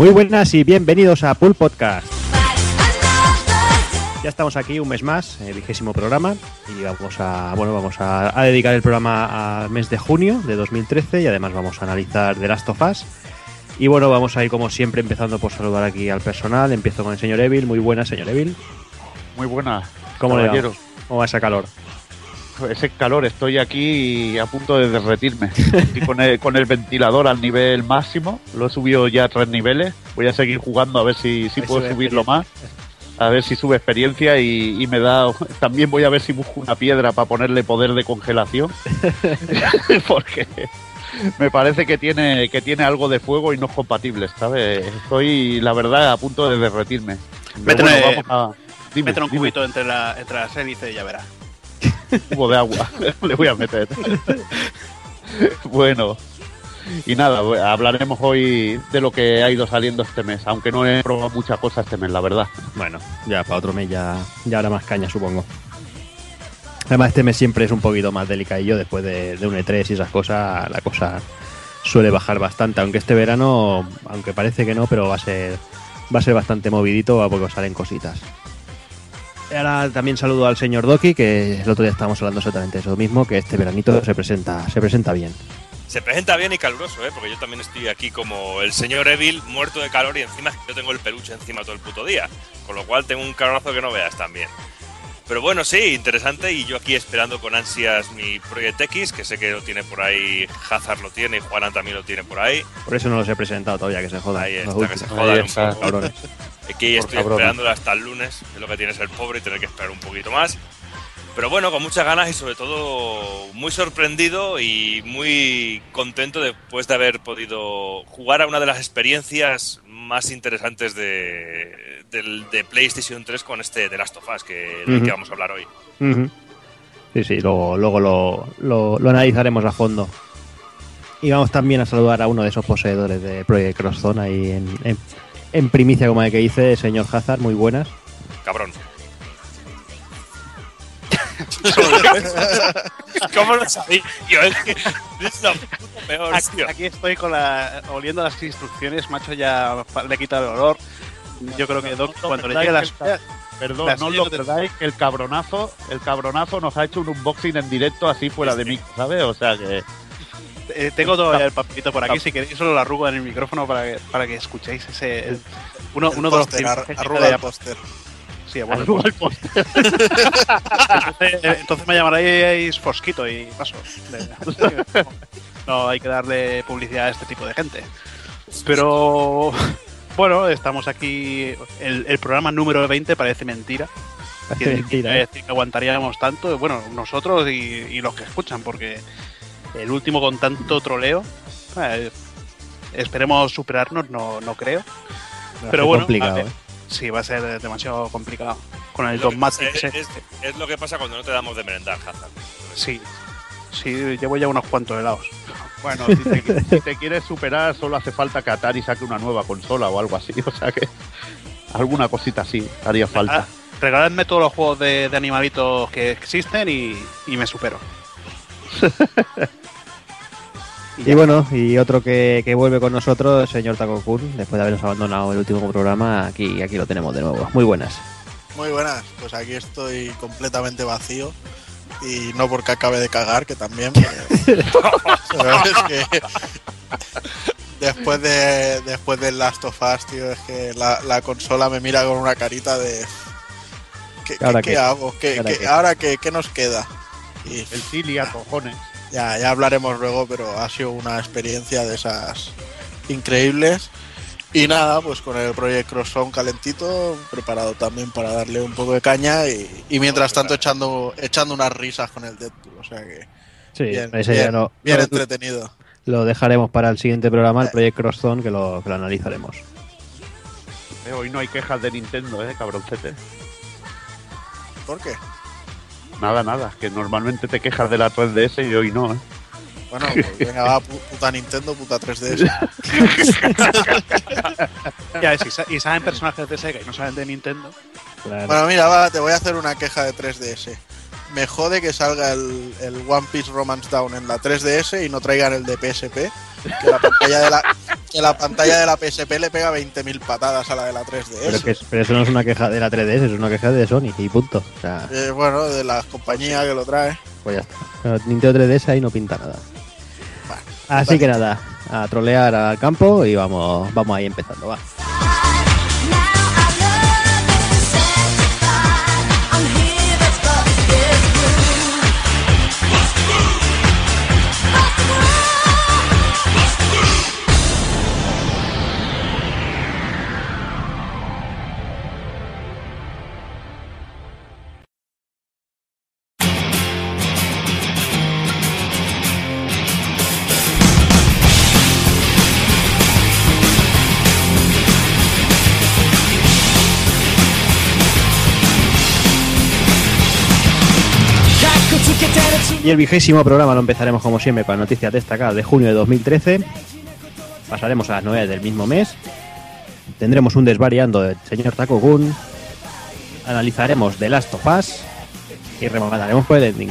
Muy buenas y bienvenidos a Pool Podcast. Ya estamos aquí un mes más, el vigésimo programa, y vamos a bueno vamos a, a dedicar el programa al mes de junio de 2013 y además vamos a analizar The Last of Us. Y bueno, vamos a ir como siempre empezando por saludar aquí al personal. Empiezo con el señor Evil. Muy buenas, señor Evil. Muy buena. ¿Cómo le va? ¿Cómo va ese calor? Ese calor, estoy aquí a punto de derretirme. Estoy con el, con el ventilador al nivel máximo. Lo he subido ya a tres niveles. Voy a seguir jugando a ver si, puedo subirlo más. A ver si sube experiencia y, y me da. También voy a ver si busco una piedra para ponerle poder de congelación. Porque me parece que tiene, que tiene algo de fuego y no es compatible, ¿sabes? Estoy, la verdad, a punto de derretirme. Métele- bueno, vamos a. Dime, Métele un dime. cubito entre, la, entre las hélices y ya verás. Cubo de agua. Le voy a meter. bueno. Y nada, hablaremos hoy de lo que ha ido saliendo este mes, aunque no he probado muchas cosas este mes, la verdad. Bueno, ya para otro mes ya, ya habrá más caña, supongo. Además, este mes siempre es un poquito más delicadillo después de, de un E3 y esas cosas. La cosa suele bajar bastante, aunque este verano, aunque parece que no, pero va a ser, va a ser bastante movidito porque salen cositas. Ahora también saludo al señor Doki, que el otro día estábamos hablando exactamente de eso mismo, que este veranito se presenta, se presenta bien. Se presenta bien y caluroso, ¿eh? Porque yo también estoy aquí como el señor Evil, muerto de calor y encima yo tengo el peluche encima todo el puto día. Con lo cual tengo un calorazo que no veas también. Pero bueno, sí, interesante y yo aquí esperando con ansias mi Project X, que sé que lo tiene por ahí, Hazard lo tiene y Juanan también lo tiene por ahí. Por eso no los he presentado todavía, que se jodan. Ahí está, que se últimos. jodan Ahí un está. poco. Cabrones. Aquí Por estoy cabrones. esperándolo hasta el lunes, es lo que tiene ser pobre y tener que esperar un poquito más. Pero bueno, con muchas ganas y sobre todo muy sorprendido y muy contento después de haber podido jugar a una de las experiencias más interesantes de, de PlayStation 3 con este The Last of Us, que, que vamos a hablar hoy. Sí, sí, luego, luego lo, lo- lo analizaremos a fondo. Y vamos también a saludar a uno de esos poseedores de Project Crosszone ahí en, en, en primicia, como el que dice, señor Hazard, muy buenas. Cabrón. ¿Cómo lo sabía? Tío, es que es lo peor, Aquí, tío. aquí estoy con la, oliendo las instrucciones, macho, ya le he quitado el olor. Yo creo que Doc, cuando le llegue las... Perdón, Las no sillas lo de- perdáis, que el cabronazo, el cabronazo nos ha hecho un unboxing en directo así fuera de mí, ¿sabes? O sea que eh, tengo todavía el papelito por aquí, si queréis solo lo arrugo en el micrófono para que, para que escuchéis ese... el- uno, El uno de los arruga el póster. Sí, el póster. entonces, eh, entonces me llamaréis Fosquito y paso. No hay que darle publicidad a este tipo de gente. Pero bueno, estamos aquí. El, el programa número 20 parece mentira. Parece Quiere mentira, ¿eh? que aguantaríamos tanto. Bueno, nosotros y, y los que escuchan, porque el último con tanto troleo. eh, esperemos superarnos, no, no creo. Pero bueno, complicado, a ver. ¿eh? Sí, va a ser demasiado complicado. Con el ese. es- es- es lo que pasa cuando no te damos de merendar, Hazard. Sí. Sí, llevo ya unos cuantos helados. Bueno, si te, si te quieres superar, solo hace falta que Atari saque una nueva consola o algo así. O sea que alguna cosita así haría falta. Ah, regaladme todos los juegos de, de animalitos que existen y, y me supero. Y bueno, y otro que, que vuelve con nosotros, señor Taco Kun, después de habernos abandonado el último programa, aquí, aquí lo tenemos de nuevo. Muy buenas. Muy buenas, pues aquí estoy completamente vacío. Y no porque acabe de cagar, que también. Pero, pero es que. Después de después del Last of Us, tío, es que la, la consola me mira con una carita de. ¿Qué, qué- ¿Ahora qué qué? hago? ¿Qué, ¿Ahora qué- qué? ¿Ahora qué, qué nos queda? Y El Cilia, cojones. Ya, ya hablaremos luego, pero ha sido una experiencia de esas increíbles. Y nada, pues con el Project Crosson calentito, preparado también para darle un poco de caña y, y mientras tanto echando, echando unas risas con el Deadpool. O sea que Sí, bien, ese bien, ya no- bien no- entretenido. lo dejaremos para el siguiente programa, el. Project Crosszone, que lo, que lo analizaremos. Eh, hoy no hay quejas de Nintendo, eh, cabroncete. ¿Por qué? Nada, nada. Que normalmente te quejas de la 3DS y hoy no, eh. Bueno, pues venga, va, pu- puta Nintendo, puta 3DS. Ya, si sa- y saben personajes de Sega y no saben de Nintendo. Claro. Bueno, mira, va, te voy a hacer una queja de 3DS. Me jode que salga el, el One Piece Romance Down en la 3DS y no traigan el de PSP. Que la pantalla de la, que la pantalla de la PSP le pega 20.000 patadas a la de la 3DS. Pero, que, pero eso no es una queja de la 3DS, es una queja de Sony y punto. O sea, Eh, bueno, de la compañía que lo trae. pues ya está. Pero Nintendo 3DS ahí no pinta nada. Bueno, Así que nada, a trolear al campo y vamos, vamos ahí empezando, va. El vigésimo programa lo empezaremos como siempre con noticias destacadas de junio de 2013. Pasaremos a las 9 del mismo mes. Tendremos un desvariando del señor Taco Gun. Analizaremos The Last of Us. Y remataremos por el ending.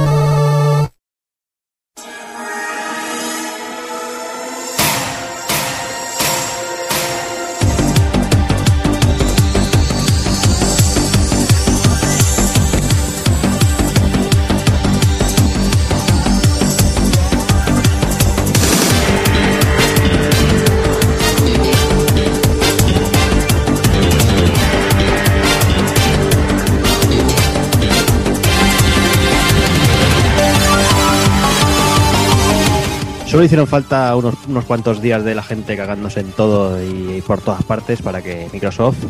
Solo hicieron falta unos, unos cuantos días de la gente cagándose en todo y, por todas partes para que Microsoft eh,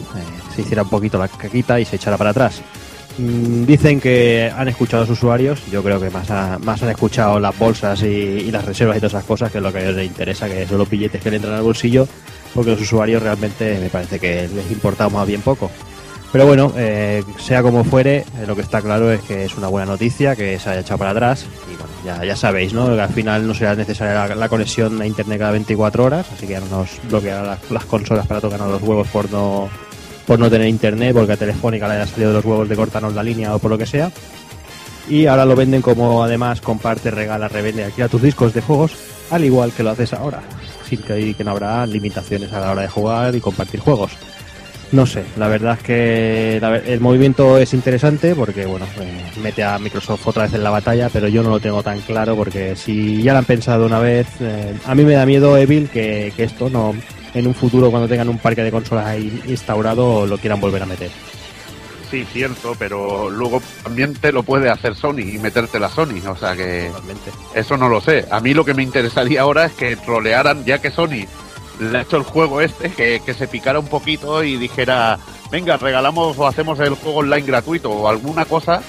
se hiciera un poquito la caquita y se echara para atrás. Mm, dicen que han escuchado a los usuarios, yo creo que más, más han escuchado las bolsas y, y las reservas y todas esas cosas, que es lo que a ellos les interesa, que son los billetes que le entran al bolsillo, porque los usuarios realmente me parece que les importa más bien poco. Pero bueno, eh, sea como fuere, eh, lo que está claro es que es una buena noticia que se haya echado para atrás. Y bueno, ya, sabéis, ¿no? Que al final no será necesaria la, conexión a internet cada 24 horas, así que ya no nos bloqueará las, las consolas para tocarnos los huevos por no, por no tener internet, porque a Telefónica le haya salido los huevos de cortarnos la línea o por lo que sea. Y ahora lo venden como además comparte, regala, revende aquí a tus discos de juegos, al igual que lo haces ahora, sin que, que no habrá limitaciones a la hora de jugar y compartir juegos. No sé, la verdad es que la el movimiento es interesante porque, bueno, eh, mete a Microsoft otra vez en la batalla, pero yo no lo tengo tan claro porque si ya lo han pensado una vez, eh, a mí me da miedo, Evil, que, que esto no en un futuro cuando tengan un parque de consolas ahí instaurado lo quieran volver a meter. Sí, cierto, pero luego también te lo puede hacer Sony y meterte la Sony, o sea que Totalmente. eso no lo sé. A mí lo que me interesaría ahora es que trolearan, ya que Sony le ha hecho el juego este, que, que se picara un poquito y dijera, venga, regalamos o hacemos el juego online gratuito o alguna cosa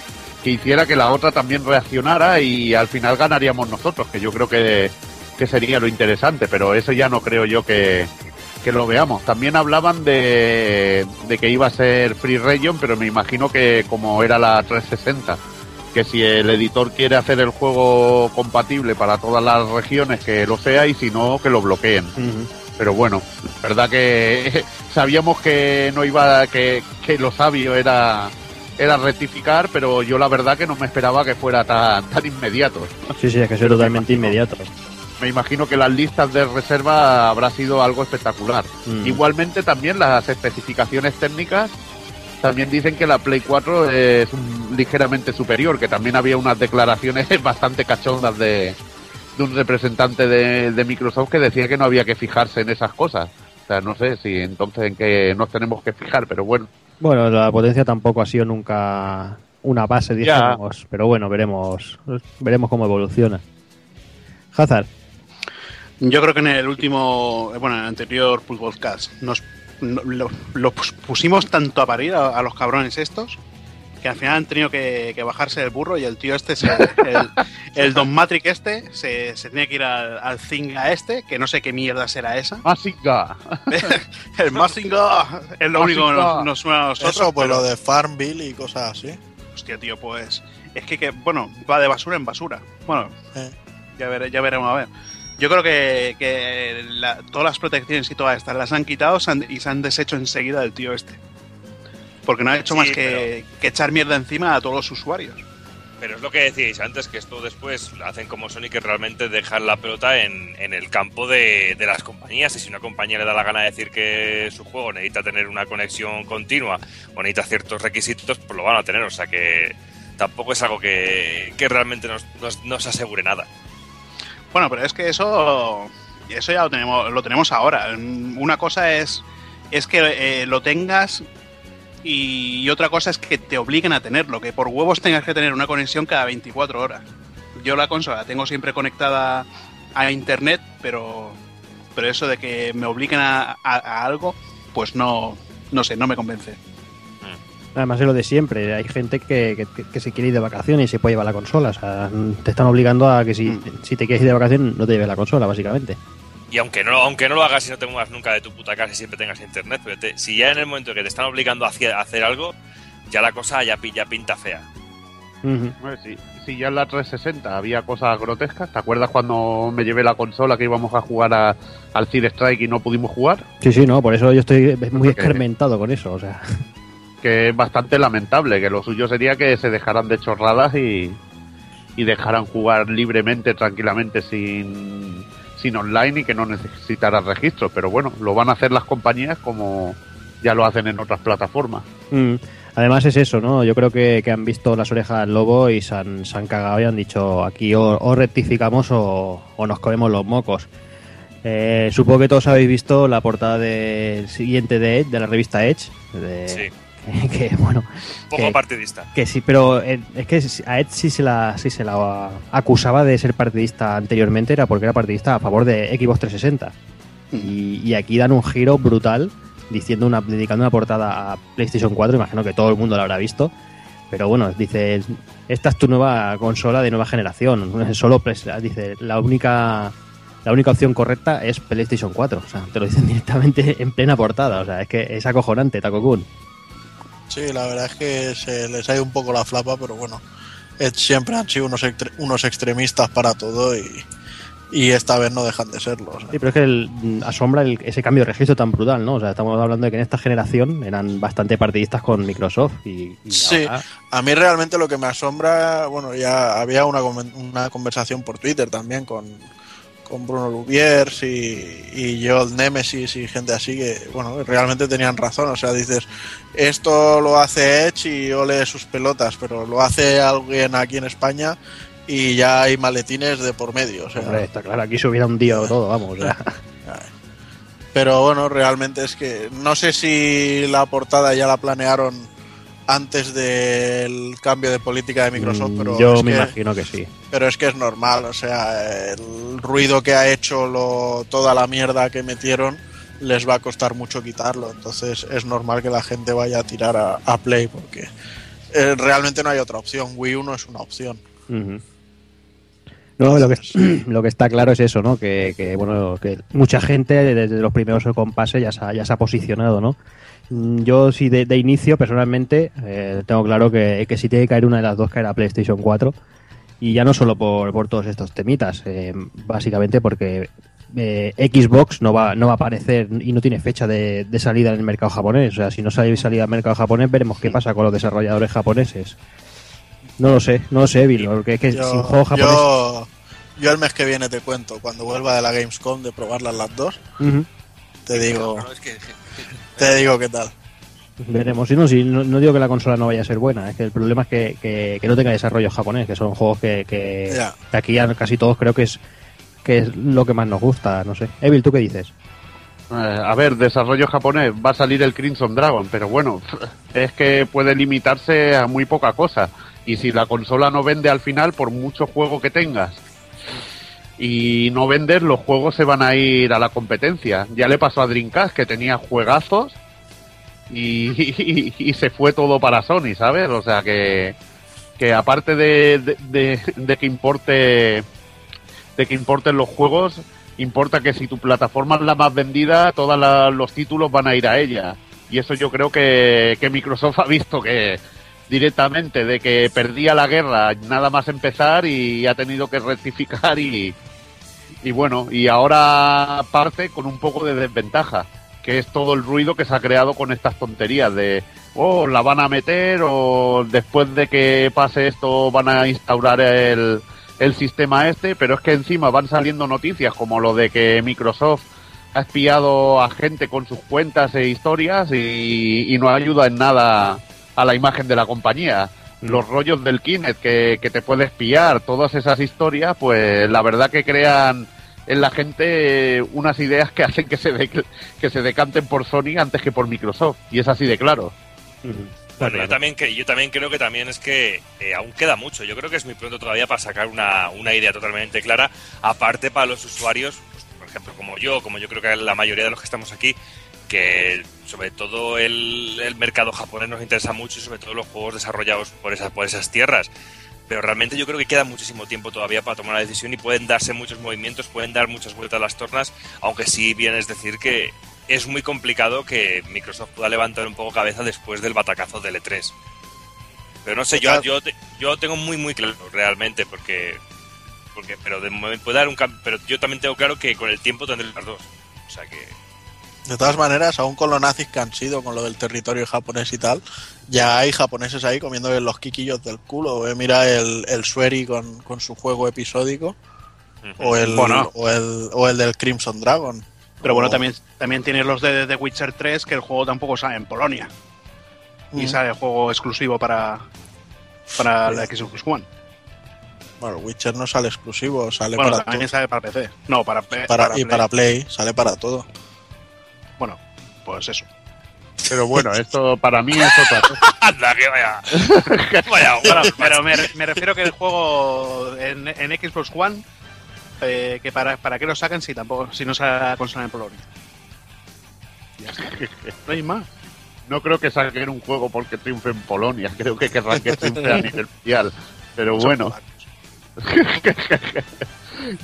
que hiciera que la otra también reaccionara y al final ganaríamos nosotros, que yo creo que, que sería lo interesante, pero eso ya no creo yo que, que lo veamos. También hablaban de, de que iba a ser Free Region, pero me imagino que como era la 360, que si el editor quiere hacer el juego compatible para todas las regiones, que lo sea, y si no, que lo bloqueen. Pero bueno, la verdad que sabíamos que no iba, que, que lo sabio era era rectificar, pero yo la verdad que no me esperaba que fuera tan, tan inmediato. Sí, sí, es que me totalmente inmediato. Me imagino que las listas de reserva habrá sido algo espectacular. Mm. Igualmente también las especificaciones técnicas también dicen que la Play 4 es un- ligeramente superior, que también había unas declaraciones bastante cachondas de, de un representante de, de Microsoft que decía que no había que fijarse en esas cosas. O sea, no sé si entonces en qué nos tenemos que fijar, pero bueno. Bueno, la potencia tampoco ha sido nunca una base, Ya. dijéramos, pero bueno, veremos veremos cómo evoluciona. Hazard, Yo creo que en el último, bueno, en el anterior Podcast nos no- lo, lo pus- pusimos tanto a parir a, a los cabrones estos que al final han tenido que, que bajarse del burro y el tío este, se- el, el Don Matrix este, se, se tenía que ir al, al Zinga este, que no sé qué mierda será esa. Másica. El Mazinga es lo único que nos, nos suena a nosotros. Eso, pues pero- lo de Farmville y cosas así. Hostia, tío, pues. Es que, que, bueno, va de basura en basura. Bueno, Eh. Ya, vere- ya veremos a ver. Yo creo que, que la- todas las protecciones y todas estas las han quitado se han- y se han deshecho enseguida del tío este. Porque no ha hecho Sí, más que, que echar mierda encima a todos los usuarios. Pero es lo que decíais antes, que esto después lo hacen como Sony, que realmente dejan la pelota en, en el campo de, de las compañías. Y si una compañía le da la gana de decir que su juego necesita tener una conexión continua o necesita ciertos requisitos, pues lo van a tener. O sea que tampoco es algo que, que realmente nos, nos, nos asegure nada. Bueno, pero es que eso, eso ya lo tenemos, lo tenemos ahora. Una cosa es, es que eh, lo tengas y otra cosa es que te obliguen a tenerlo, que por huevos tengas que tener una conexión cada 24 horas. Yo la consola la tengo siempre conectada a internet, pero, pero eso de que me obliguen a, a- a algo, pues no, no sé, no me convence. Además es lo de siempre. Hay gente que, que- que se quiere ir de vacaciones y se puede llevar la consola. O sea, te están obligando a que si, Mm. si te quieres ir de vacaciones no te lleves la consola, básicamente. Y aunque no, aunque no lo hagas y no te muevas nunca de tu puta casa y siempre tengas internet, pero te- si ya en el momento que te están obligando a hacer, a hacer algo, ya la cosa ya, ya pinta fea. Si, si ya en la 360 había cosas grotescas, ¿te acuerdas cuando me llevé la consola que íbamos a jugar a- al Cid Strike y no pudimos jugar? Sí, sí, no, por eso yo estoy muy escarmentado con eso. O sea, Que es bastante lamentable, que lo suyo sería que se dejaran de chorradas y, y dejaran jugar libremente, tranquilamente, sin, sin online y que no necesitaran registro. Pero bueno, lo van a hacer las compañías como ya lo hacen en otras plataformas. Mm. Además es eso, ¿no? Yo creo que, que han visto las orejas del lobo y se han, se han cagado y han dicho aquí o, o rectificamos o, o nos comemos los mocos. Eh, supongo que todos habéis visto la portada del siguiente de Edge, de la revista Edge. de- Sí, que, bueno, poco que- partidista. que sí, pero eh, es que a Edge sí se la, sí se la acusaba de ser partidista anteriormente, era porque era partidista a favor de Xbox 360. Y, y aquí dan un giro brutal diciendo una, dedicando una portada a PlayStation 4, imagino que todo el mundo la habrá visto. Pero bueno, dice, esta es tu nueva consola de nueva generación. Solo dice, la única la única opción correcta es PlayStation 4. O sea, te lo dicen directamente en plena portada. O sea, es que es acojonante, Taco Kun. Sí, la verdad es que se les ha ido un poco la flapa, pero bueno, siempre han sido unos, extre- unos extremistas para todo y, y esta vez no dejan de serlo. o sea. Sí, pero es que el- mm, asombra el- ese cambio de registro tan brutal, ¿no? O sea, estamos hablando de que en esta generación eran bastante partidistas con Microsoft y, y Sí. ahora- A mí realmente lo que me asombra, bueno, ya había una, una conversación por Twitter también con, con Bruno Lubiers y, y Joel Nemesis y gente así que, bueno, realmente tenían razón. O sea, dices, esto lo hace Edge y ole sus pelotas, pero lo hace alguien aquí en España y ya hay maletines de por medio. O sea, Hombre, está claro, aquí se hubiera hundido todo, vamos. o sea. Pero bueno, realmente es que no sé si la portada ya la planearon antes del cambio de política de Microsoft, Mm, pero Yo me que- imagino que sí. pero es que es normal, o sea, el ruido que ha hecho lo, toda la mierda que metieron les va a costar mucho quitarlo, entonces es normal que la gente vaya a tirar a, a Play porque eh, realmente no hay otra opción, Wii U no es una opción. No, lo que, lo que está claro es eso, ¿no? Que, que, bueno, que mucha gente desde los primeros compases ya se ha, ya se ha posicionado, ¿no? Mm, Yo sí de, de inicio, personalmente, eh, tengo claro que, que si tiene que caer una de las dos, caerá PlayStation 4. Y ya no solo por, por todos estos temitas, eh, básicamente porque eh, Xbox no va, no va a aparecer y no tiene fecha de, de salida en el mercado japonés. O sea, si no sale salida al mercado japonés, veremos qué pasa con los desarrolladores japoneses. No lo sé, no lo sé, Bill, porque es que Yo, sin juego japonés. yo, yo el mes que viene te cuento, cuando vuelva de la Gamescom de probarlas las dos, te digo, Claro, es que- te digo qué tal. Veremos. Si no, si no, no digo que la consola no vaya a ser buena, es que el problema es que, que- que no tenga desarrollo japonés, que son juegos que, que, Ya. que aquí a casi todos creo que es que es lo que más nos gusta, no sé. Evil, ¿tú qué dices? Eh, a ver, desarrollo japonés, va a salir el Crimson Dragon, pero bueno, es que puede limitarse a muy poca cosa. Y si la consola no vende al final, por mucho juego que tengas, y no vendes, los juegos se van a ir a la competencia. Ya le pasó a Dreamcast, que tenía juegazos, y, se fue todo para Sony, ¿sabes? O sea que, que aparte de, de- que importe de que importen los juegos, importa que si tu plataforma es la más vendida, todos los títulos van a ir a ella. Y eso yo creo que Microsoft ha visto que, directamente de que perdía la guerra nada más empezar y ha tenido que rectificar y, y bueno, y ahora parte con un poco de desventaja, que es todo el ruido que se ha creado con estas tonterías de, oh, la van a meter o después de que pase esto van a instaurar el, el sistema este, pero es que encima van saliendo noticias como lo de que Microsoft ha espiado a gente con sus cuentas e historias y, y no ayuda en nada a la imagen de la compañía. Los rollos del Kinect que, que te puede espiar, todas esas historias, pues la verdad que crean en la gente unas ideas que hacen que se, de- que se decanten por Sony antes que por Microsoft. Y es así de claro. Bueno, yo también, que, yo también creo que también es que eh, aún queda mucho. Yo creo que es muy pronto todavía para sacar una, una idea totalmente clara. Aparte para los usuarios, pues, por ejemplo, como yo, como yo creo que la mayoría de los que estamos aquí, que sobre todo el, el mercado japonés nos interesa mucho y sobre todo los juegos desarrollados por esas, por esas tierras. Pero realmente yo creo que queda muchísimo tiempo todavía para tomar la decisión y pueden darse muchos movimientos, pueden dar muchas vueltas a las tornas, aunque sí bien es decir que es muy complicado que Microsoft pueda levantar un poco cabeza después del batacazo del E3. Pero no sé, yo, yo, yo tengo muy muy claro realmente porque porque pero de momento puede dar un cambio, pero yo también tengo claro que con el tiempo tendré las dos. O sea que De todas maneras, aún con lo nazis que han sido con lo del territorio japonés y tal, ya hay japoneses ahí comiéndole los quiquillos del culo. Eh, Mira el, el Sueri con, con su juego episódico, o el, Bueno. o, el, o el del Crimson Dragon. Pero bueno, también, también tienes los de The Witcher 3, que el juego tampoco sale en Polonia. Y Mm. sale el juego exclusivo para, para la Xbox One. Bueno, Witcher no sale exclusivo, sale Bueno, para también todo. sale para PC. No, Para- para y Play. para Play, sale para todo. Bueno, pues eso. Pero bueno, esto para mí es otra cosa. anda que vaya. vaya, Bueno, pero me, me refiero que el juego en, en Xbox One, eh, que para, para qué lo sacan si tampoco si no sale la consola en Polonia. Ya está. No hay más. No creo que saquen un juego porque triunfe en Polonia. Creo que querrán que triunfe a nivel mundial. Pero bueno,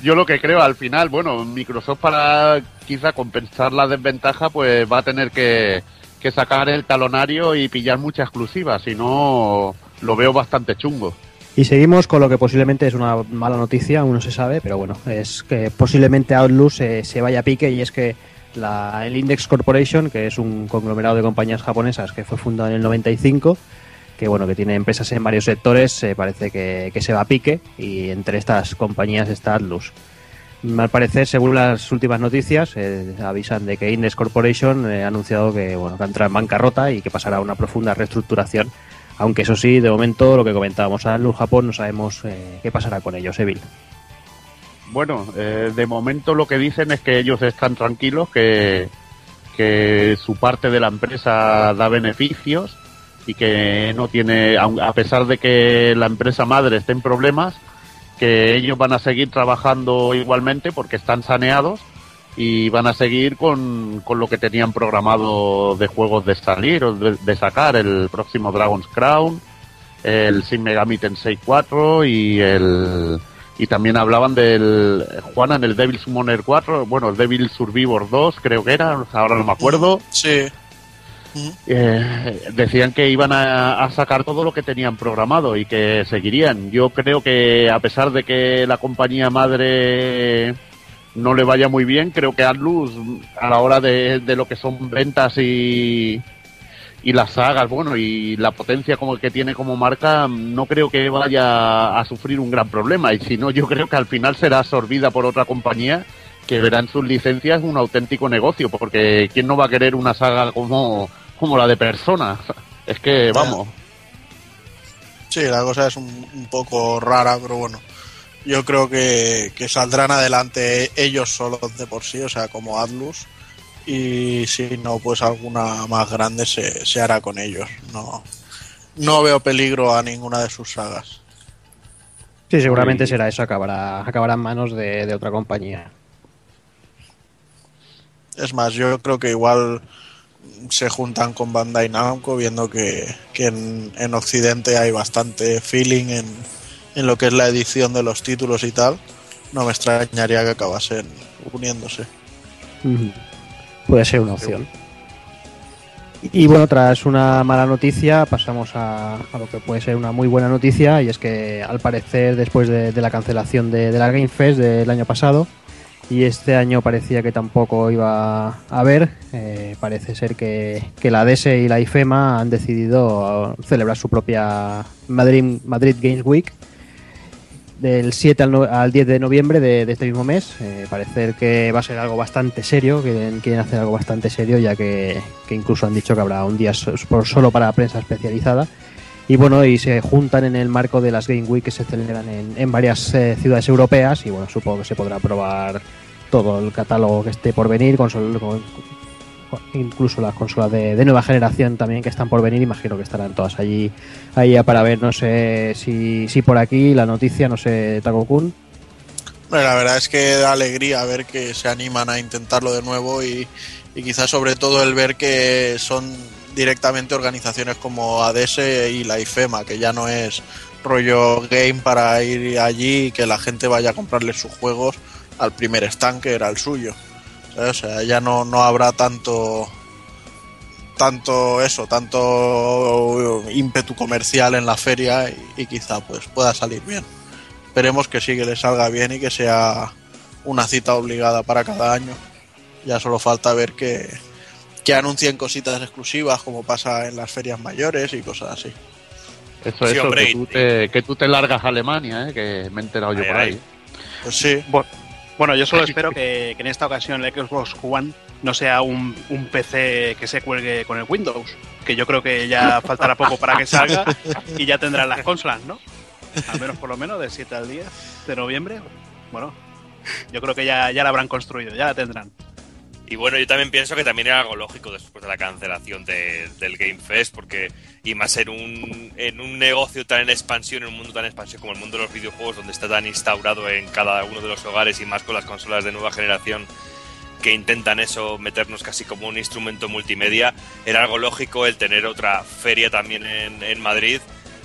yo lo que creo al final, bueno, Microsoft para quizá compensar la desventaja, pues va a tener que, que sacar el talonario y pillar mucha exclusiva. Si no, lo veo bastante chungo. Y seguimos con lo que posiblemente es una mala noticia, aún no se sabe, pero bueno, es que posiblemente Atlus eh, se vaya a pique y es que la, el Index Corporation, que es un conglomerado de compañías japonesas que fue fundado en el 95, que bueno, que tiene empresas en varios sectores, eh, parece que, que se va a pique y entre estas compañías está Atlus. Al parecer, según las últimas noticias, eh, avisan de que Index Corporation eh, ha anunciado que bueno que entra en bancarrota y que pasará a una profunda reestructuración. Aunque eso sí, de momento, lo que comentábamos, Atlus Japón no sabemos eh, qué pasará con ellos, Evil. Bueno, de momento lo que dicen es que ellos están tranquilos, que, que su parte de la empresa da beneficios y que no tiene, a pesar de que la empresa madre esté en problemas, que ellos van a seguir trabajando igualmente porque están saneados y van a seguir con, con lo que tenían programado de juegos de salir o de, sacar el próximo Dragon's Crown, el Shin Megami Tensei 4 y el y también hablaban del Juana en el Devil Summoner 4, bueno, el Devil Survivor 2 creo que era, ahora no me acuerdo. Sí. Eh, decían que iban a, sacar todo lo que tenían programado y que seguirían. Yo creo que a pesar de que la compañía madre no le vaya muy bien, creo que Atlus a la hora de, de lo que son ventas y, y las sagas, bueno, y la potencia como que tiene como marca, no creo que vaya a sufrir un gran problema. Y si no, yo creo que al final será absorbida por otra compañía que verá en sus licencias un auténtico negocio, porque ¿quién no va a querer una saga como, como la de Persona? Es que, vamos, Sí, la cosa es un, un poco rara, pero bueno. Yo creo que, que saldrán adelante ellos solos de por sí, o sea, como Atlus. Y si no, pues alguna más grande se, se hará con ellos. No, no veo peligro a ninguna de sus sagas. Sí, seguramente será eso, acabará, acabará en manos de, de otra compañía. Es más, yo creo que igual se juntan con Bandai Namco viendo que, que en, en Occidente hay bastante feeling en, en lo que es la edición de los títulos y tal. No me extrañaría que acabasen uniéndose. Puede ser una opción. Y bueno, tras una mala noticia pasamos a, a lo que puede ser una muy buena noticia y es que al parecer después de, de la cancelación de, de la Game Fest del año pasado y este año parecía que tampoco iba a haber, eh, parece ser que, que la DS y la IFEMA han decidido celebrar su propia Madrid, Madrid Games Week del 7 al, no- al 10 de noviembre de, este mismo mes. Eh, parece que va a ser algo bastante serio, quieren, quieren hacer algo bastante serio, ya que, que incluso han dicho que habrá un día solo para prensa especializada. Y bueno, y se juntan en el marco de las Game Week que se celebran en, en varias eh, ciudades europeas. Y bueno, supongo que se podrá probar todo el catálogo que esté por venir, consol- con- con- incluso las consolas de, nueva generación también que están por venir. Imagino que estarán todas allí ahí para ver. No sé si, si por aquí la noticia, no sé, Taco Kun. Bueno, la verdad es que da alegría ver que se animan a intentarlo de nuevo y, y quizás sobre todo el ver que son directamente organizaciones como ADS y la IFEMA, que ya no es rollo game para ir allí y que la gente vaya a comprarle sus juegos al primer stand que era el suyo. ¿sabes? O sea, ya no, no habrá tanto tanto eso, tanto ímpetu comercial en la feria y, y quizá pues pueda salir bien esperemos que sí, que le salga bien y que sea una cita obligada para cada año. Ya solo falta ver que, que anuncien cositas exclusivas como pasa en las ferias mayores y cosas así. Eso, Sí, eso, hombre, que, tú te, que tú te largas a Alemania, ¿eh? que me he enterado yo por ay. ahí. Pues sí, Bueno, yo solo espero que, que en esta ocasión el Xbox One no sea un, un PC que se cuelgue con el Windows, que yo creo que ya faltará poco para que salga y ya tendrán las consolas, ¿no? Al menos por lo menos del 7 al 10 de noviembre. Bueno, yo creo que ya, ya la habrán construido, ya la tendrán. Y bueno, yo también pienso que también era algo lógico después de la cancelación de- del Game Fest, porque y más en un, en un negocio tan en expansión, en un mundo tan expansión como el mundo de los videojuegos, donde está tan instaurado en cada uno de los hogares y más con las consolas de nueva generación que intentan eso, meternos casi como un instrumento multimedia, era algo lógico el tener otra feria también en, en Madrid.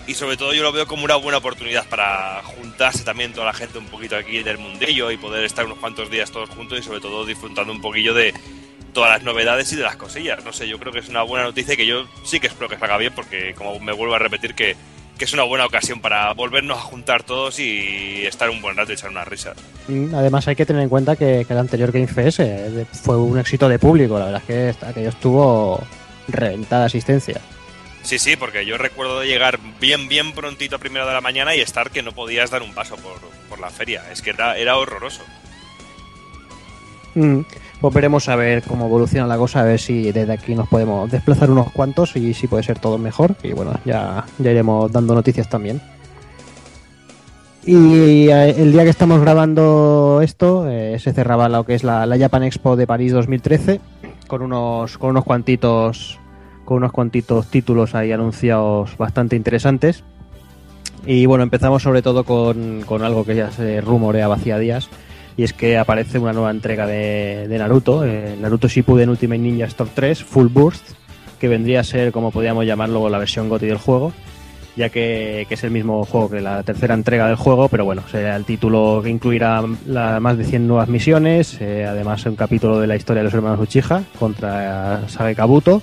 Y sobre todo yo lo veo como una buena oportunidad para juntarse también toda la gente un poquito aquí del mundillo y poder estar unos cuantos días todos juntos y sobre todo disfrutando un poquillo de todas las novedades y de las cosillas. No sé, yo creo que es una buena noticia y que yo sí que espero que salga bien porque como me vuelvo a repetir que, que es una buena ocasión para volvernos a juntar todos y estar un buen rato y echar unas risas. Mm, Además hay que tener en cuenta que, el anterior Game Fest eh, fue un éxito de público. La verdad es que aquello estuvo reventada asistencia. Sí, sí, porque yo recuerdo llegar bien, bien prontito a primera de la mañana y estar que no podías dar un paso por, por la feria. Es que era, horroroso. Mm, Pues veremos a ver cómo evoluciona la cosa, a ver si desde aquí nos podemos desplazar unos cuantos y si puede ser todo mejor. Y bueno, ya, ya iremos dando noticias también. Y eh, el día que estamos grabando esto, eh, se cerraba lo que es la, la Japan Expo de París 2013, con unos, con unos cuantitos con unos cuantitos títulos ahí anunciados bastante interesantes. Y bueno, empezamos sobre todo con, con algo que ya se rumoreaba hacía días, y es que aparece una nueva entrega de, de Naruto, eh, Naruto Shippuden Ultimate Ninja Storm 3 Full Burst, que vendría a ser, como podríamos llamarlo, la versión GOTY del juego, ya que, que es el mismo juego que la tercera entrega del juego, pero bueno, será el título que incluirá la- más de 100 nuevas misiones, eh, además un capítulo de la historia de los hermanos Uchiha contra Sage Kabuto,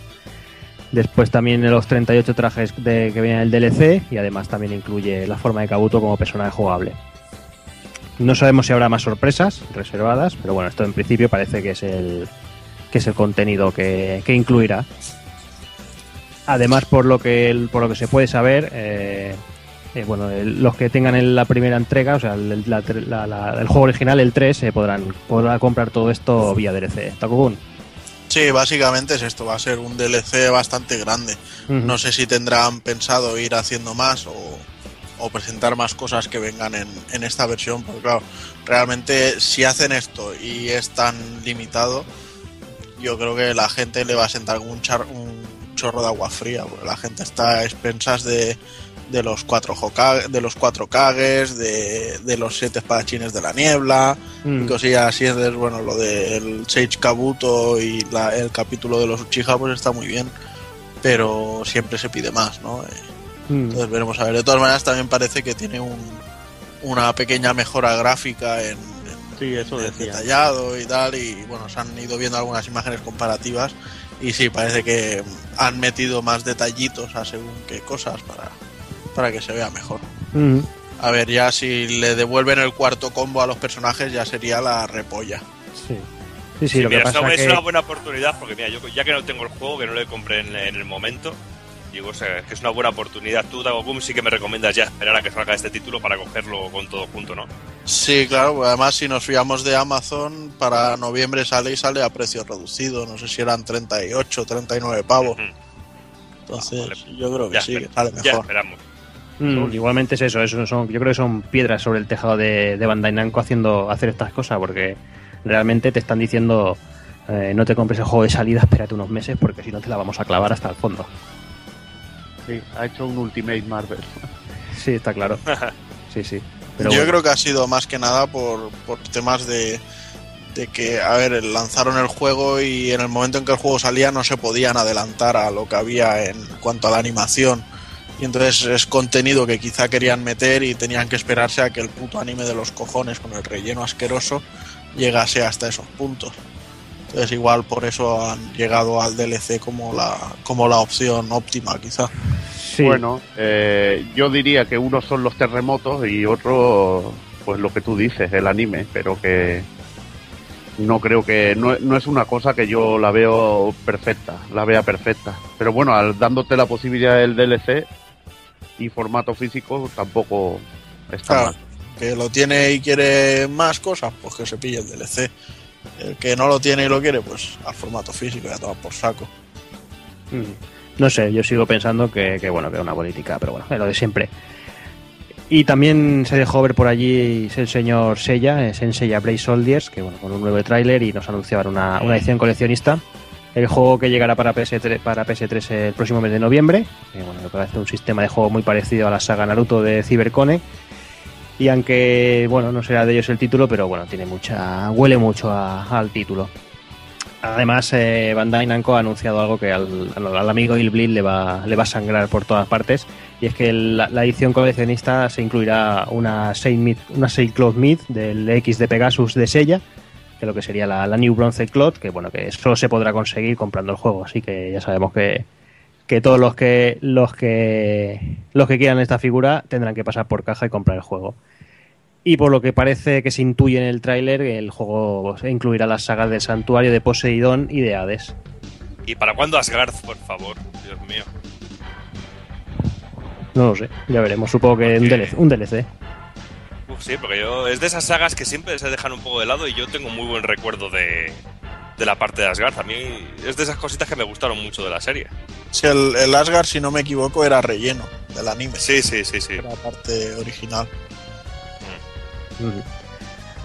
Después también los 38 trajes de, que vienen en el DLC y además también incluye la forma de Kabuto como personaje jugable. No sabemos si habrá más sorpresas reservadas, pero bueno, esto en principio parece que es el, que es el contenido que, que incluirá. Además, por lo que, por lo que se puede saber, eh, eh, bueno, los que tengan en la primera entrega, o sea, el, la- la- juego original, el 3, se podrán, podrán comprar todo esto vía DLC. Takukun. Sí, básicamente es esto, va a ser un DLC bastante grande. No sé si tendrán pensado ir haciendo más o, o presentar más cosas que vengan en, en esta versión, porque claro, realmente si hacen esto y es tan limitado, yo creo que la gente le va a sentar un, char- un chorro de agua fría, porque la gente está a expensas de, de los cuatro Hokage, de los cuatro Kages, de, de los siete espadachines de la niebla, Mm. y cosillas así, es bueno, lo del Sage Kabuto y la- el capítulo de los Uchiha pues está muy bien, pero siempre se pide más, ¿no? Eh, Mm. Entonces veremos a ver. De todas maneras también parece que tiene un, una pequeña mejora gráfica en, en- Sí, eso en detallado y tal, y bueno, se han ido viendo algunas imágenes comparativas Y sí, parece que han metido más detallitos a según qué cosas para, para que se vea mejor. A ver, ya si le devuelven el cuarto combo a los personajes ya sería la repolla. Sí. Sí, sí, Sí, lo mira, que es, una, pasa es que... una buena oportunidad porque, mira, yo ya que no tengo el juego, que no le compré en, en el momento, digo, o sea, que es una buena oportunidad. Tú, Dagogum, sí que me recomiendas ya esperar a que salga este título para cogerlo con todo junto, ¿no? Sí, claro, pues además si nos fiamos de Amazon, para noviembre sale y sale a precio reducido. No sé si eran 38, 39 pavos. Ujú. Entonces, Ah, vale. yo creo que Ya, sí, que sale Ya mejor. esperamos. Mm, igualmente es eso, eso son, yo creo que son piedras sobre el tejado de, de Bandai Namco haciendo hacer estas cosas, porque realmente te están diciendo eh, no te compres el juego de salida, espérate unos meses, porque si no te la vamos a clavar hasta el fondo. Sí, ha hecho un Ultimate Marvel. Sí, está claro. Sí, sí. Pero yo bueno. creo que ha sido más que nada por, por temas de, de que, a ver, lanzaron el juego y en el momento en que el juego salía no se podían adelantar a lo que había en cuanto a la animación. Y entonces es contenido que quizá querían meter y tenían que esperarse a que el puto anime de los cojones con el relleno asqueroso llegase hasta esos puntos. Entonces igual por eso han llegado al DLC como la, como la opción óptima quizá. Sí. Bueno, eh, yo diría que unos son los terremotos y otro, pues lo que tú dices, el anime, pero que no creo que no, no es una cosa que yo la veo perfecta, la vea perfecta. Pero bueno, al dándote la posibilidad del DLC y formato físico tampoco está Claro, mal. que lo tiene y quiere más cosas, pues que se pille el DLC. El que no lo tiene y lo quiere, pues al formato físico, ya toma por saco. Mm. No sé, yo sigo pensando que, que, bueno, que es una política, pero bueno, es lo de siempre. Y también se dejó ver por allí el señor Sella, eh, Senseiya Brave Soldiers, que bueno, con un nuevo tráiler y nos anunciaban una, una edición coleccionista. El juego que llegará para PS3, para PS3 el próximo mes de noviembre. Que, bueno, parece un sistema de juego muy parecido a la saga Naruto de Cybercone. Y aunque, bueno, no será de ellos el título, pero bueno, tiene mucha. huele mucho al título. Además, eh, Bandai Namco ha anunciado algo que al, amigo Il Bleed le va, le va a sangrar por todas partes. Y es que la, edición coleccionista se incluirá una Saint, Mid- una Saint Cloud Mid del X de Pegasus de Sella, que lo que sería la, la New Bronze Cloud, que bueno, que solo se podrá conseguir comprando el juego. Así que ya sabemos que, que todos los que, los que los que quieran esta figura tendrán que pasar por caja y comprar el juego. Y por lo que parece que se intuye en el tráiler, el juego incluirá las sagas del Santuario de Poseidón y de Hades. ¿Y para cuándo Asgard, por favor? Dios mío. No lo sé, ya veremos. Supongo que un Ok. DLC. Un DLC. Sí, porque yo es de esas sagas que siempre se dejan un poco de lado y yo tengo muy buen recuerdo de, de la parte de Asgard. A mí es de esas cositas que me gustaron mucho de la serie. Si el, el Asgard, si no me equivoco, era relleno del anime. Sí, sí, sí, sí. Era parte original. Ujú.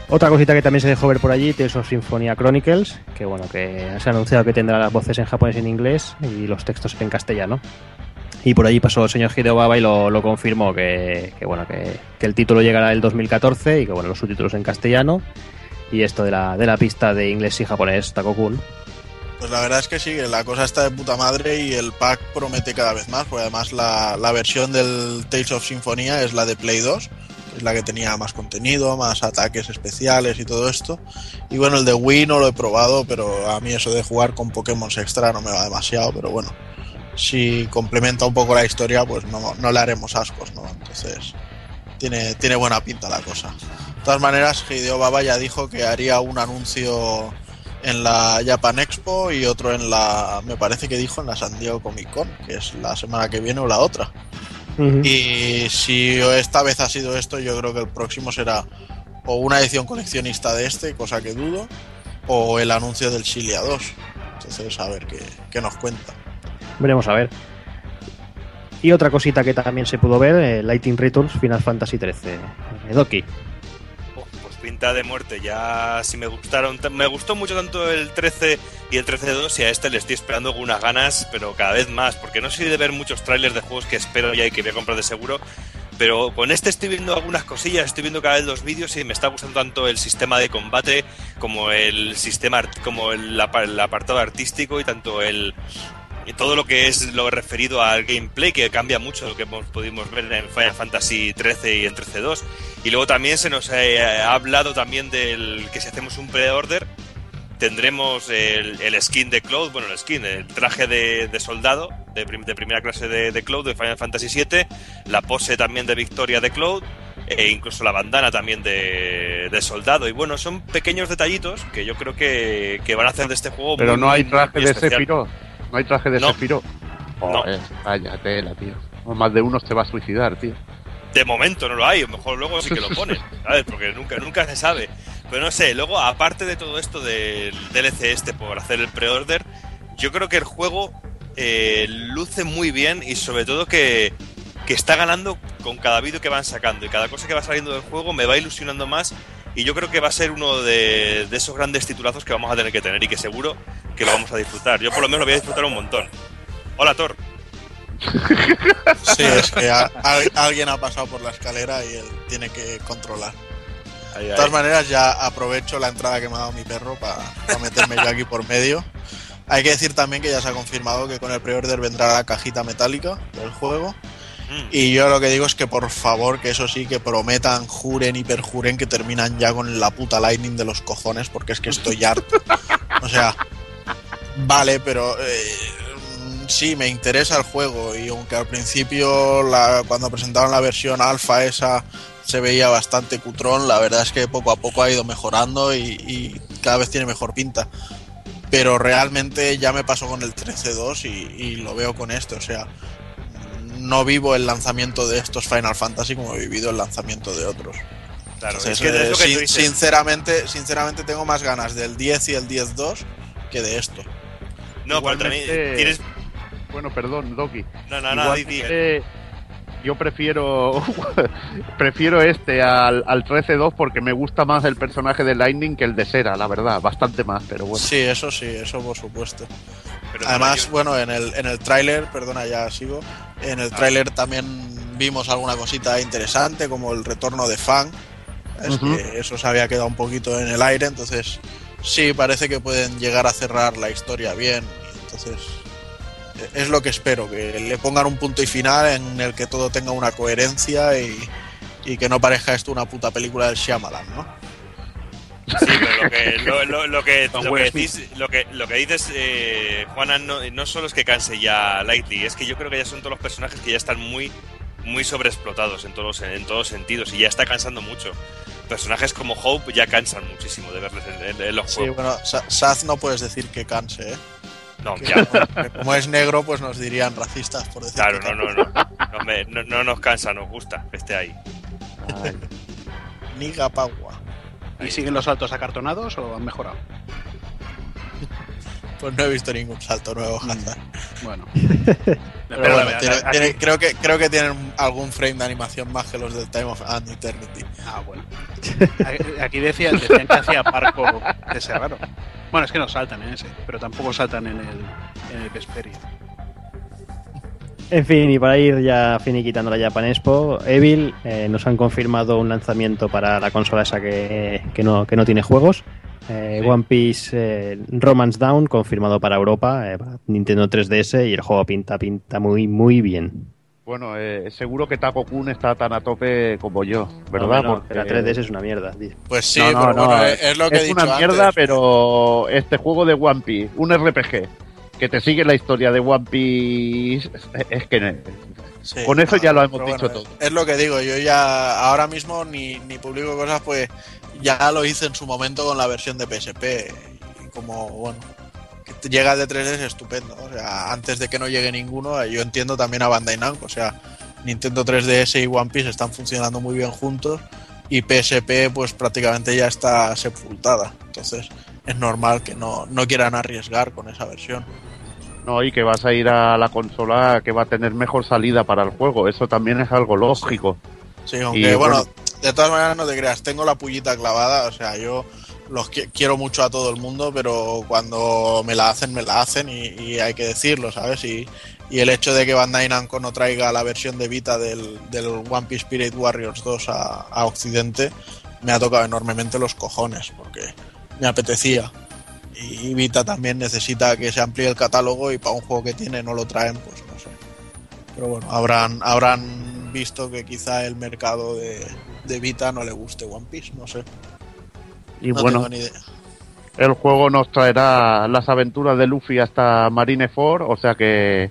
Otra cosita que también se dejó ver por allí, Tales of Symphonia Chronicles, que bueno, que se ha anunciado que tendrá las voces en japonés y en inglés y los textos en castellano. Y por allí pasó el señor Hideo Baba y lo, lo confirmó que, que, bueno, que, que el título llegará el 2014 y que bueno, los subtítulos en castellano. Y esto de la, de la pista de inglés y japonés, Takokun. Pues la verdad es que sí, la cosa está de puta madre y el pack promete cada vez más, porque además la, la versión del Tales of Symphonia es la de Play 2, que es la que tenía más contenido, más ataques especiales y todo esto. Y bueno, el de Wii no lo he probado, pero a mí eso de jugar con Pokémon extra no me va demasiado, pero bueno, si complementa un poco la historia, pues no, no le haremos ascos, ¿no? Entonces, tiene, tiene buena pinta la cosa. De todas maneras, Hideo Baba ya dijo que haría un anuncio en la Japan Expo y otro en la, me parece que dijo en la San Diego Comic Con, que es la semana que viene o la otra. Y si esta vez ha sido esto, yo creo que el próximo será o una edición coleccionista de este, cosa que dudo, o el anuncio del Shilia 2. Entonces, a ver qué, qué nos cuenta. Veremos a ver. Y otra cosita que también se pudo ver, eh, Lighting Returns Final Fantasy XIII. eh, Doki. Pues pinta de muerte. Ya si me gustaron, me gustó mucho tanto el 13 y el 13-2 y a este le estoy esperando con unas ganas, pero cada vez más, porque no soy de ver muchos trailers de juegos que espero ya y que voy a comprar de seguro. Pero con este estoy viendo algunas cosillas, estoy viendo cada vez los vídeos y me está gustando tanto el sistema de combate como el sistema, como el apartado artístico y tanto el, y todo lo que es lo referido al gameplay, que cambia mucho lo que hemos pudimos ver en Final Fantasy 13 y en 13-2. Y luego también se nos eh, ha hablado también del que si hacemos un pre-order, tendremos el, el skin de Cloud, bueno, el skin, el traje de, de soldado de, prim- de primera clase de, de Cloud de Final Fantasy VII, la pose también de victoria de Cloud, e incluso la bandana también de, de soldado. Y bueno, son pequeños detallitos que yo creo que, que van a hacer de este juego Pero muy, no hay traje de. Sephiroth. No hay traje de No. Sephiroth. No. Joder, vaya tela, tío. Más de uno se va a suicidar, tío. De momento no lo hay, a lo mejor luego sí que lo ponen, ¿sabes? Porque nunca, nunca se sabe. Pero no sé, luego, aparte de todo esto del DLC este por hacer el pre-order, yo creo que el juego eh, luce muy bien y sobre todo que, que está ganando con cada vídeo que van sacando y cada cosa que va saliendo del juego me va ilusionando más y yo creo que va a ser uno de, de esos grandes titulazos que vamos a tener que tener y que seguro que lo vamos a disfrutar. Yo por lo menos lo voy a disfrutar un montón. Hola Thor. Sí, es que a- a- alguien ha pasado por la escalera y él tiene que controlar. Ahí, De ahí. todas maneras, ya aprovecho la entrada que me ha dado mi perro para meterme yo aquí por medio. Hay que decir también que ya se ha confirmado que con el pre-order vendrá la cajita metálica del juego. Mm. Y yo lo que digo es que por favor, que eso sí, que prometan, juren y perjuren que terminan ya con la puta Lightning de los cojones, porque es que estoy harto. O sea, vale, pero eh, sí, me interesa el juego. Y aunque al principio, la- cuando presentaron la versión alfa esa, se veía bastante cutrón, la verdad es que poco a poco ha ido mejorando y, y cada vez tiene mejor pinta. Pero realmente ya me pasó con el 13.2 y, y lo veo con este, o sea, no vivo el lanzamiento de estos Final Fantasy como he vivido el lanzamiento de otros. Claro, Entonces, es que es eh, lo que sin- tú dices. sinceramente, sinceramente tengo más ganas del 10 y el 10.2 que de esto. No, pero tienes. Bueno, perdón, Doki. No, no, no, yo prefiero prefiero este al, al 13-2 porque me gusta más el personaje de Lightning que el de Sera, la verdad, bastante más, pero bueno. Sí, eso sí, eso por supuesto. Pero Además, bueno, en el, en el tráiler, perdona, ya sigo, en el Ah. tráiler también vimos alguna cosita interesante, como el retorno de Fang. Es que eso se había quedado un poquito en el aire, entonces sí, parece que pueden llegar a cerrar la historia bien. y Entonces, eh, es lo que espero, que le pongan un punto y final en el que todo tenga una coherencia y, y que no parezca esto una puta película del Shyamalan, ¿no? Sí, pero lo que, lo, lo- lo que, lo que decís, lo que, lo que dices, eh, Juana, no, no solo es que canse ya Lightly, es que yo creo que ya son todos los personajes que ya están muy, muy sobreexplotados en todos, en todos sentidos y ya está cansando mucho. Personajes como Hope ya cansan muchísimo de verles en, en- en los Sí, juegos. bueno, Sa- Saz no puedes decir que canse, ¿eh? No, Que ya, como- como es negro, pues nos dirían racistas, por decir claro, que no, no, no, no, me- no, no nos cansa, nos gusta que esté ahí. Niga Pagua. ¿Y siguen los saltos acartonados o han mejorado? Pues no he visto ningún salto nuevo, Hazard. Bueno. Pero bueno, la- tiene- aquí- tiene- creo, que, creo que tienen algún frame de animación más que los del Time of an Eternity. Ah, bueno. Aquí- decía, decían que hacía parco de ese raro. Bueno, es que no saltan en ese, pero tampoco saltan en el, en el Vesperia. En fin, y para ir ya finiquitando la Japan Expo, Evil eh, nos han confirmado un lanzamiento para la consola esa que, que no, que no tiene juegos. Eh, Sí. One Piece eh, Romance Down confirmado para Europa, eh, para Nintendo 3DS y el juego pinta pinta muy muy bien. Bueno, eh, seguro que Taco Kun está tan a tope como yo, ¿verdad? No, no, Porque- la 3DS es una mierda. tío. Pues sí, No, no, pero no, bueno, es, es lo que he es dicho una mierda, antes. pero este juego de One Piece, un RPG, que te sigue la historia de One Piece, es que Sí, con eso ya lo hemos dicho bueno, todo. Es lo que digo, yo ya ahora mismo ni, ni publico cosas, pues ya lo hice en su momento con la versión de PSP. Y como, bueno, que llega de 3D es estupendo. O sea, antes de que no llegue ninguno, yo entiendo también a Bandai Namco. O sea, Nintendo 3DS y One Piece están funcionando muy bien juntos y PSP pues prácticamente ya está sepultada. Entonces es normal que no, no quieran arriesgar con esa versión. No, y que vas a ir a la consola que va a tener mejor salida para el juego, eso también es algo lógico. Sí, aunque Y, bueno, bueno. de todas maneras no te creas, tengo la pullita clavada, o sea, yo los qui- quiero mucho a todo el mundo, pero cuando me la hacen, me la hacen y, y hay que decirlo, ¿sabes? Y, y el hecho de que Bandai Namco no traiga la versión de Vita del, del One Piece Spirit Warriors 2 a, a Occidente me ha tocado enormemente los cojones, porque me apetecía. Y Vita también necesita que se amplíe el catálogo y para un juego que tiene no lo traen, pues no sé. Pero bueno, habrán, habrán visto que quizá el mercado de, de Vita no le guste One Piece, no sé. Y no bueno, tengo ni idea. el juego nos traerá las aventuras de Luffy hasta Marineford, o sea que,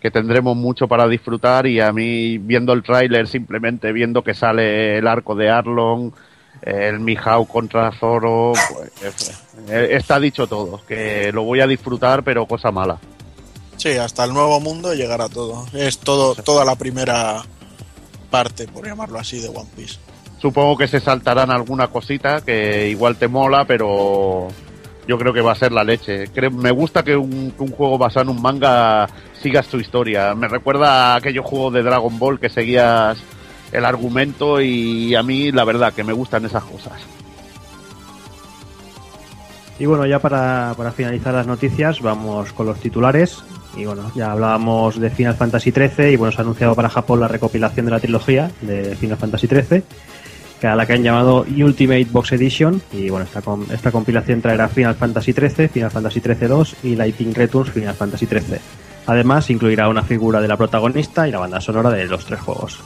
que tendremos mucho para disfrutar y a mí viendo el tráiler simplemente viendo que sale el arco de Arlong, el Mihawk contra Zoro, pues, eh, está dicho todo, que lo voy a disfrutar pero cosa mala. Sí, hasta el nuevo mundo llegará todo. Es todo, toda la primera parte, por llamarlo así, de One Piece. Supongo que se saltarán alguna cosita que igual te mola, pero yo creo que va a ser la leche. Creo- me gusta que un, que un juego basado en un manga sigas tu historia. Me recuerda a aquellos juegos de Dragon Ball que seguías el argumento y a mí la verdad que me gustan esas cosas. Y bueno, ya para, para finalizar las noticias, vamos con los titulares. Y bueno, ya hablábamos de Final Fantasy XIII y bueno, se ha anunciado para Japón la recopilación de la trilogía de Final Fantasy XIII, que a la que han llamado Ultimate Box Edition. Y bueno, esta, esta compilación traerá Final Fantasy XIII, Final Fantasy XIII 2 y Lightning Returns Final Fantasy XIII. Además, incluirá una figura de la protagonista y la banda sonora de los tres juegos.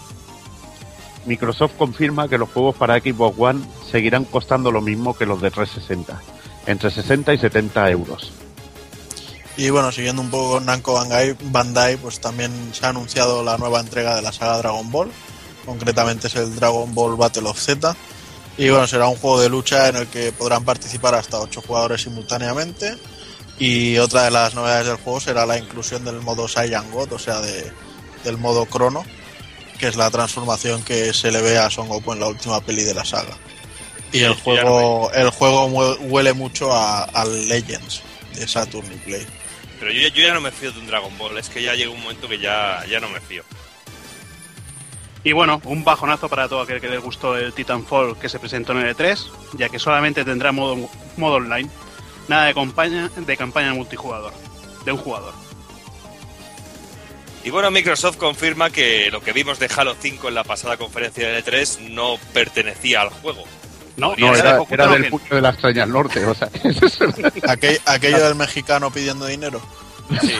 Microsoft confirma que los juegos para Xbox One seguirán costando lo mismo que los de 360, entre 60 y 70 euros. Y bueno, siguiendo un poco con Namco Bandai, pues también se ha anunciado la nueva entrega de la saga Dragon Ball. Concretamente es el Dragon Ball Battle of Z. Y bueno, será un juego de lucha en el que podrán participar hasta 8 jugadores simultáneamente. Y otra de las novedades del juego será la inclusión del modo Saiyan God, o sea, de, del modo Crono, que es la transformación que se le ve a Son Goku en la última peli de la saga. Y el juego, el juego huele mucho a, al Legends de Saturn y Play. Pero yo, ya- yo ya no me fío de un Dragon Ball, es que ya llega un momento que ya, ya no me fío. Y bueno, un bajonazo para todo aquel que le gustó el Titanfall que se presentó en el E3, ya que solamente tendrá modo, modo online, nada de campaña, de campaña multijugador, de un jugador. Y bueno, Microsoft confirma que lo que vimos de Halo 5 en la pasada conferencia de E3 no pertenecía al juego. No, No, era, era del puño de la extraña al norte, o sea, Aquel- aquello del mexicano pidiendo dinero. Sí.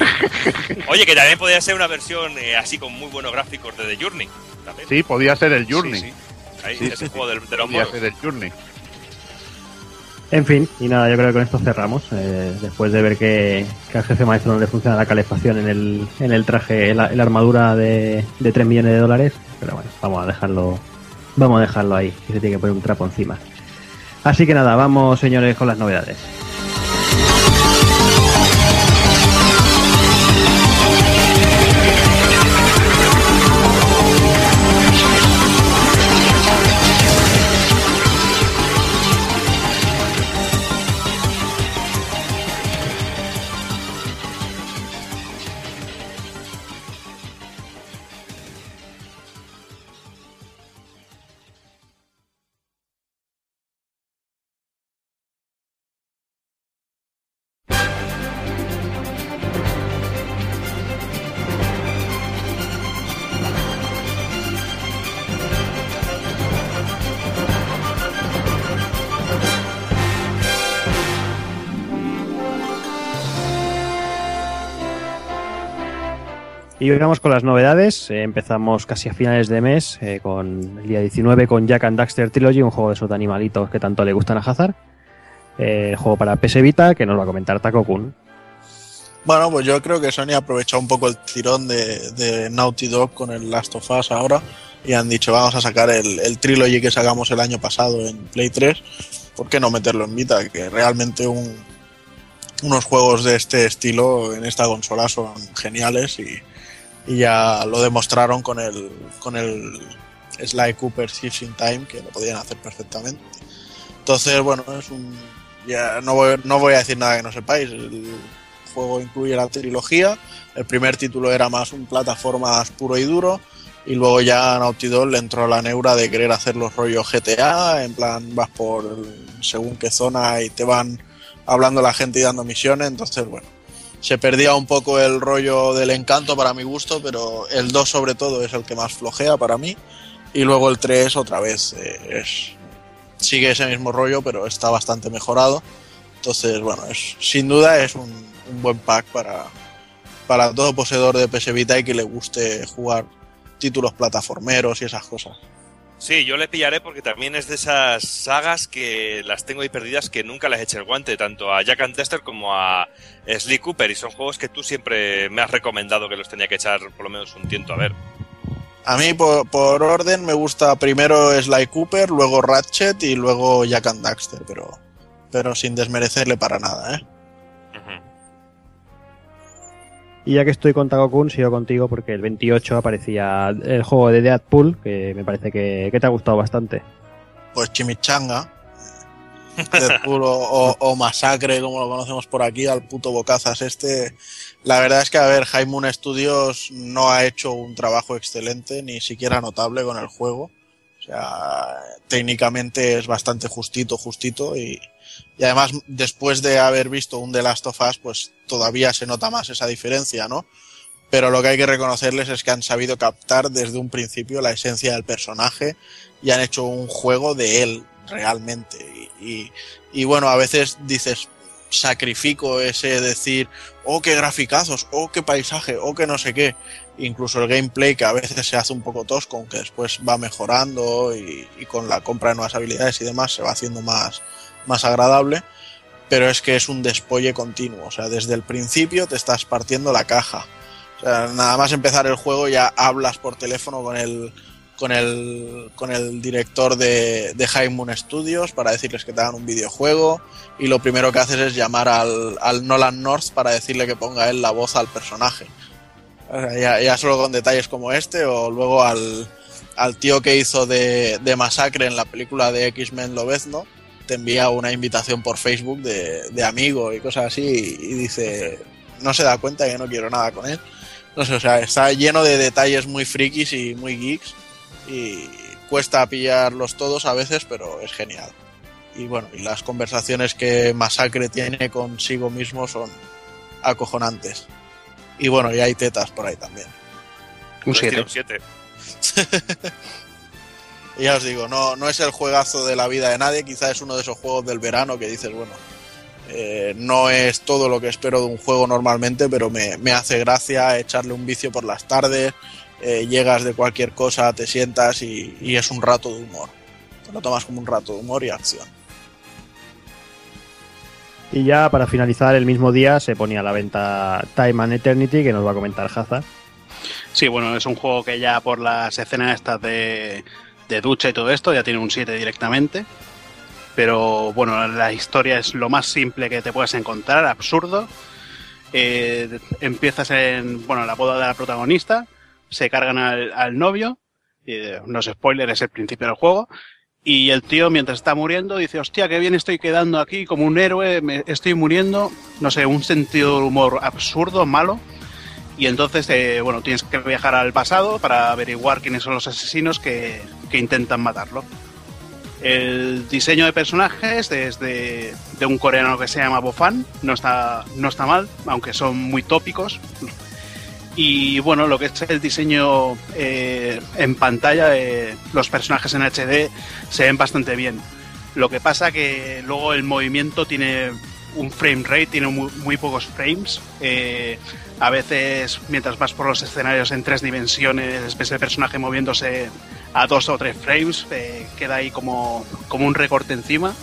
Oye, que también podría ser una versión eh, así con muy buenos gráficos de The Journey. También. sí, podía ser el Journey. Sí, sí. Ahí, Sí, ese sí, sí. juego del- de los Podía ser el Journey. En fin, y nada, yo creo que con esto cerramos. eh, después de ver que, que al jefe maestro no le funciona la calefacción en el, en el traje, en la, la armadura de, de 3 millones de dólares. Pero bueno, vamos a dejarlo. Vamos a dejarlo ahí, que se tiene que poner un trapo encima. Así que nada, vamos señores con las novedades. Y hoy con las novedades. Eh, empezamos casi a finales de mes, eh, con el día 19 con Jack and Daxter Trilogy, un juego de esos de animalitos que tanto le gustan a Hazard. Eh, juego para PS Vita que nos va a comentar Taco Kun. Bueno, pues yo creo que Sony ha aprovechado un poco el tirón de, Naughty Dog con el Last of Us ahora y han dicho vamos a sacar el, trilogy que sacamos el año pasado en Play 3, ¿por qué no meterlo en Vita? Que realmente un, unos juegos de este estilo en esta consola son geniales y, y ya lo demostraron con el, con el Sly Cooper Thieves in Time, que lo podían hacer perfectamente. Entonces, bueno, es un. Ya no voy, no voy a decir nada que no sepáis. El juego incluye la trilogía. El primer título era más un plataformas puro y duro. Y luego ya Naughty Dog le entró la neura de querer hacer los rollos GTA. En plan, vas por según qué zona y te van hablando la gente y dando misiones. Entonces, bueno, se perdía un poco el rollo del encanto para mi gusto. Pero el 2 sobre todo es el que más flojea para mí. Y luego el 3 otra vez eh, es, sigue ese mismo rollo, pero está bastante mejorado. Entonces, bueno, es, sin duda es un, un buen pack para, para todo poseedor de PS Vita y que le guste jugar títulos plataformeros y esas cosas. Sí, yo le pillaré porque también es de esas sagas que las tengo ahí perdidas que nunca les eché el guante, tanto a Jack and Tester como a Sly Cooper, y son juegos que tú siempre me has recomendado que los tenía que echar por lo menos un tiento a ver. A mí, por, por orden, me gusta primero Sly Cooper, luego Ratchet y luego Jack and Daxter, pero, pero sin desmerecerle para nada, ¿eh? Y ya que estoy con Takokun, sigo contigo porque el 28 aparecía el juego de Deadpool, que me parece que, que te ha gustado bastante. Pues Chimichanga, Deadpool o, o- o Masacre, como lo conocemos por aquí, al puto bocazas este. La verdad es que, a ver, High Moon Studios no ha hecho un trabajo excelente, ni siquiera notable con el juego. O sea, técnicamente es bastante justito, justito y, y además después de haber visto un The Last of Us, pues todavía se nota más esa diferencia, ¿no? Pero lo que hay que reconocerles es que han sabido captar desde un principio la esencia del personaje y han hecho un juego de él realmente. Y, y, bueno, a veces dices, sacrifico ese decir, oh, qué graficazos, oh, qué paisaje, oh, qué no sé qué. Incluso el gameplay que a veces se hace un poco tosco, aunque después va mejorando y, y con la compra de nuevas habilidades y demás se va haciendo más, más agradable. Pero es que es un despolle continuo, o sea, desde el principio te estás partiendo la caja. O sea, nada más empezar el juego ya hablas por teléfono con el, con el, con el director de, de High Moon Studios para decirles que te hagan un videojuego y lo primero que haces es llamar al, al Nolan North para decirle que ponga él la voz al personaje. O sea, ya, solo con detalles como este o luego al, al tío que hizo de, de Masacre en la película de X-Men Lobezno te envía una invitación por Facebook de, de amigo y cosas así y, y dice no se da cuenta que no quiero nada con él. No sé, o sea, está lleno de detalles muy frikis y muy geeks y cuesta pillarlos todos a veces, pero es genial. Y bueno, y las conversaciones que Masacre tiene consigo mismo son acojonantes. Y bueno, y hay tetas por ahí también. Un Pues 7. Y ya os digo, no, no es el juegazo de la vida de nadie, quizás es uno de esos juegos del verano que dices, bueno, eh, no es todo lo que espero de un juego normalmente, pero me, me hace gracia echarle un vicio por las tardes, eh, llegas de cualquier cosa, te sientas y, y es un rato de humor. Te lo tomas como un rato de humor y acción. Y ya para finalizar el mismo día se ponía a la venta Time and Eternity, que nos va a comentar Haza. Sí, bueno, es un juego que ya por las escenas estas de, de ducha y todo esto ya tiene un 7 directamente. Pero bueno, la historia es lo más simple que te puedes encontrar, absurdo. Eh, empiezas en bueno la boda de la protagonista, se cargan al, al novio, eh, no es spoiler, es el principio del juego. Y el tío, mientras está muriendo, dice: Hostia, qué bien estoy quedando aquí como un héroe, me estoy muriendo. No sé, un sentido de humor absurdo, malo. Y entonces, eh, bueno, tienes que viajar al pasado para averiguar quiénes son los asesinos que, que intentan matarlo. El diseño de personajes es de, un coreano que se llama Bofan, no está, no está mal, aunque son muy tópicos. Y bueno, lo que es el diseño eh, en pantalla, eh, los personajes en HD se ven bastante bien. Lo que pasa que luego el movimiento tiene un frame rate, tiene muy, pocos frames. A veces, mientras vas por los escenarios en tres dimensiones, ves el personaje moviéndose a dos o tres frames, eh, queda ahí como, como un recorte encima.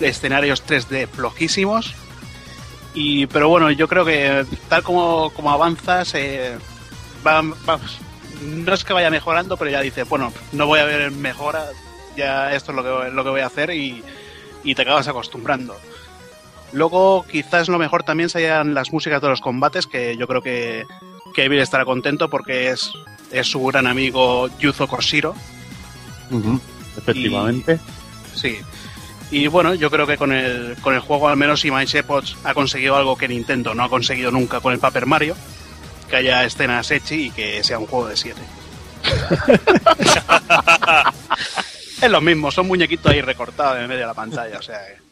Escenarios 3D flojísimos. Y, pero bueno, yo creo que tal como, como avanzas, eh, no es que vaya mejorando, pero ya dices, bueno, no voy a ver mejora, ya esto es lo que, lo que voy a hacer y, y te acabas acostumbrando. Luego, quizás lo mejor también sean las músicas de los combates, que yo creo que, que Evil estará contento porque es, es su gran amigo Yuzo Koshiro. Efectivamente. Sí. Y bueno, yo creo que con el, con el juego al menos Imai Shepots ha conseguido algo que Nintendo no ha conseguido nunca con el Paper Mario, que haya escenas echi y que sea un juego de 7. es lo mismo, son muñequitos ahí recortados en medio de la pantalla, o sea... que-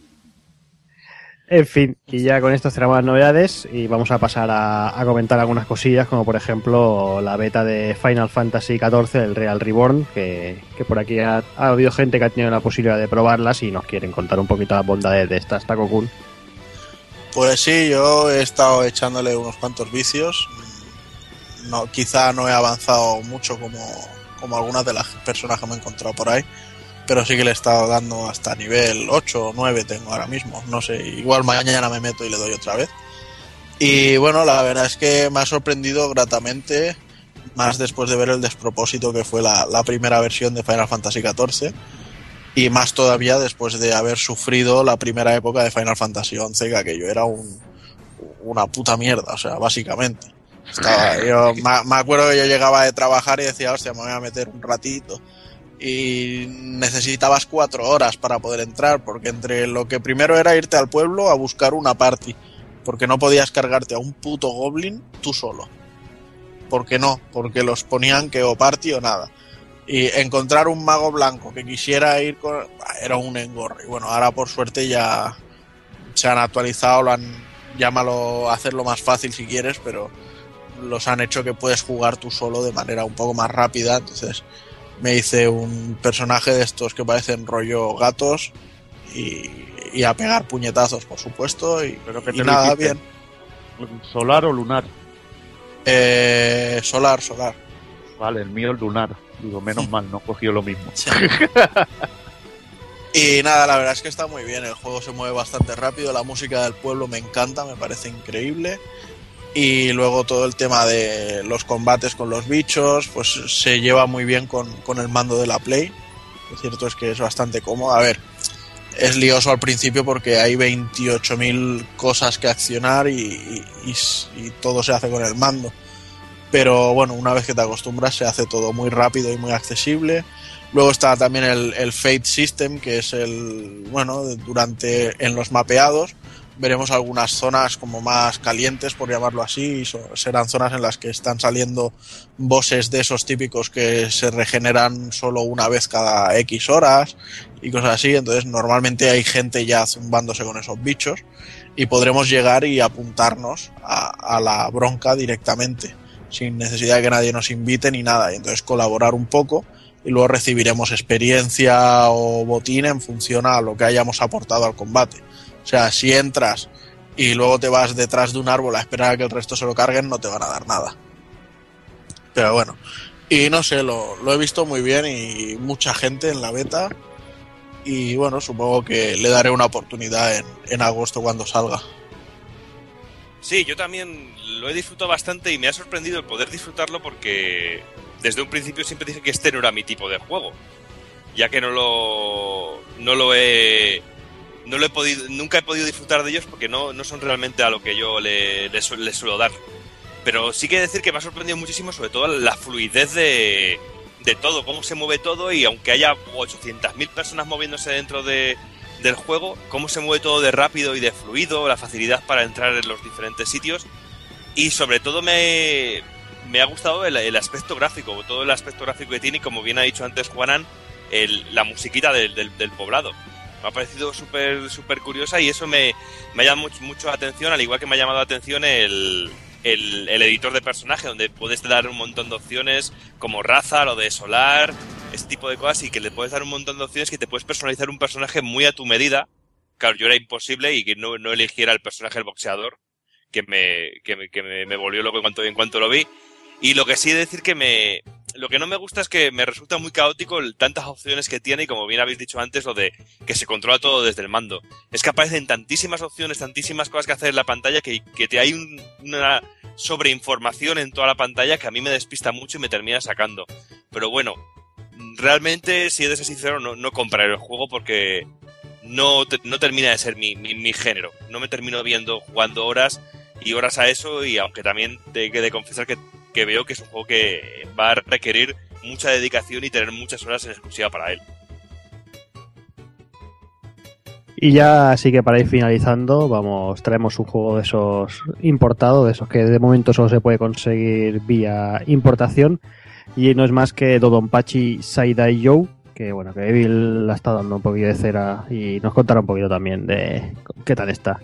En fin, y ya con esto cerramos las novedades y vamos a pasar a, comentar algunas cosillas, como por ejemplo la beta de Final Fantasy XIV, el Real Reborn, que, por aquí ha, ha habido gente que ha tenido la posibilidad de probarlas y nos quieren contar un poquito las bondades de estas Takokun. Pues sí, yo he estado echándole unos cuantos vicios. No, quizá no he avanzado mucho como, como algunas de las personas que me he encontrado por ahí. Pero sí que le he estado dando hasta nivel 8 o 9 tengo ahora mismo. No sé, igual mañana me meto y le doy otra vez. Y bueno, la verdad es que me ha sorprendido gratamente, más después de ver el despropósito que fue la, la primera versión de Final Fantasy XIV. Y más todavía después de haber sufrido la primera época de Final Fantasy XI, que aquello era un, una puta mierda, o sea, básicamente. Estaba, yo me, me acuerdo que yo llegaba de trabajar y decía, hostia, me voy a meter un ratito. Y necesitabas cuatro horas para poder entrar, porque entre lo que primero era irte al pueblo a buscar una party, porque no podías cargarte a un puto goblin tú solo. Porque no, porque los ponían que o party o nada. Y encontrar un mago blanco que quisiera ir con... era un engorro. Y bueno, ahora por suerte ya se han actualizado, lo han llámalo hacerlo más fácil si quieres, pero los han hecho que puedes jugar tú solo de manera un poco más rápida. Entonces me hice un personaje de estos que parecen rollo gatos y, y a pegar puñetazos, por supuesto. Y, Pero que y te lo nada, bien. ¿Solar o lunar? Eh, solar, solar. Vale, el mío es lunar. Digo, menos mal, no cogió lo mismo. Y nada, la verdad es que está muy bien, el juego se mueve bastante rápido, la música del pueblo me encanta, me parece increíble. Y luego todo el tema de los combates con los bichos, pues se lleva muy bien con, con el mando de la Play. Lo cierto es que es bastante cómodo. A ver, es lioso al principio porque hay 28.000 cosas que accionar y, y- todo se hace con el mando. Pero bueno, una vez que te acostumbras se hace todo muy rápido y muy accesible. Luego está también el, el Fate System, que es el, bueno, durante, en los mapeados veremos algunas zonas como más calientes, por llamarlo así, y serán zonas en las que están saliendo bosses de esos típicos que se regeneran solo una vez cada X horas y cosas así, entonces normalmente hay gente ya zumbándose con esos bichos y podremos llegar y apuntarnos a, a la bronca directamente, sin necesidad de que nadie nos invite ni nada, y entonces colaborar un poco y luego recibiremos experiencia o botín en función a lo que hayamos aportado al combate. O sea, si entras y luego te vas detrás de un árbol a esperar a que el resto se lo carguen, no te van a dar nada. Pero bueno, y no sé, lo, he visto muy bien y mucha gente en la beta. Y bueno, supongo que le daré una oportunidad en, en agosto cuando salga. Sí, yo también lo he disfrutado bastante y me ha sorprendido el poder disfrutarlo porque desde un principio siempre dije que este no era mi tipo de juego. Ya que no lo, no lo he. No lo he podido, nunca he podido disfrutar de ellos porque no, no son realmente a lo que yo le, le su- le suelo dar. Pero sí que decir que me ha sorprendido muchísimo, sobre todo la fluidez de, de todo, cómo se mueve todo y aunque haya 800.000 personas moviéndose dentro de, del juego, cómo se mueve todo de rápido y de fluido, la facilidad para entrar en los diferentes sitios y sobre todo me, me ha gustado el, aspecto gráfico, todo el aspecto gráfico que tiene y como bien ha dicho antes Juanan, el- la musiquita del poblado. Me ha parecido súper súper curiosa y eso me, me ha llamado mucho, mucho la atención, al igual que me ha llamado la atención el, el, el editor de personaje, donde puedes dar un montón de opciones como raza, lo de solar, este tipo de cosas, y que le puedes dar un montón de opciones que te puedes personalizar un personaje muy a tu medida. Claro, yo era imposible y que no, no eligiera el personaje del boxeador, que me, que me, que me, volvió loco en cuanto, en cuanto lo vi. Y lo que sí decir que me, lo que no me gusta es que me resulta muy caótico el- tantas opciones que tiene y como bien habéis dicho antes, lo de que se controla todo desde el mando. Es que aparecen tantísimas opciones, tantísimas cosas que hacer en la pantalla que, que te hay un- una sobreinformación en toda la pantalla que a mí me despista mucho y me termina sacando. Pero bueno, realmente, si he de ser sincero, no, no compraré el juego porque no, no termina de ser mi, mi, mi género. No me termino viendo jugando horas y horas a eso y aunque también te que de confesar que, que veo que es un juego que va a requerir mucha dedicación y tener muchas horas en exclusiva para él. Y ya así que para ir finalizando, vamos, traemos un juego de esos importados, de esos que de momento solo se puede conseguir vía importación. Y no es más que Dodonpachi Saidai Joe, que bueno, que Evil la está dando un poquito de cera y nos contará un poquito también de qué tal está.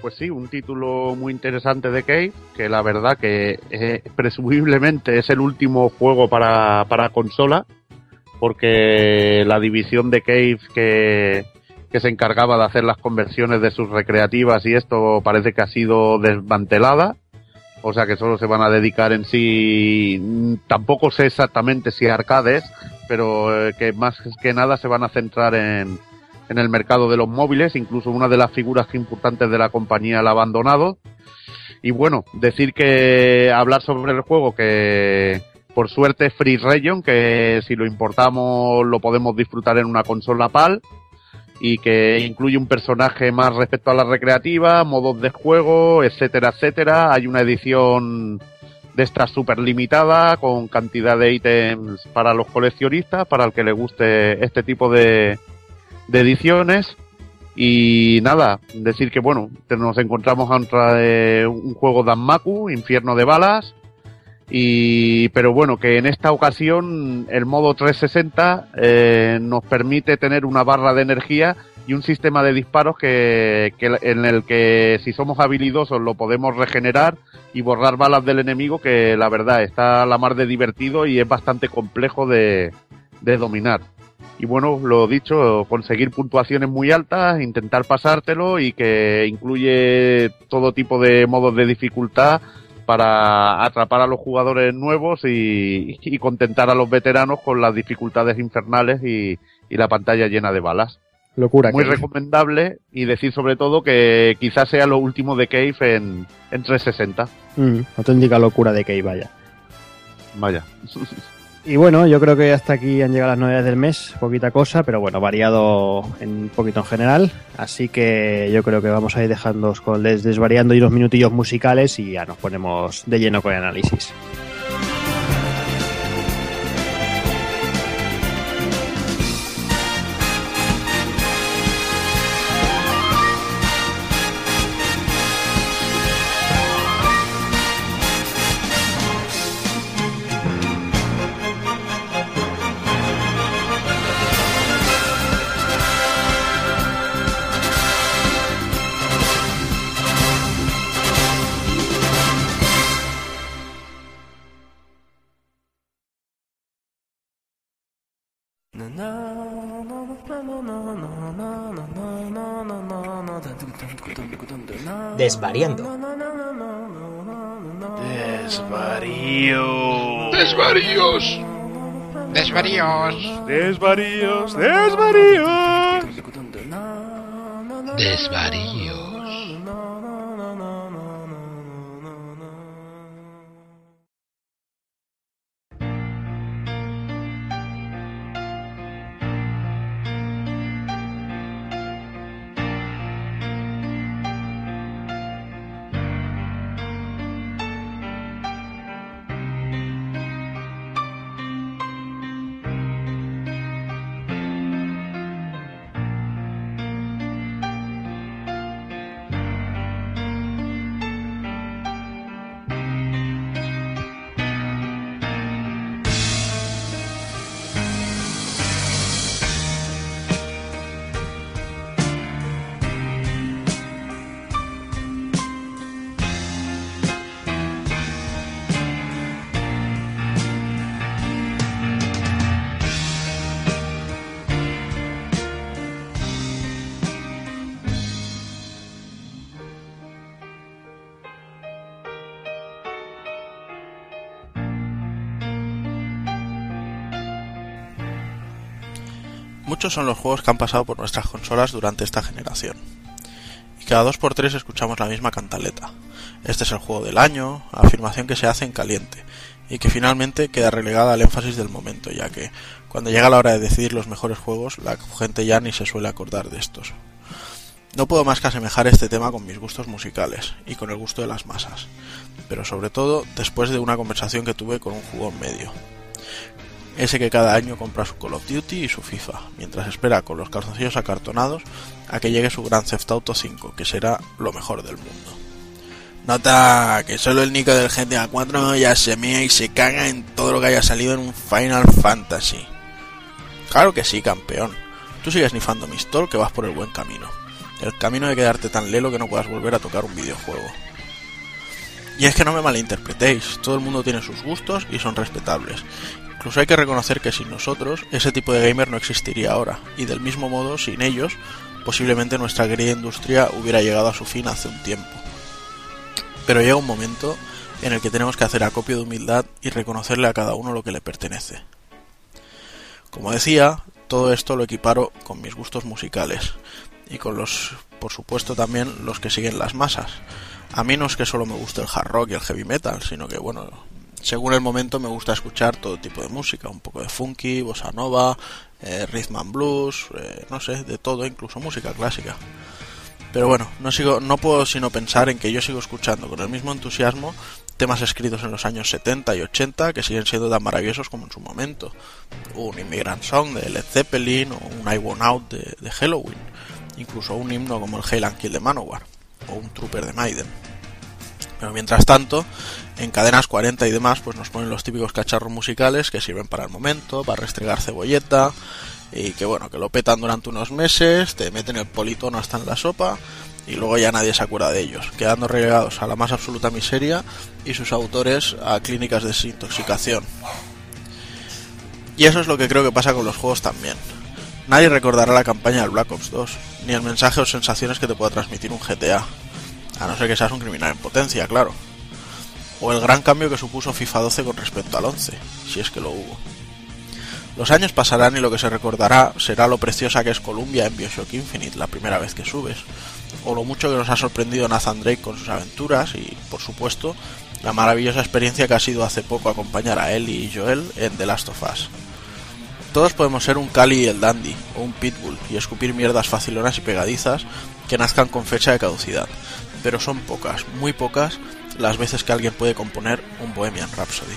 Pues sí, un título muy interesante de Cave, que la verdad que eh, presumiblemente es el último juego para, para consola, porque la división de Cave que, que se encargaba de hacer las conversiones de sus recreativas y esto parece que ha sido desmantelada o sea que solo se van a dedicar en sí, tampoco sé exactamente si arcades, pero eh, que más que nada se van a centrar en, en el mercado de los móviles, incluso una de las figuras importantes de la compañía la ha abandonado. Y bueno, decir que hablar sobre el juego que por suerte es Free Region, que si lo importamos lo podemos disfrutar en una consola PAL y que incluye un personaje más respecto a la recreativa, modos de juego, etcétera, etcétera. Hay una edición de esta súper limitada con cantidad de ítems para los coleccionistas, para el que le guste este tipo de, de ediciones. Y nada, decir que bueno, nos encontramos ante un juego de Anmaku, Infierno de Balas, y pero bueno que en esta ocasión el modo 360 eh, nos permite tener una barra de energía y un sistema de disparos que, que, en el que si somos habilidosos lo podemos regenerar y borrar balas del enemigo que la verdad está a la mar de divertido y es bastante complejo de, de dominar y bueno, lo dicho, conseguir puntuaciones muy altas, intentar pasártelo y que incluye todo tipo de modos de dificultad para atrapar a los jugadores nuevos y, y contentar a los veteranos con las dificultades infernales y, y la pantalla llena de balas. Locura. Muy Cave. recomendable y decir sobre todo que quizás sea lo último de Cave en, en 360. Mm, auténtica locura de Cave, vaya. Vaya. Y bueno, yo creo que hasta aquí han llegado las novedades del mes, poquita cosa, pero bueno, variado en poquito en general. Así que yo creo que vamos a ir dejando con des- desvariando y unos minutillos musicales y ya nos ponemos de lleno con el análisis. Desvariando. Desvarío. Desvaríos. Desvaríos. Desvaríos. Desvaríos. Desvaríos. Son los juegos que han pasado por nuestras consolas durante esta generación. Y cada dos por tres escuchamos la misma cantaleta. Este es el juego del año, afirmación que se hace en caliente, y que finalmente queda relegada al énfasis del momento, ya que cuando llega la hora de decidir los mejores juegos, la gente ya ni se suele acordar de estos. No puedo más que asemejar este tema con mis gustos musicales y con el gusto de las masas, pero sobre todo después de una conversación que tuve con un jugón medio. Ese que cada año compra su Call of Duty y su FIFA, mientras espera con los calzoncillos acartonados a que llegue su Grand Theft Auto 5, que será lo mejor del mundo. Nota que solo el Nico del GTA 4 ya se mea y se caga en todo lo que haya salido en un Final Fantasy. Claro que sí, campeón. Tú sigues nifando mi store que vas por el buen camino. El camino de quedarte tan lelo que no puedas volver a tocar un videojuego. Y es que no me malinterpretéis, todo el mundo tiene sus gustos y son respetables. Incluso hay que reconocer que sin nosotros ese tipo de gamer no existiría ahora, y del mismo modo, sin ellos, posiblemente nuestra querida industria hubiera llegado a su fin hace un tiempo. Pero llega un momento en el que tenemos que hacer acopio de humildad y reconocerle a cada uno lo que le pertenece. Como decía, todo esto lo equiparo con mis gustos musicales y con los, por supuesto, también los que siguen las masas. A mí no es que solo me guste el hard rock y el heavy metal, sino que, bueno, según el momento me gusta escuchar todo tipo de música, un poco de funky, bossa nova, eh, rhythm and blues, eh, no sé, de todo, incluso música clásica. Pero bueno, no sigo, no puedo sino pensar en que yo sigo escuchando con el mismo entusiasmo temas escritos en los años 70 y 80 que siguen siendo tan maravillosos como en su momento. Un Immigrant Song de Led Zeppelin o un I Want Out de, de Halloween, incluso un himno como el Hail and Kill de Manowar o un Trooper de Maiden. Pero mientras tanto, en cadenas 40 y demás, pues nos ponen los típicos cacharros musicales que sirven para el momento, para restregar cebolleta y que bueno, que lo petan durante unos meses, te meten el politono hasta en la sopa y luego ya nadie se acuerda de ellos, quedando relegados a la más absoluta miseria y sus autores a clínicas de desintoxicación. Y eso es lo que creo que pasa con los juegos también. Nadie recordará la campaña del Black Ops 2, ni el mensaje o sensaciones que te pueda transmitir un GTA, a no ser que seas un criminal en potencia, claro. O el gran cambio que supuso FIFA 12 con respecto al 11, si es que lo hubo. Los años pasarán y lo que se recordará será lo preciosa que es Columbia en Bioshock Infinite la primera vez que subes, o lo mucho que nos ha sorprendido Nathan Drake con sus aventuras y, por supuesto, la maravillosa experiencia que ha sido hace poco acompañar a Ellie y Joel en The Last of Us. Todos podemos ser un Cali y el Dandy, o un Pitbull, y escupir mierdas facilonas y pegadizas que nazcan con fecha de caducidad, pero son pocas, muy pocas, las veces que alguien puede componer un Bohemian Rhapsody.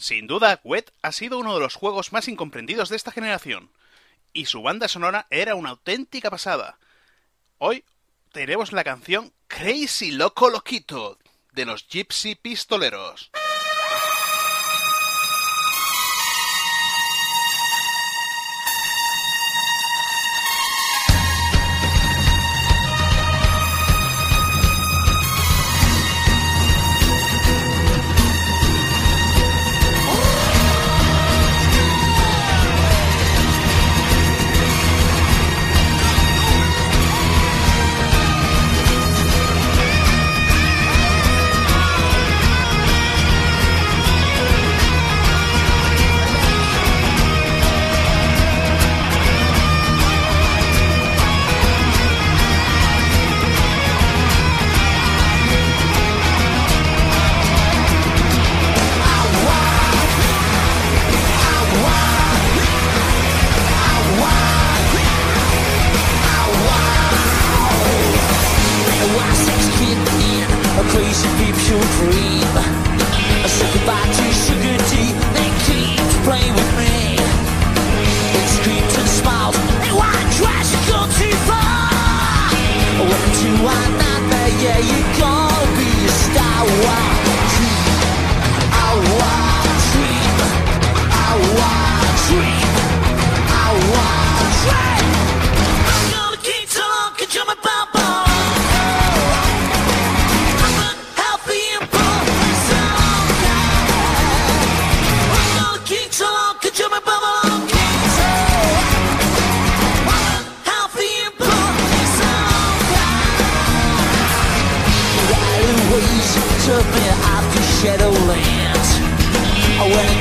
Sin duda, Wet ha sido uno de los juegos más incomprendidos de esta generación, y su banda sonora era una auténtica pasada. Hoy tenemos la canción Crazy Loco Loquito de los Gypsy Pistoleros. Please keep you free. said goodbye to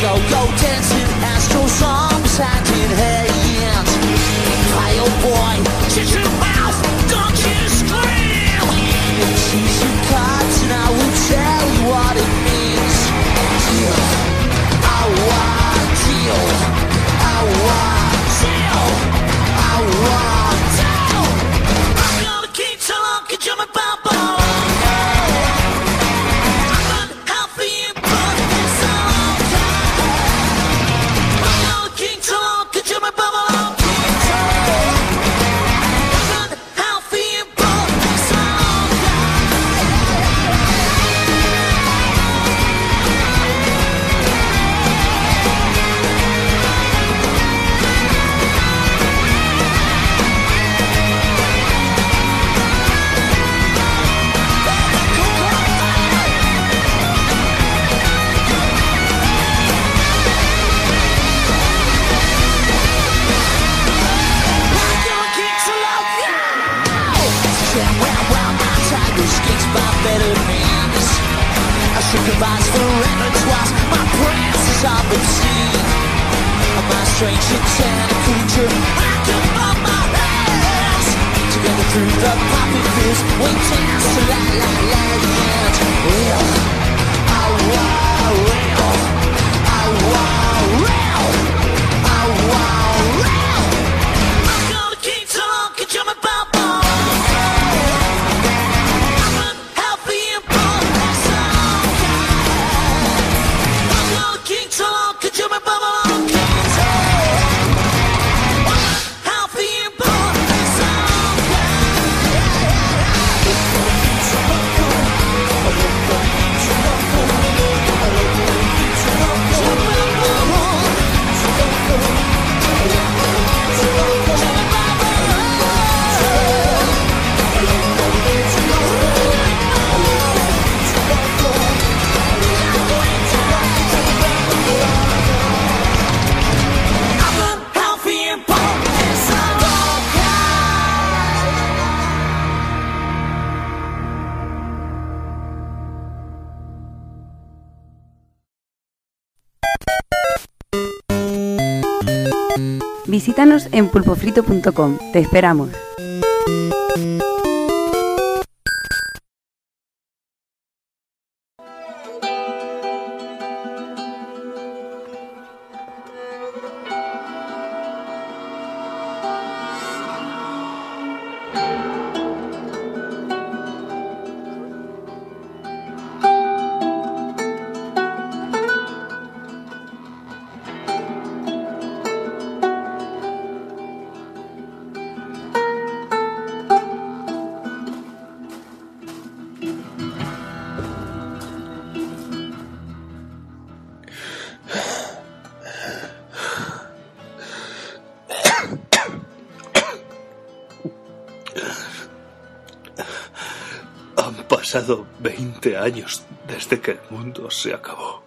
hand in en pulpofrito.com. Te esperamos. Pasado 20 años desde que el mundo se acabó.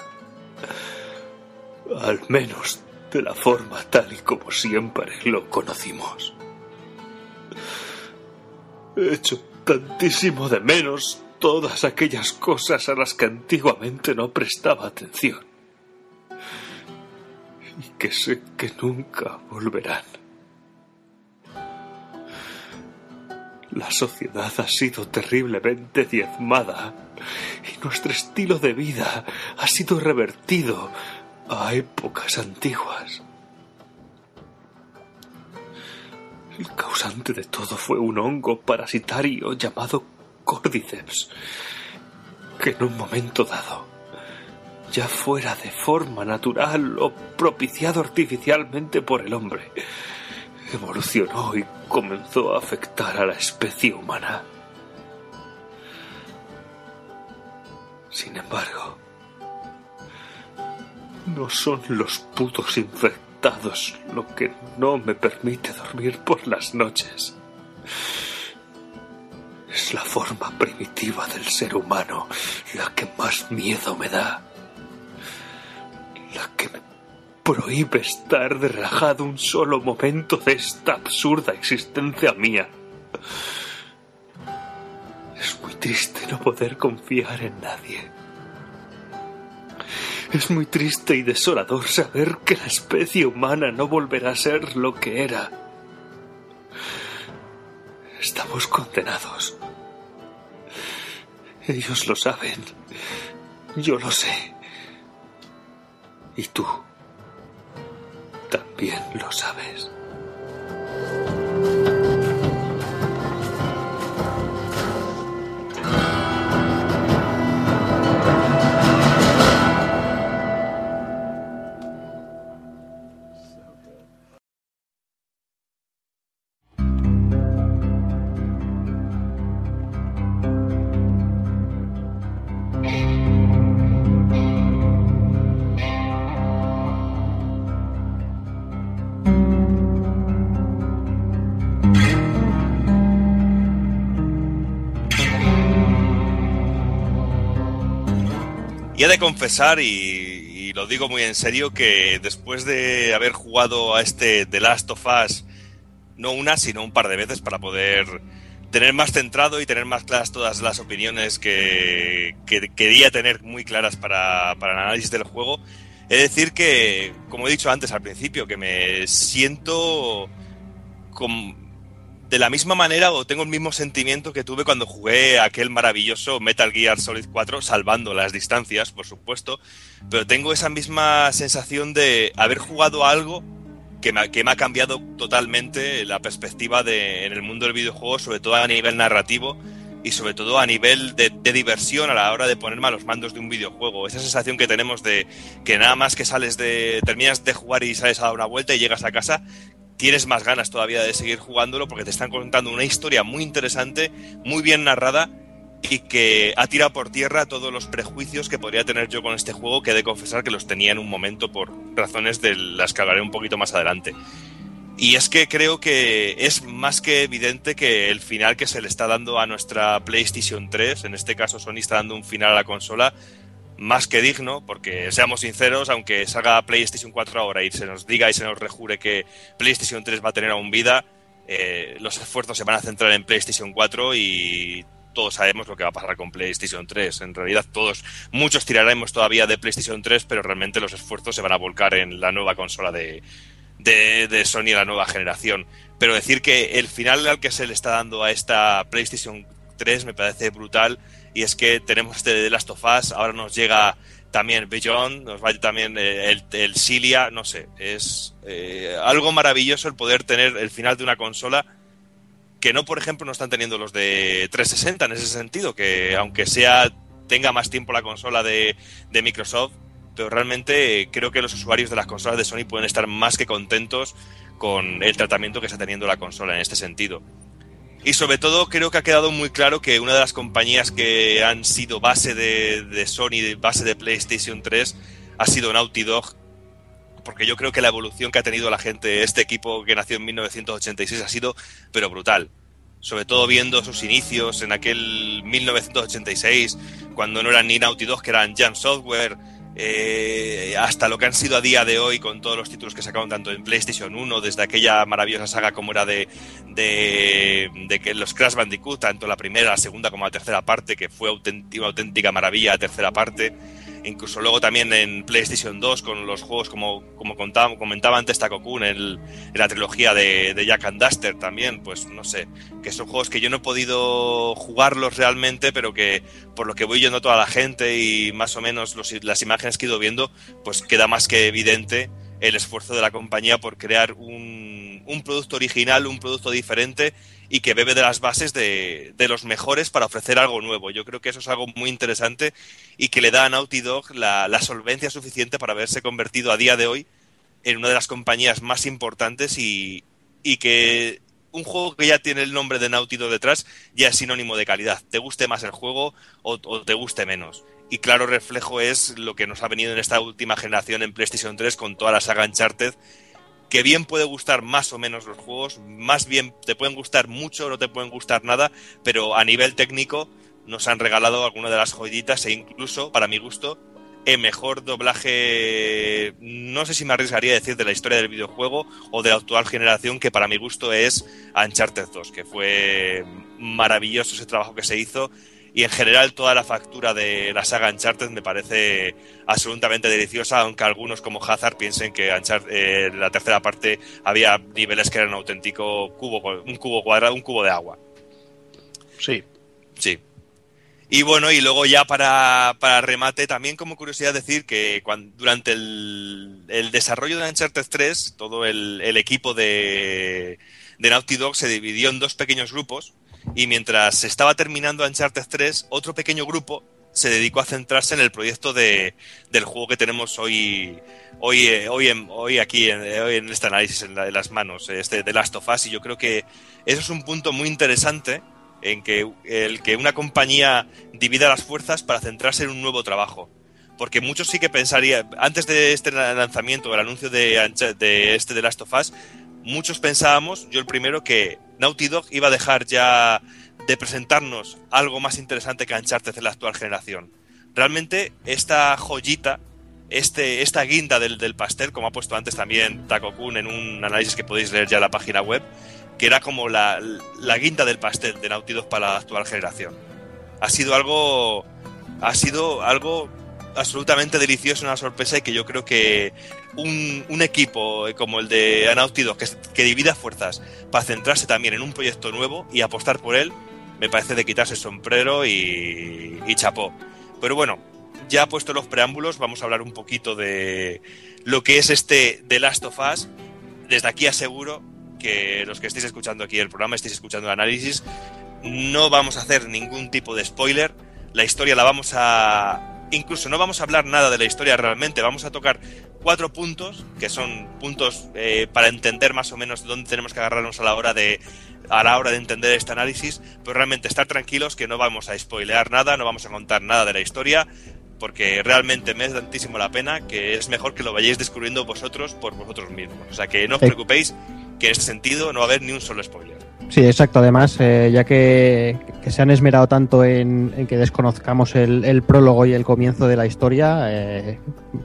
Al menos de la forma tal y como siempre lo conocimos. He hecho tantísimo de menos todas aquellas cosas a las que antiguamente no prestaba atención. Y que sé que nunca volverán. La sociedad ha sido terriblemente diezmada y nuestro estilo de vida ha sido revertido a épocas antiguas. El causante de todo fue un hongo parasitario llamado Cordyceps, que en un momento dado, ya fuera de forma natural o propiciado artificialmente por el hombre, evolucionó y comenzó a afectar a la especie humana. Sin embargo, no son los putos infectados lo que no me permite dormir por las noches. Es la forma primitiva del ser humano la que más miedo me da. La que me prohíbe estar de relajado un solo momento de esta absurda existencia mía. Es muy triste no poder confiar en nadie. Es muy triste y desolador saber que la especie humana no volverá a ser lo que era. Estamos condenados. Ellos lo saben. Yo lo sé. Y tú también lo sabes. De confesar, y, lo digo muy en serio, que después de haber jugado a este The Last of Us, no una, sino un par de veces para poder tener más centrado y tener más claras todas las opiniones que, que quería tener muy claras para, para el análisis del juego. Es decir que, como he dicho antes al principio, que me siento con- de la misma manera o tengo el mismo sentimiento que tuve cuando jugué aquel maravilloso Metal Gear Solid 4, salvando las distancias, por supuesto, pero tengo esa misma sensación de haber jugado algo que me, que me ha cambiado totalmente la perspectiva de, en el mundo del videojuego, sobre todo a nivel narrativo y sobre todo a nivel de, de diversión a la hora de ponerme a los mandos de un videojuego. Esa sensación que tenemos de que nada más que sales de. terminas de jugar y sales a dar una vuelta y llegas a casa, tienes más ganas todavía de seguir jugándolo porque te están contando una historia muy interesante, muy bien narrada y que ha tirado por tierra todos los prejuicios que podría tener yo con este juego, que he de confesar que los tenía en un momento por razones de las que hablaré un poquito más adelante. Y es que creo que es más que evidente que el final que se le está dando a nuestra PlayStation 3, en este caso Sony está dando un final a la consola, más que digno, porque seamos sinceros, aunque salga PlayStation 4 ahora y se nos diga y se nos rejure que PlayStation 3 va a tener aún vida, eh, los esfuerzos se van a centrar en PlayStation 4 y todos sabemos lo que va a pasar con PlayStation 3. En realidad todos, muchos tiraremos todavía de PlayStation 3, pero realmente los esfuerzos se van a volcar en la nueva consola de, de, de Sony la nueva generación. Pero decir que el final al que se le está dando a esta PlayStation 3 me parece brutal y es que tenemos este The Last of Us, ahora nos llega también Beyond, nos va también eh, el, el Cilia, no sé, es eh, algo maravilloso el poder tener el final de una consola que no, por ejemplo, no están teniendo los de 360 en ese sentido, que aunque sea tenga más tiempo la consola de, de Microsoft, pero realmente creo que los usuarios de las consolas de Sony pueden estar más que contentos con el tratamiento que está teniendo la consola en este sentido. Y sobre todo creo que ha quedado muy claro que una de las compañías que han sido base de, de Sony, base de PlayStation 3, ha sido Naughty Dog, porque yo creo que la evolución que ha tenido la gente, este equipo que nació en 1986, ha sido pero brutal. Sobre todo viendo sus inicios en aquel 1986, cuando no eran ni Naughty Dog, que eran Jam Software, eh, hasta lo que han sido a día de hoy con todos los títulos que sacaron tanto en PlayStation 1, desde aquella maravillosa saga como era de, de, que los Crash Bandicoot, tanto la primera, la segunda como la tercera parte, que fue auténtica, una auténtica maravilla la tercera parte. Incluso luego también en PlayStation 2 con los juegos como, como comentaba antes Takokun en, la trilogía de, Jack and Duster también, pues no sé, que son juegos que yo no he podido jugarlos realmente, pero que por lo que voy yendo toda la gente y más o menos los- las imágenes que he ido viendo, pues queda más que evidente el esfuerzo de la compañía por crear un, un producto original, un producto diferente y que bebe de las bases de, de los mejores para ofrecer algo nuevo. Yo creo que eso es algo muy interesante y que le da a Naughty Dog la, la solvencia suficiente para haberse convertido a día de hoy en una de las compañías más importantes y, y que un juego que ya tiene el nombre de Naughty Dog detrás ya es sinónimo de calidad. Te guste más el juego o, o te guste menos. Y claro reflejo es lo que nos ha venido en esta última generación en PlayStation 3 con toda la saga Uncharted, que bien puede gustar más o menos los juegos, más bien te pueden gustar mucho no te pueden gustar nada, pero a nivel técnico nos han regalado algunas de las joyitas e incluso, para mi gusto, el mejor doblaje, no sé si me arriesgaría a decir de la historia del videojuego o de la actual generación, que para mi gusto es Uncharted 2, que fue maravilloso ese trabajo que se hizo. Y en general toda la factura de la saga Uncharted me parece absolutamente deliciosa, aunque algunos como Hazard piensen que Uncharted, eh, la tercera parte había niveles que eran auténtico cubo, un cubo cuadrado, un cubo de agua. Sí. Sí. Y bueno, y luego ya para, para remate, también como curiosidad decir que cuando, durante el, el desarrollo de Uncharted 3, todo el, el equipo de, de Naughty Dog se dividió en dos pequeños grupos y mientras se estaba terminando Uncharted 3, otro pequeño grupo se dedicó a centrarse en el proyecto de, del juego que tenemos hoy hoy eh, hoy, aquí en, hoy en este análisis en, la, las manos este de Last of Us. Y yo creo que eso es un punto muy interesante en que el que una compañía divida las fuerzas para centrarse en un nuevo trabajo. Porque muchos sí que pensarían antes de este lanzamiento del anuncio de, de este de Last of Us muchos pensábamos yo el primero que Naughty iba a dejar ya de presentarnos algo más interesante que Uncharted en la actual generación. Realmente esta joyita, este, esta guinda del, pastel, como ha puesto antes también Taco Kun en un análisis que podéis leer ya en la página web, que era como la, la guinda del pastel de Naughty para la actual generación. Ha sido algo, ha sido algo absolutamente delicioso, una sorpresa y que yo creo que un, equipo como el de que, que divida fuerzas para centrarse también en un proyecto nuevo y apostar por él, me parece de quitarse el sombrero y, y chapó. Pero bueno, ya puesto los preámbulos, vamos a hablar un poquito de lo que es este The Last of Us. Desde aquí aseguro que los que estéis escuchando aquí el programa, estéis escuchando el análisis, no vamos a hacer ningún tipo de spoiler. La historia la vamos a... Incluso no vamos a hablar nada de la historia realmente, vamos a tocar cuatro puntos, que son puntos eh, para entender más o menos dónde tenemos que agarrarnos a la hora de a la hora de entender este análisis, pero realmente estar tranquilos que no vamos a spoilear nada, no vamos a contar nada de la historia, porque realmente me es tantísimo la pena que es mejor que lo vayáis descubriendo vosotros por vosotros mismos. O sea que no os preocupéis que en este sentido no va a haber ni un solo spoiler. Sí, exacto. Además, eh, ya que, que se han esmerado tanto en, en que desconozcamos el, el prólogo y el comienzo de la historia, eh,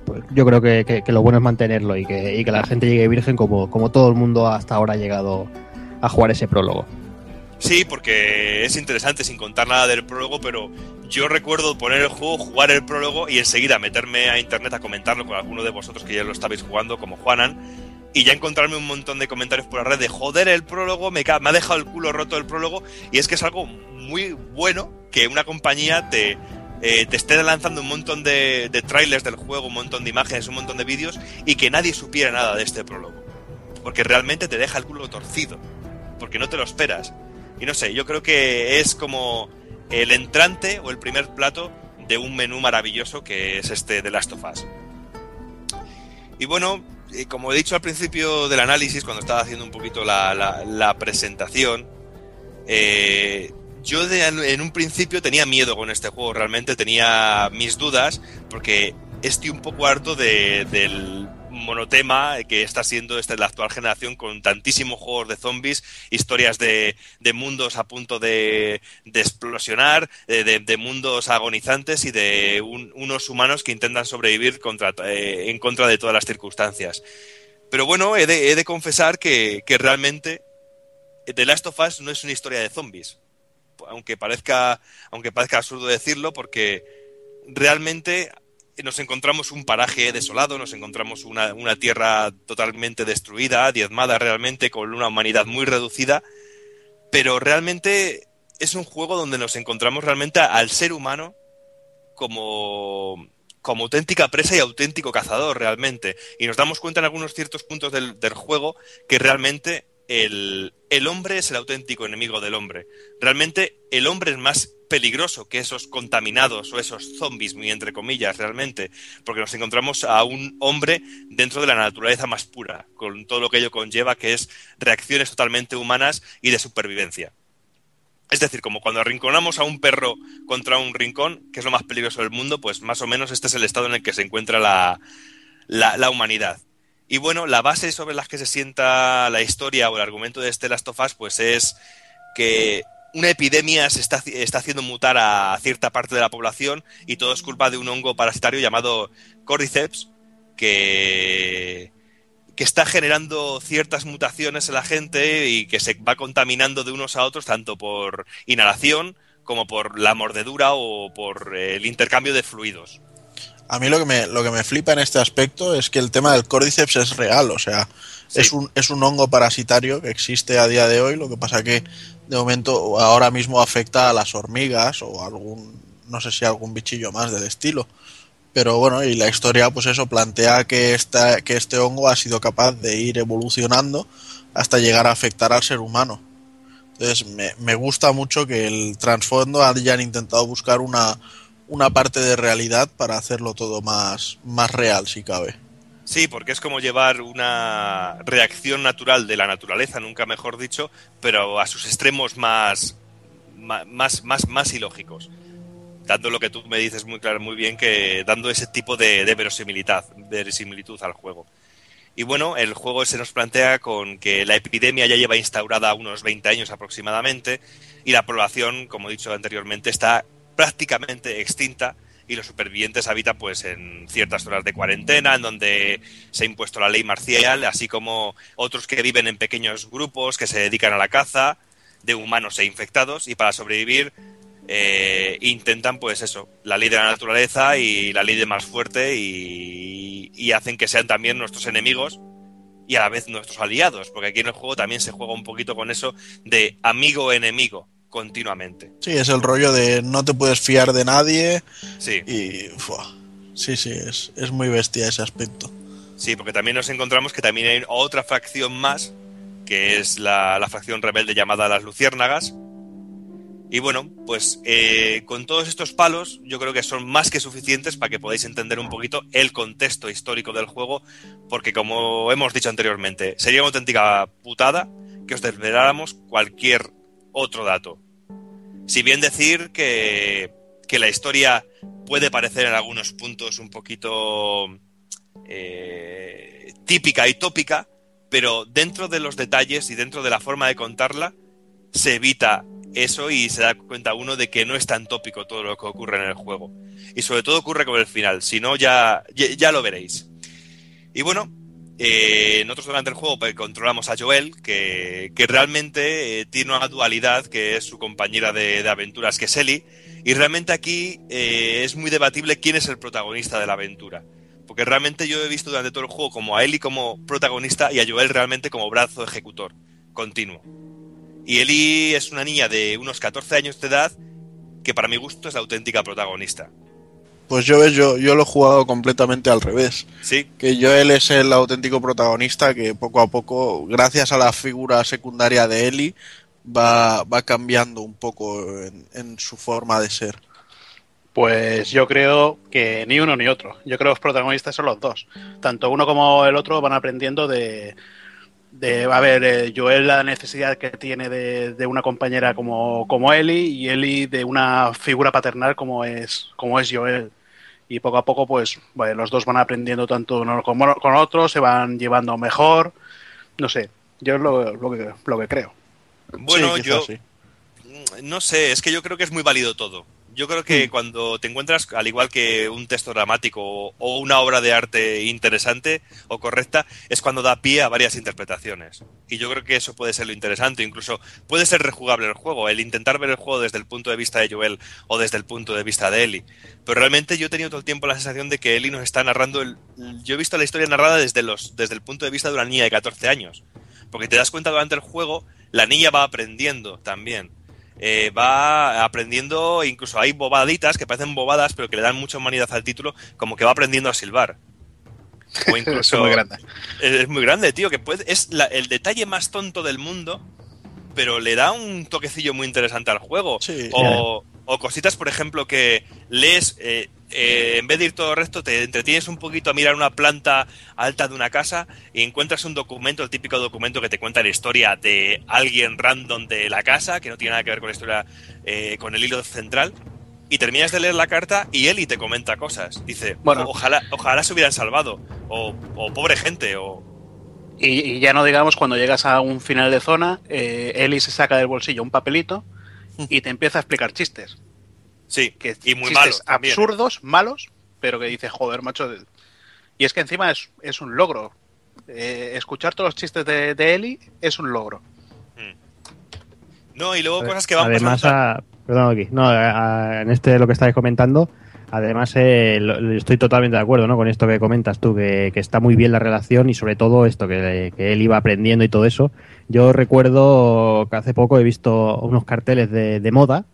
pues yo creo que, que- que lo bueno es mantenerlo y que, y que la gente llegue virgen como, como todo el mundo hasta ahora ha llegado a jugar ese prólogo. Sí, porque es interesante sin contar nada del prólogo, pero yo recuerdo poner el juego, jugar el prólogo y enseguida meterme a internet a comentarlo con alguno de vosotros que ya lo estabais jugando, como Juanan, y ya encontrarme un montón de comentarios por la red de joder el prólogo, me, me ha dejado el culo roto el prólogo, y es que es algo muy bueno que una compañía te, eh, te esté lanzando un montón de, de trailers del juego, un montón de imágenes, un montón de vídeos, y que nadie supiera nada de este prólogo. Porque realmente te deja el culo torcido, porque no te lo esperas. Y no sé, yo creo que es como el entrante o el primer plato de un menú maravilloso que es este de Last of Us. Y bueno, como he dicho al principio del análisis, cuando estaba haciendo un poquito la, la- la presentación, eh, yo en un principio tenía miedo con este juego, realmente tenía mis dudas, porque estoy un poco harto de- del monotema que está siendo esta la actual generación con tantísimos juegos de zombies, historias de, de mundos a punto de, de explosionar, de, de- mundos agonizantes y de un- unos humanos que intentan sobrevivir eh, en contra de todas las circunstancias. Pero bueno, he de, he de confesar que, que realmente The Last of Us no es una historia de zombies. Aunque parezca, aunque parezca absurdo decirlo, porque realmente nos encontramos un paraje desolado, nos encontramos una, tierra totalmente destruida, diezmada realmente, con una humanidad muy reducida, pero realmente es un juego donde nos encontramos realmente al ser humano como, como auténtica presa y auténtico cazador realmente. Y nos damos cuenta en algunos ciertos puntos del, del juego que realmente el, el hombre es el auténtico enemigo del hombre. Realmente el hombre es más peligroso que esos contaminados o esos zombies, muy entre comillas, realmente, porque nos encontramos a un hombre dentro de la naturaleza más pura, con todo lo que ello conlleva, que es reacciones totalmente humanas y de supervivencia. Es decir, como cuando arrinconamos a un perro contra un rincón, que es lo más peligroso del mundo, pues más o menos este es el estado en el que se encuentra la, la, humanidad. Y bueno, la base sobre la que se sienta la historia o el argumento de este Last pues es que una epidemia se está, está haciendo mutar a cierta parte de la población y todo es culpa de un hongo parasitario llamado Cordyceps, que, que está generando ciertas mutaciones en la gente y que se va contaminando de unos a otros, tanto por inhalación como por la mordedura o por el intercambio de fluidos. A mí lo que me, lo que me flipa en este aspecto es que el tema del Cordyceps es real, o sea, Sí. es, un, es un hongo parasitario que existe a día de hoy, lo que pasa que de momento ahora mismo afecta a las hormigas o algún, no sé si algún bichillo más del estilo. Pero bueno, y la historia pues eso plantea que, esta, que este hongo ha sido capaz de ir evolucionando hasta llegar a afectar al ser humano. Entonces me, gusta mucho que el trasfondo hayan intentado buscar una, una parte de realidad para hacerlo todo más, más real, si cabe. Sí, porque es como llevar una reacción natural de la naturaleza, nunca mejor dicho, pero a sus extremos más, más, más, más ilógicos. Dando lo que tú me dices muy claro, muy bien, que dando ese tipo de, de verosimilidad, verosimilitud al juego. Y bueno, el juego se nos plantea con que la epidemia ya lleva instaurada unos 20 años aproximadamente y la población, como he dicho anteriormente, está prácticamente extinta y los supervivientes habitan pues en ciertas zonas de cuarentena en donde se ha impuesto la ley marcial, así como otros que viven en pequeños grupos que se dedican a la caza de humanos e infectados y para sobrevivir eh, intentan pues eso, la ley de la naturaleza y la ley de más fuerte y, y hacen que sean también nuestros enemigos y a la vez nuestros aliados, porque aquí en el juego también se juega un poquito con eso de amigo-enemigo continuamente. Sí, es el rollo de no te puedes fiar de nadie. Sí. Y. fua. Sí, sí, es, es muy bestia ese aspecto. Sí, porque también nos encontramos que también hay otra facción más, que es la, la facción rebelde llamada las Luciérnagas. Y bueno, pues eh, con todos estos palos yo creo que son más que suficientes para que podáis entender un poquito el contexto histórico del juego, porque como hemos dicho anteriormente, sería una auténtica putada que os desveláramos cualquier otro dato. Si bien decir que, que la historia puede parecer en algunos puntos un poquito eh, típica y tópica, pero dentro de los detalles y dentro de la forma de contarla, se evita eso y se da cuenta uno de que no es tan tópico todo lo que ocurre en el juego. Y sobre todo ocurre con el final, si no ya, ya, ya lo veréis. Y bueno, eh, nosotros durante el juego pues, controlamos a Joel, que, que realmente eh, tiene una dualidad, que es su compañera de, de aventuras, que es Ellie, y realmente aquí eh, es muy debatible quién es el protagonista de la aventura. Porque realmente yo he visto durante todo el juego como a Ellie como protagonista y a Joel realmente como brazo ejecutor continuo. Y Ellie es una niña de unos 14 años de edad que para mi gusto es la auténtica protagonista. Pues yo ves, yo, yo lo he jugado completamente al revés. Sí. Que Joel es el auténtico protagonista que poco a poco, gracias a la figura secundaria de Ellie, va, va cambiando un poco en, en su forma de ser. Pues yo creo que ni uno ni otro. Yo creo que los protagonistas son los dos. Tanto uno como el otro van aprendiendo de, de a ver, eh, Joel la necesidad que tiene de, de, una compañera como, como Ellie y Ellie de una figura paternal como es, como es Joel. Y poco a poco, pues, bueno, los dos van aprendiendo tanto uno como con otro, se van llevando mejor. No sé, yo es lo, lo, que, lo que creo. Bueno, Sí, yo sí. no sé, es que yo creo que es muy válido todo. Yo creo que cuando te encuentras, al igual que un texto dramático o- una obra de arte interesante o correcta, es cuando da pie a varias interpretaciones. Y yo creo que eso puede ser lo interesante. Incluso puede ser rejugable el juego, el intentar ver el juego desde el punto de vista de Joel o desde el punto de vista de Ellie. Pero realmente yo he tenido todo el tiempo la sensación de que Ellie nos está narrando. El, yo he visto la historia narrada desde, los, desde el punto de vista de una niña de 14 años. Porque te das cuenta durante el juego, la niña va aprendiendo también. Eh, va aprendiendo, incluso hay bobaditas que parecen bobadas, pero que le dan mucha humanidad al título, como que va aprendiendo a silbar. O incluso, Eso es muy grande. Es, es muy grande, tío, que puede, es la- el detalle más tonto del mundo, pero le da un toquecillo muy interesante al juego. Sí. o, o cositas, por ejemplo, que lees, eh, eh, en vez de ir todo recto, te entretienes un poquito a mirar una planta alta de una casa y encuentras un documento, el típico documento que te cuenta la historia de alguien random de la casa, que no tiene nada que ver con la historia, eh, con el hilo central. Y terminas de leer la carta y Eli te comenta cosas. Dice, Bueno. ojalá, ojalá se hubieran salvado. O, o pobre gente. O, Y, y ya no digamos cuando llegas a un final de zona, eh, Ellie se saca del bolsillo un papelito y te empieza a explicar chistes. sí, Que y muy chistes malos. también, ¿eh? absurdos, malos, pero que dices, joder, macho. Y es que encima es, es un logro. Eh, escuchar todos los chistes de, de Ellie es un logro. No, y luego cosas que van Además, pasando. a- perdón, aquí. No, a- a- en este lo que estáis comentando, además eh, lo- estoy totalmente de acuerdo, ¿no? Con esto que comentas tú, que, que está muy bien la relación y sobre todo esto que, que él iba aprendiendo y todo eso. Yo recuerdo que hace poco he visto unos carteles de, de moda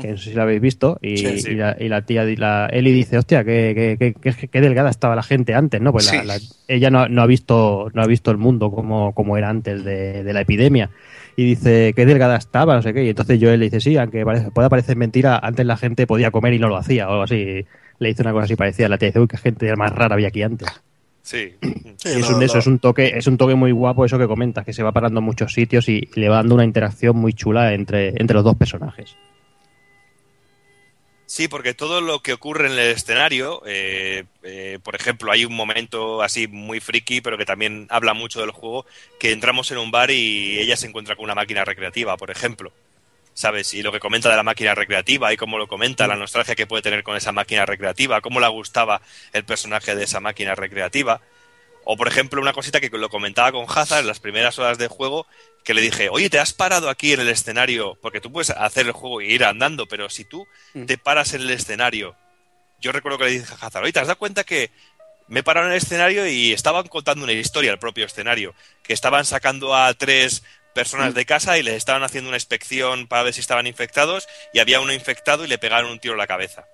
que no sé si lo habéis visto, y, Sí, sí. y la, y la tía, la Eli dice, hostia, qué, qué, qué- qué- qué delgada estaba la gente antes, ¿no? Pues la- Sí. la- ella no, no ha visto no ha visto el mundo como, como era antes de, de la epidemia. Y dice, qué delgada estaba, no sé qué. Y entonces Joel le dice, sí, aunque parece, pueda parecer mentira, antes la gente podía comer y no lo hacía, o algo así. Le dice una cosa así parecida. La tía dice, uy, qué gente más rara había aquí antes. Sí. Sí, Y es un, eso, es un toque, es un toque muy guapo eso que comentas, que se va parando en muchos sitios y le va dando una interacción muy chula entre, entre los dos personajes. Sí, porque todo lo que ocurre en el escenario, eh, eh, por ejemplo, hay un momento así muy friki, pero que también habla mucho del juego, que entramos en un bar y ella se encuentra con una máquina recreativa, por ejemplo. ¿sabes? Y lo que comenta de la máquina recreativa y cómo lo comenta, la nostalgia que puede tener con esa máquina recreativa, cómo le gustaba el personaje de esa máquina recreativa. O, por ejemplo, una cosita que lo comentaba con Hazard en las primeras horas de juego, que le dije, oye, te has parado aquí en el escenario, porque tú puedes hacer el juego y ir andando, pero si tú te paras en el escenario, yo recuerdo que le dije a Hazard, oye, ¿te has dado cuenta que me he parado en el escenario y estaban contando una historia al propio escenario, que estaban sacando a tres personas de casa y les estaban haciendo una inspección para ver si estaban infectados y había uno infectado y le pegaron un tiro en la cabeza.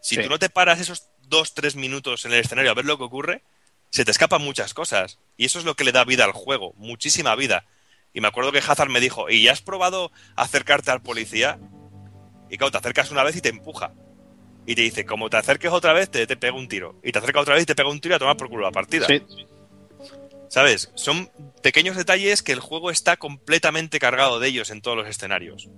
Si Sí. tú no te paras esos dos, tres minutos en el escenario a ver lo que ocurre, se te escapan muchas cosas. Y eso es lo que le da vida al juego, muchísima vida. Y me acuerdo que Hazard me dijo, ¿y ya has probado acercarte al policía? Y claro, te acercas una vez y te empuja. Y te dice, como te acerques otra vez, te, te pega un tiro. Y te acerca otra vez y te pega un tiro y a tomar por culo la partida. Sí. ¿Sabes? Son pequeños detalles que el juego está completamente cargado de ellos en todos los escenarios.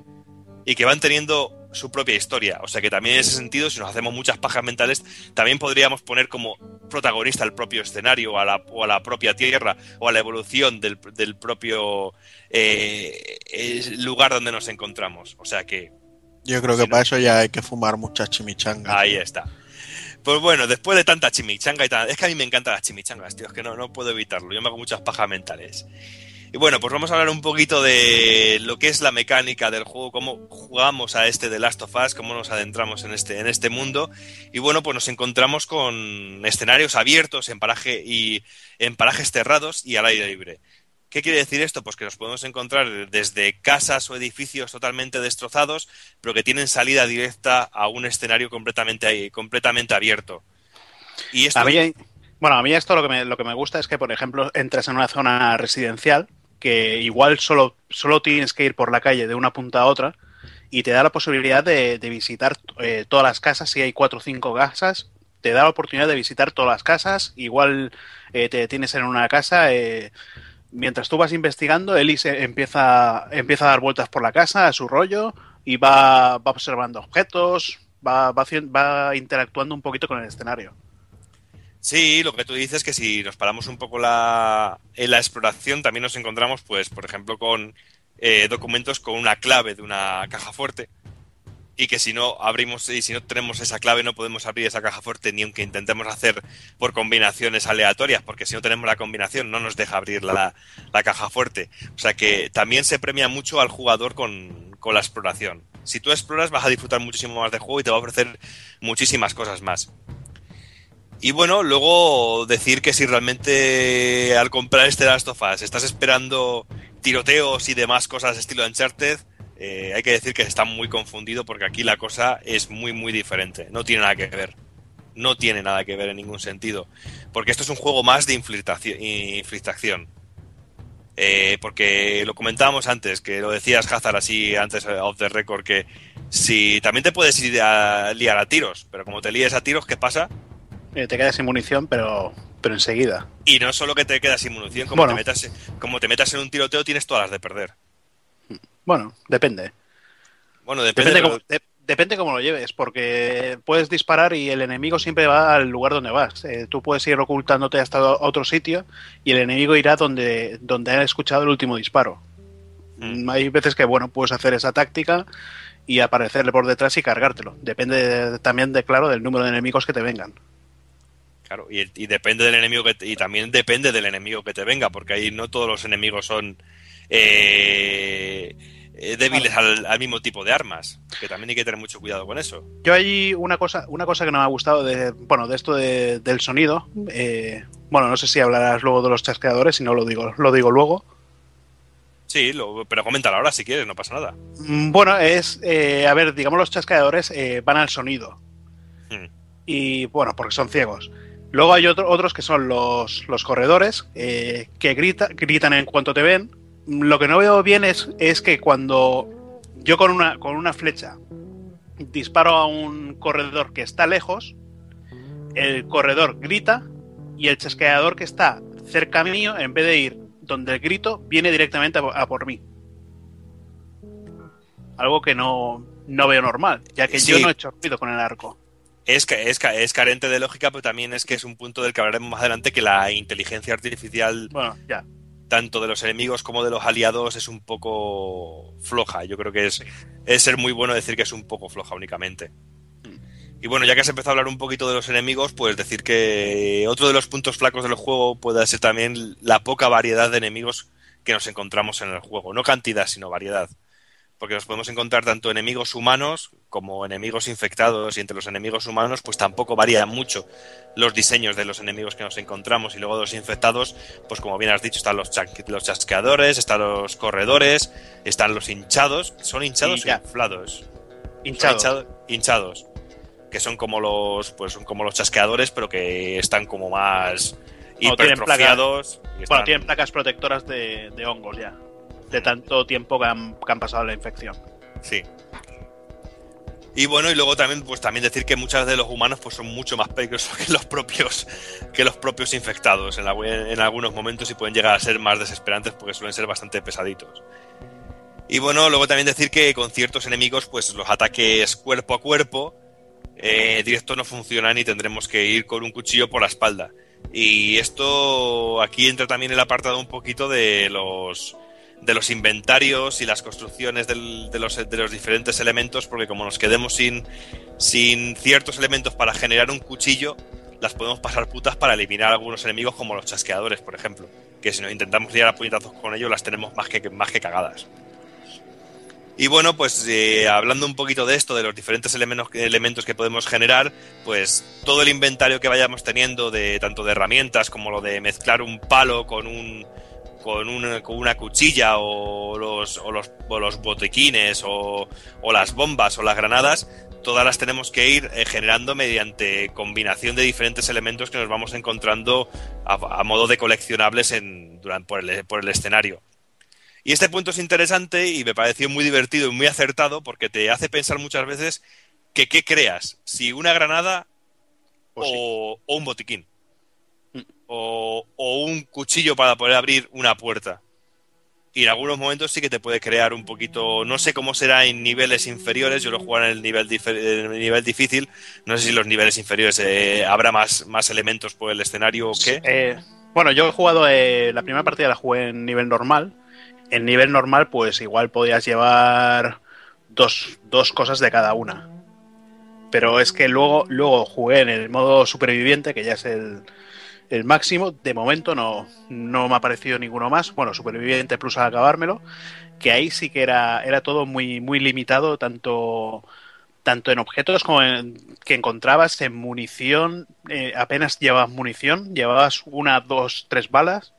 Y que van teniendo su propia historia. O sea que también en ese sentido, si nos hacemos muchas pajas mentales, también podríamos poner como protagonista el propio escenario o a la, o a la propia tierra o a la evolución del, del propio eh, eh, lugar donde nos encontramos. O sea que Yo creo que para eso ya hay que fumar muchas chimichangas. Ahí está. Pues bueno, después de tanta chimichanga y tal, es que a mí me encantan las chimichangas, tío, es que no, no puedo evitarlo, yo me hago muchas pajas mentales. Y bueno, pues vamos a hablar un poquito de lo que es la mecánica del juego, cómo jugamos a este The Last of Us, cómo nos adentramos en este, en este mundo. Y bueno, pues nos encontramos con escenarios abiertos en paraje y en parajes cerrados y al aire libre. ¿Qué quiere decir esto? Pues que nos podemos encontrar desde casas o edificios totalmente destrozados, pero que tienen salida directa a un escenario completamente, completamente abierto. Y esto, A mí, bueno, a mí esto lo que, lo que me gusta es que, por ejemplo, entras en una zona residencial que igual solo, solo tienes que ir por la calle de una punta a otra y te da la posibilidad de, visitar eh, todas las casas. Si hay cuatro o cinco casas, te da la oportunidad de visitar todas las casas. Igual eh, te tienes en una casa. eh, mientras tú vas investigando, Eli se empieza, empieza a dar vueltas por la casa a su rollo y va, va observando objetos, va, va, va interactuando un poquito con el escenario. Sí, lo que tú dices es que si nos paramos un poco la, en la exploración, también nos encontramos, pues, por ejemplo, con eh, documentos con una clave de una caja fuerte. Y que si no abrimos y si no tenemos esa clave no podemos abrir esa caja fuerte ni aunque intentemos hacer por combinaciones aleatorias, porque si no tenemos la combinación no nos deja abrir la, la caja fuerte. O sea que también se premia mucho al jugador con, con la exploración. Si tú exploras vas a disfrutar muchísimo más del juego y te va a ofrecer muchísimas cosas más. Y bueno, luego decir que si realmente al comprar este Last of Us estás esperando tiroteos y demás cosas estilo Uncharted, eh, hay que decir que está muy confundido porque aquí la cosa es muy muy diferente. No tiene nada que ver. No tiene nada que ver en ningún sentido. Porque esto es un juego más de infiltración. Eh, porque lo comentábamos antes, que lo decías Hazard así antes eh, off the record, que si también te puedes ir a liar a tiros, pero como te líes a tiros, ¿qué pasa? Eh, te quedas sin munición, pero, pero enseguida. Y no solo que te quedas sin munición, como, Bueno. te metas, como te metas en un tiroteo tienes todas las de perder. Bueno, depende. Bueno, depende, Depende, pero- cómo, de- depende cómo lo lleves, porque puedes disparar y el enemigo siempre va al lugar donde vas. Eh, tú puedes ir ocultándote hasta otro sitio y el enemigo irá donde, donde ha escuchado el último disparo. Mm, Hay veces que, bueno, puedes hacer esa táctica y aparecerle por detrás y cargártelo. Depende de- también, de claro, del número de enemigos que te vengan. Claro, y, y depende del enemigo que te- y también depende del enemigo que te venga, porque ahí no todos los enemigos son eh, eh, débiles al, al mismo tipo de armas, que también hay que tener mucho cuidado con eso. Yo hay una cosa, una cosa que no me ha gustado de, bueno, de esto de- del sonido. eh, bueno, no sé si hablarás luego de los chasqueadores, si no lo digo, lo digo luego. Sí, lo- pero coméntalo ahora si quieres, no pasa nada. Mm, Bueno, es, eh, a ver, digamos los chasqueadores eh, van al sonido. Hmm. Y bueno, porque son ciegos. Luego hay otro- otros que son los, los corredores, eh, que grita, gritan en cuanto te ven. Lo que no veo bien es, es que cuando yo con una, con una flecha disparo a un corredor que está lejos, el corredor grita y el chasqueador que está cerca mío, en vez de ir donde el grito, viene directamente a, a por mí. Algo que no, no veo normal, ya que Sí. yo no he hecho ruido con el arco. Es, es, es carente de lógica, pero también es que es un punto del que hablaremos más adelante, que la inteligencia artificial Bueno, ya. tanto de los enemigos como de los aliados es un poco floja. Yo creo que es, es ser muy bueno decir que es un poco floja únicamente. Y bueno, ya que has empezado a hablar un poquito de los enemigos, pues decir que otro de los puntos flacos del juego puede ser también la poca variedad de enemigos que nos encontramos en el juego. No cantidad, sino variedad porque nos podemos encontrar tanto enemigos humanos como enemigos infectados y entre los enemigos humanos pues tampoco varían mucho los diseños de los enemigos que nos encontramos y luego de los infectados pues como bien has dicho están los, los chasqueadores, están los corredores, están los hinchados, son hinchados o inflados. Hinchados. hinchados. que son como los pues son como los chasqueadores pero que están como más hipertrofiados. Bueno, tienen placas protectoras de hongos ya de tanto tiempo que han, pasado la infección. Sí. Y bueno, y luego también, pues también decir que muchas de los humanos pues son mucho más peligrosos que los propios, que los propios infectados en, algunos momentos y pueden llegar a ser más desesperantes porque suelen ser bastante pesaditos. Y bueno, luego también decir que con ciertos enemigos, pues los ataques cuerpo a cuerpo eh, directo no funcionan y tendremos que ir con un cuchillo por la espalda. Y esto aquí entra también el apartado un poquito de los de los inventarios y las construcciones de, los, de los diferentes elementos, porque como nos quedemos sin, sin ciertos elementos para generar un cuchillo, las podemos pasar putas para eliminar algunos enemigos como los chasqueadores, por ejemplo, que si nos intentamos liar a puñetazos con ellos las tenemos más que, más que cagadas. Y bueno, pues eh, hablando un poquito de esto, de los diferentes elementos, elementos que podemos generar, pues todo el inventario que vayamos teniendo de tanto de herramientas como lo de mezclar un palo con un, con una, con una cuchilla o los, o los, o los botequines o, o, las bombas o las granadas, todas las tenemos que ir eh, generando mediante combinación de diferentes elementos que nos vamos encontrando a, modo de coleccionables en, durante, por, el, por el escenario. Y este punto es interesante y me pareció muy divertido y muy acertado porque te hace pensar muchas veces que qué creas, si una granada o, o un botiquín o, un cuchillo para poder abrir una puerta. Y en algunos momentos sí que te puede crear un poquito, no sé cómo será en niveles inferiores, yo lo juego en el nivel, nivel difícil, no sé si los niveles inferiores eh, habrá más, más elementos por el escenario o qué. Eh, bueno, yo he jugado, eh, la primera partida la jugué en nivel normal. En nivel normal, pues igual podías llevar dos, dos cosas de cada una. Pero es que luego, luego jugué en el modo superviviente, que ya es el, el máximo. De momento no, no me ha parecido ninguno más. Bueno, Superviviente Plus al acabármelo, que ahí sí que era, era todo muy, muy limitado, tanto, tanto en objetos como en, que encontrabas en munición. Eh, apenas llevabas munición, llevabas una, dos, tres balas.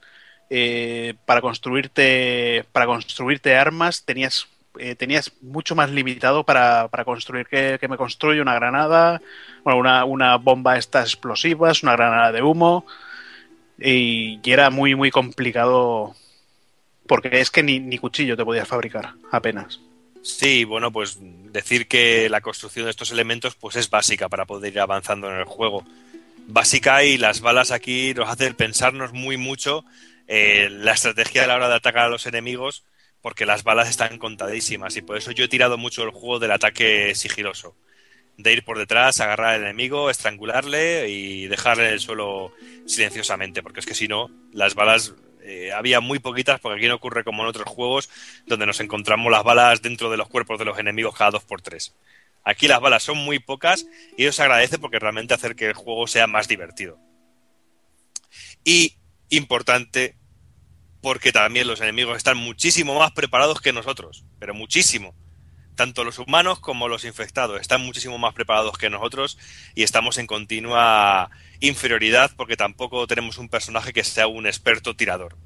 Eh, para construirte para construirte armas tenías eh, tenías mucho más limitado para, para construir que, me construye una granada, bueno, una, una bomba estas explosivas, una granada de humo y, era muy, muy complicado porque es que ni, ni cuchillo te podías fabricar, apenas. Sí, bueno, pues decir que la construcción de estos elementos pues es básica para poder ir avanzando en el juego. Básica y las balas aquí nos hacen pensarnos muy mucho eh, la estrategia a la hora de atacar a los enemigos porque las balas están contadísimas y por eso yo he tirado mucho el juego del ataque sigiloso de ir por detrás, agarrar al enemigo, estrangularle y dejarle en el suelo silenciosamente, porque es que si no, las balas eh, había muy poquitas, porque aquí no ocurre como en otros juegos, donde nos encontramos las balas dentro de los cuerpos de los enemigos cada dos por tres. Aquí las balas son muy pocas y eso se agradece porque realmente hace que el juego sea más divertido. Y importante, porque también los enemigos están muchísimo más preparados que nosotros, pero muchísimo tanto los humanos como los infectados están muchísimo más preparados que nosotros y estamos en continua inferioridad porque tampoco tenemos un personaje que sea un experto tirador.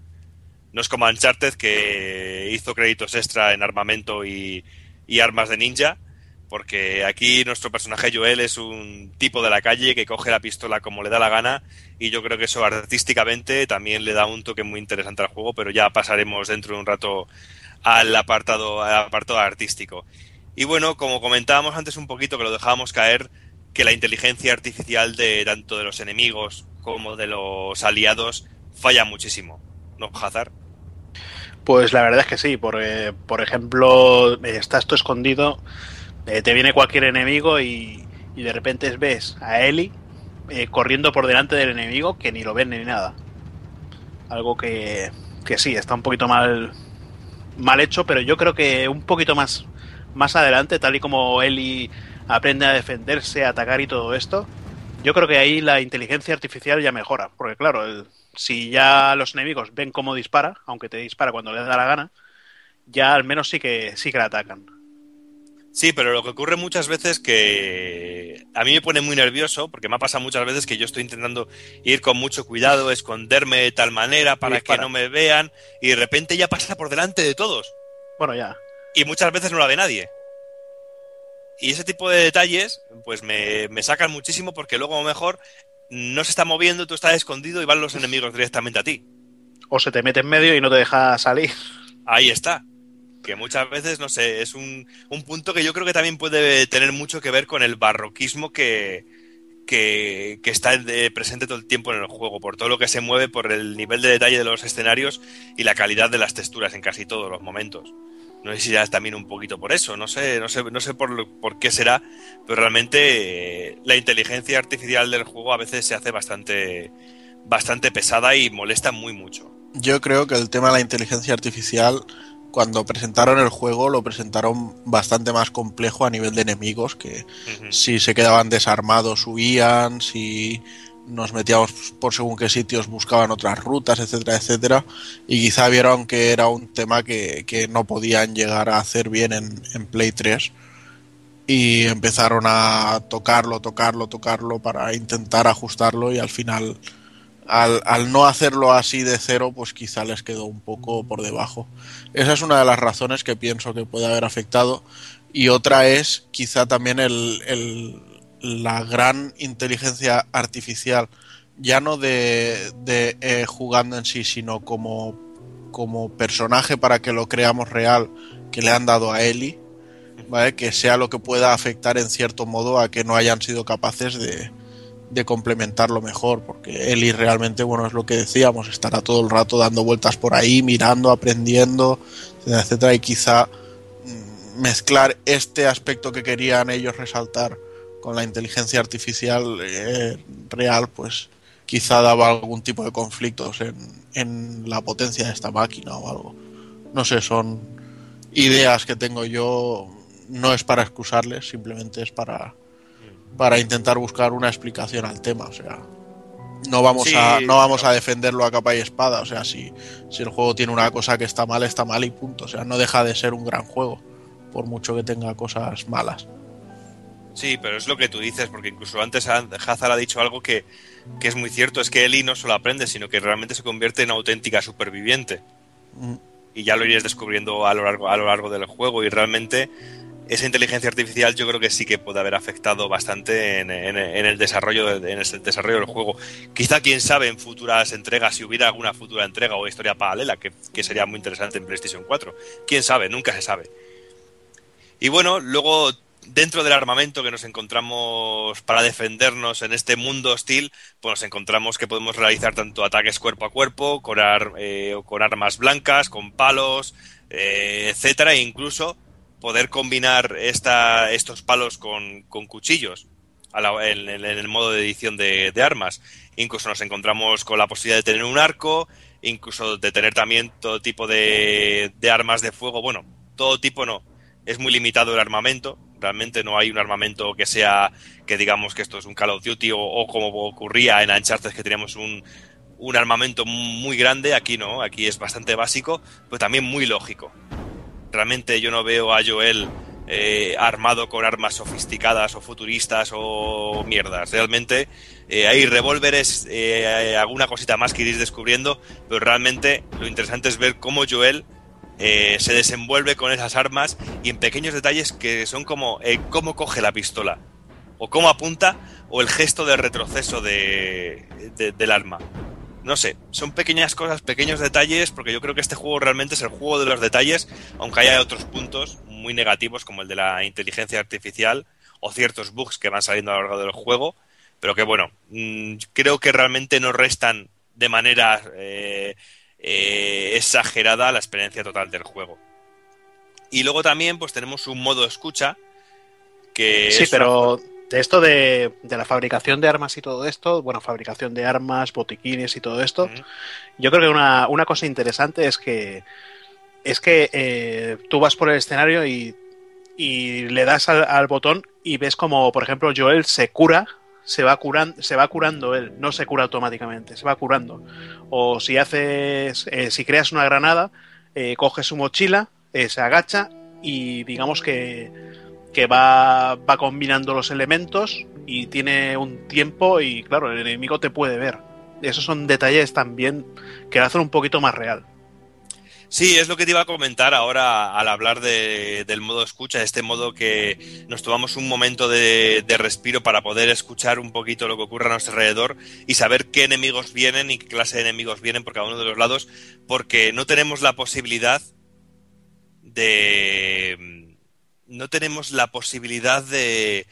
No es como Uncharted que hizo créditos extra en armamento y, armas de ninja, porque aquí nuestro personaje Joel es un tipo de la calle que coge la pistola como le da la gana y yo creo que eso artísticamente también le da un toque muy interesante al juego, pero ya pasaremos dentro de un rato al apartado, al apartado artístico. Y bueno, como comentábamos antes un poquito, que lo dejábamos caer, que la inteligencia artificial de tanto de los enemigos como de los aliados falla muchísimo, ¿no, Hazard? Pues la verdad es que sí, porque, por ejemplo, estás tú escondido, eh, te viene cualquier enemigo y, de repente ves a Eli eh, corriendo por delante del enemigo que ni lo ven ni nada. Algo que, que sí, está un poquito mal, mal hecho, pero yo creo que un poquito más, más adelante, tal y como Eli aprende a defenderse, a atacar y todo esto, yo creo que ahí la inteligencia artificial ya mejora. Porque claro, el- si ya los enemigos ven cómo dispara, aunque te dispara cuando les da la gana, ya al menos sí que sí que la atacan. Sí, pero lo que ocurre muchas veces que a mí me pone muy nervioso, porque me ha pasado muchas veces que yo estoy intentando ir con mucho cuidado, esconderme de tal manera para que no me vean, y de repente ya pasa por delante de todos. Bueno, ya. Y muchas veces no la ve nadie. Y ese tipo de detalles, pues me, me sacan muchísimo porque luego a lo mejor no se está moviendo, tú estás escondido y van los enemigos directamente a ti. O se te mete en medio y no te deja salir. Ahí está. Que muchas veces, no sé, es un, un punto que yo creo que también puede tener mucho que ver con el barroquismo que, que, que está presente todo el tiempo en el juego, por todo lo que se mueve, por el nivel de detalle de los escenarios y la calidad de las texturas en casi todos los momentos. No sé si ya también un poquito por eso, no sé, no sé, no sé por, lo- por qué será, pero realmente eh, la inteligencia artificial del juego a veces se hace bastante, bastante pesada y molesta muy mucho. Yo creo que el tema de la inteligencia artificial, cuando presentaron el juego, lo presentaron bastante más complejo a nivel de enemigos, que si se quedaban desarmados huían, si nos metíamos por según qué sitios buscaban otras rutas, etcétera, etcétera, y quizá vieron que era un tema que, que no podían llegar a hacer bien en, en Play 3 y empezaron a tocarlo, tocarlo, tocarlo para intentar ajustarlo y al final al, no hacerlo así de cero, pues quizá les quedó un poco por debajo. Esa es una de las razones que pienso que puede haber afectado. Y otra es quizá también el, la gran inteligencia artificial, ya no de, de, eh, jugando en sí, sino como, como personaje para que lo creamos real, que le han dado a Ellie, ¿vale? que sea lo que pueda afectar en cierto modo a que no hayan sido capaces de, de complementarlo mejor, porque Eli realmente, bueno, es lo que decíamos, estará todo el rato dando vueltas por ahí, mirando, aprendiendo, etcétera, y quizá mm, mezclar este aspecto que querían ellos resaltar con la inteligencia artificial eh, real, pues quizá daba algún tipo de conflictos en, en la potencia de esta máquina o algo. No sé, son ideas que tengo yo, no es para excusarles, simplemente es para, para intentar buscar una explicación al tema. O sea, no vamos, Sí, a, no vamos a defenderlo a capa y espada. O sea, si, si el juego tiene una cosa que está mal, está mal y punto. O sea, no deja de ser un gran juego, por mucho que tenga cosas malas. Sí, pero es lo que tú dices, porque incluso antes Hazard ha dicho algo que, que es muy cierto, es que Eli no solo aprende, sino que realmente se convierte en auténtica superviviente. Mm. Y ya lo irías descubriendo a lo largo, a lo largo del juego, y realmente esa inteligencia artificial yo creo que sí que puede haber afectado bastante en, el desarrollo de- en el desarrollo del juego. Quizá quién sabe en futuras entregas, si hubiera alguna futura entrega o historia paralela, que, que sería muy interesante en PlayStation 4. Quién sabe, nunca se sabe. Y bueno, luego dentro del armamento que nos encontramos para defendernos en este mundo hostil, pues nos encontramos que podemos realizar tanto ataques cuerpo a cuerpo, con, eh, armas blancas, con palos, eh, etcétera, e incluso poder combinar esta, estos palos con, cuchillos a la- en, el modo de edición de, armas. Incluso nos encontramos con la posibilidad de tener un arco, incluso de tener también todo tipo de, de armas de fuego. Bueno, todo tipo no. Es muy limitado el armamento. Realmente no hay un armamento que sea, que digamos que esto es un Call of Duty o, o como ocurría en Uncharted que teníamos un, un armamento muy grande. Aquí no, aquí es bastante básico, pero también muy lógico. Realmente yo no veo a Joel eh, armado con armas sofisticadas o futuristas o mierdas. Realmente eh, hay revólveres, eh, alguna cosita más que iréis descubriendo, pero realmente lo interesante es ver cómo Joel se desenvuelve con esas armas y en pequeños detalles que son como cómo coge la pistola o cómo apunta o el gesto de retroceso de- del arma. No sé, son pequeñas cosas, pequeños detalles, porque yo creo que este juego realmente es el juego de los detalles, aunque haya otros puntos muy negativos como el de la inteligencia artificial o ciertos bugs que van saliendo a lo largo del juego, pero que bueno, mm, creo que realmente no restan de manera eh, eh, exagerada la experiencia total del juego. Y luego también pues tenemos un modo escucha que Sí, es pero una- de esto de, de la fabricación de armas y todo esto, bueno, fabricación de armas, botiquines y todo esto, yo creo que una, una cosa interesante es que es que eh, tú vas por el escenario y, y le das al, al botón y ves como, por ejemplo, Joel se cura, se va curando, se va curando él, no se cura automáticamente, se va curando. O si haces, eh, si creas una granada, eh, coge su mochila, eh, se agacha y digamos que, que va, va combinando los elementos y tiene un tiempo y claro, el enemigo te puede ver. Esos son detalles también que hacen un poquito más real. Sí, es lo que te iba a comentar ahora al hablar de, del modo escucha, este modo que nos tomamos un momento de, de, respiro para poder escuchar un poquito lo que ocurre a nuestro alrededor y saber qué enemigos vienen y qué clase de enemigos vienen por cada uno de los lados, porque no tenemos la posibilidad de... no tenemos la posibilidad de,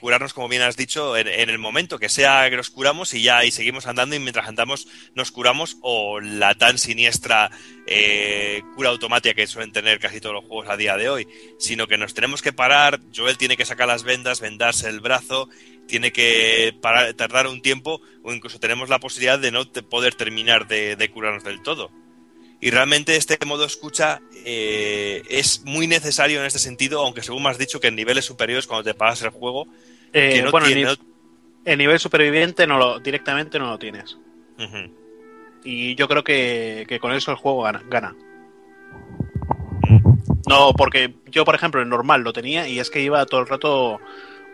curarnos, como bien has dicho, en, en, el momento que sea que nos curamos y ya y seguimos andando y mientras andamos nos curamos o la tan siniestra eh, cura automática que suelen tener casi todos los juegos a día de hoy, sino que nos tenemos que parar, Joel tiene que sacar las vendas, vendarse el brazo, tiene que parar, tardar un tiempo o incluso tenemos la posibilidad de no poder terminar de, de curarnos del todo. Y realmente este modo escucha eh, es muy necesario en este sentido, aunque según me has dicho que en niveles superiores cuando te pagas el juego... Eh, no bueno, tiene, el, nivel superviviente no lo, directamente no lo tienes. Uh -huh. Y yo creo que, que, con eso el juego gana. gana. No, porque yo, por ejemplo, en normal lo tenía y es que iba todo el rato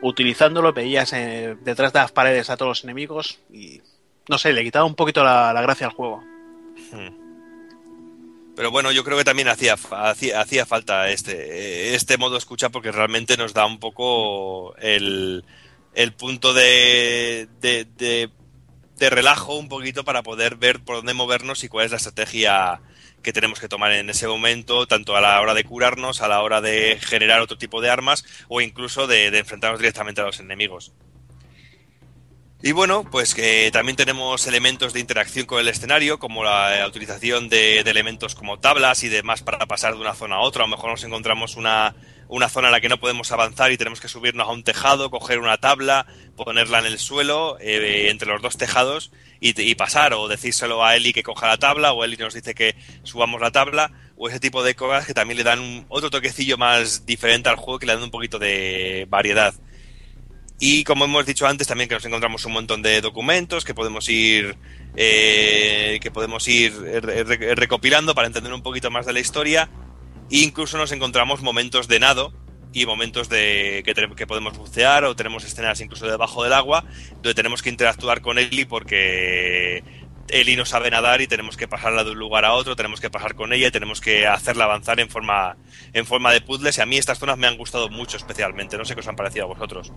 utilizándolo, veías eh, detrás de las paredes a todos los enemigos y no sé, le quitaba un poquito la, la gracia al juego. Pero bueno, yo creo que también hacía, hacía, hacía falta este, este modo escucha porque realmente nos da un poco el, el punto de, de, de, de, relajo un poquito para poder ver por dónde movernos y cuál es la estrategia que tenemos que tomar en ese momento, tanto a la hora de curarnos, a la hora de generar otro tipo de armas o incluso de, de enfrentarnos directamente a los enemigos. Y bueno, pues que también tenemos elementos de interacción con el escenario, como la, utilización de, de, elementos como tablas y demás para pasar de una zona a otra. A lo mejor nos encontramos una, una zona en la que no podemos avanzar y tenemos que subirnos a un tejado, coger una tabla, ponerla en el suelo, eh, entre los dos tejados y, y, pasar, o decírselo a Eli que coja la tabla, o Eli nos dice que subamos la tabla, o ese tipo de cosas que también le dan un, otro toquecillo más diferente al juego, que le dan un poquito de variedad. Y como hemos dicho antes, también que nos encontramos un montón de documentos que podemos ir eh, que podemos ir re recopilando para entender un poquito más de la historia. E incluso nos encontramos momentos de nado y momentos de que, que, podemos bucear o tenemos escenas incluso debajo del agua donde tenemos que interactuar con Eli porque Eli no sabe nadar y tenemos que pasarla de un lugar a otro, tenemos que pasar con ella y tenemos que hacerla avanzar en forma, en forma de puzzles y a mí estas zonas me han gustado mucho especialmente, no sé qué os han parecido a vosotros.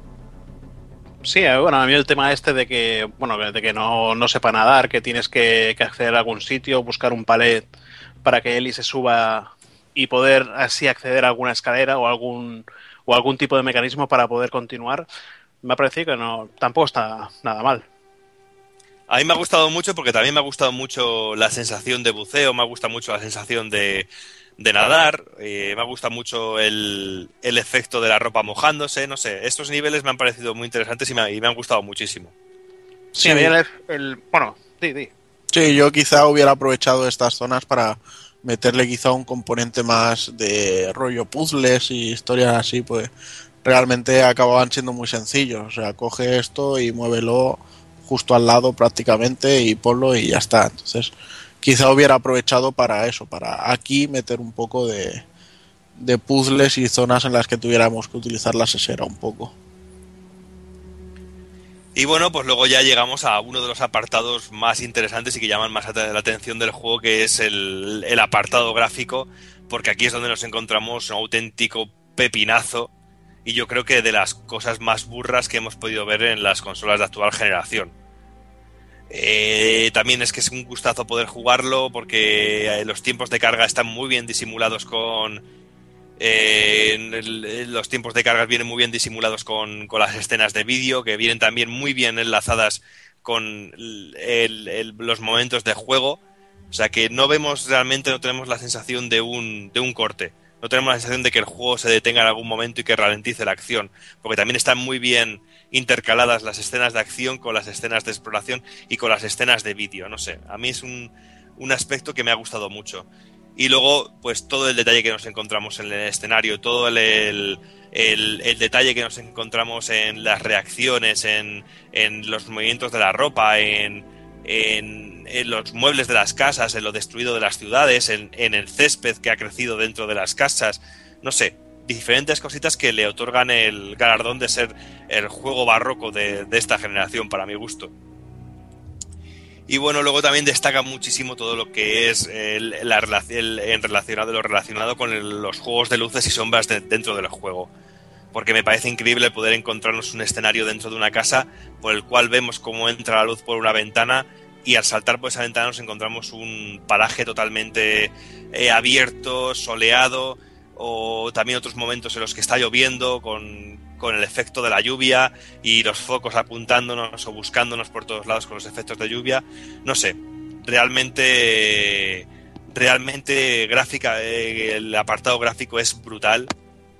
Sí, bueno, a mí el tema este de que, bueno, de que no, no sepa nadar, que tienes que, que, acceder a algún sitio, buscar un palet para que Eli se suba y poder así acceder a alguna escalera o algún o algún tipo de mecanismo para poder continuar, me ha parecido que no tampoco está nada mal. A mí me ha gustado mucho porque también me ha gustado mucho la sensación de buceo, me ha gustado mucho la sensación de, de nadar, eh, me gusta mucho el, el, efecto de la ropa mojándose, no sé, estos niveles me han parecido muy interesantes y me, y me han gustado muchísimo. Sí, sí. El, el, bueno, di, di. Sí, yo quizá hubiera aprovechado estas zonas para meterle quizá un componente más de rollo puzzles y historias así, pues realmente acababan siendo muy sencillos. O sea, coge esto y muévelo justo al lado prácticamente y ponlo y ya está. Entonces, quizá hubiera aprovechado para eso, para aquí meter un poco de, puzzles y zonas en las que tuviéramos que utilizar la sesera un poco. Y bueno, pues luego ya llegamos a uno de los apartados más interesantes y que llaman más la atención del juego, que es el, el apartado gráfico, porque aquí es donde nos encontramos un auténtico pepinazo y yo creo que de las cosas más burras que hemos podido ver en las consolas de actual generación. Eh, también es que es un gustazo poder jugarlo porque los tiempos de carga están muy bien disimulados con... Eh, el, los tiempos de carga vienen muy bien disimulados con, con las escenas de vídeo, que vienen también muy bien enlazadas con los momentos de juego. O sea que no vemos realmente, no tenemos la sensación de un, de un corte. No tenemos la sensación de que el juego se detenga en algún momento y que ralentice la acción. Porque también están muy bien intercaladas las escenas de acción con las escenas de exploración y con las escenas de vídeo. No sé, a mí es un, un aspecto que me ha gustado mucho. Y luego, pues todo el detalle que nos encontramos en el escenario, todo el, el, detalle que nos encontramos en las reacciones, en, en los movimientos de la ropa, en, en, en los muebles de las casas, en lo destruido de las ciudades, en, en el césped que ha crecido dentro de las casas. No sé, diferentes cositas que le otorgan el galardón de ser el juego barroco de, esta generación, para mi gusto. Y bueno, luego también destaca muchísimo todo lo que es la en relacionado, lo relacionado con los juegos de luces y sombras de- dentro del juego. Porque me parece increíble poder encontrarnos un escenario dentro de una casa por el cual vemos cómo entra la luz por una ventana y al saltar por esa ventana nos encontramos un paraje totalmente eh, abierto, soleado, o también otros momentos en los que está lloviendo con, con el efecto de la lluvia y los focos apuntándonos o buscándonos por todos lados con los efectos de lluvia. No sé, realmente, realmente gráfica, eh, el apartado gráfico es brutal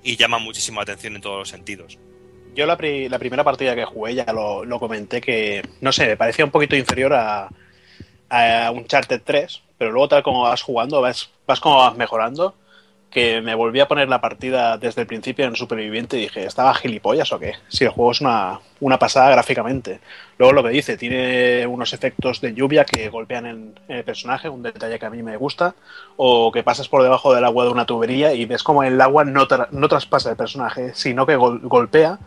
y llama muchísimo la atención en todos los sentidos. Yo la, pri- la primera partida que jugué ya lo, comenté que, no sé, me parecía un poquito inferior a, a Uncharted 3, pero luego tal como vas jugando, vas, vas como vas mejorando, que me volví a poner la partida desde el principio en Superviviente y dije, ¿estaba gilipollas o qué? Si el juego es una, una pasada gráficamente. Luego lo que dice, tiene unos efectos de lluvia que golpean en, el personaje, un detalle que a mí me gusta, o que pasas por debajo del agua de una tubería y ves como el agua no, tra- no traspasa el personaje, sino que gol- golpea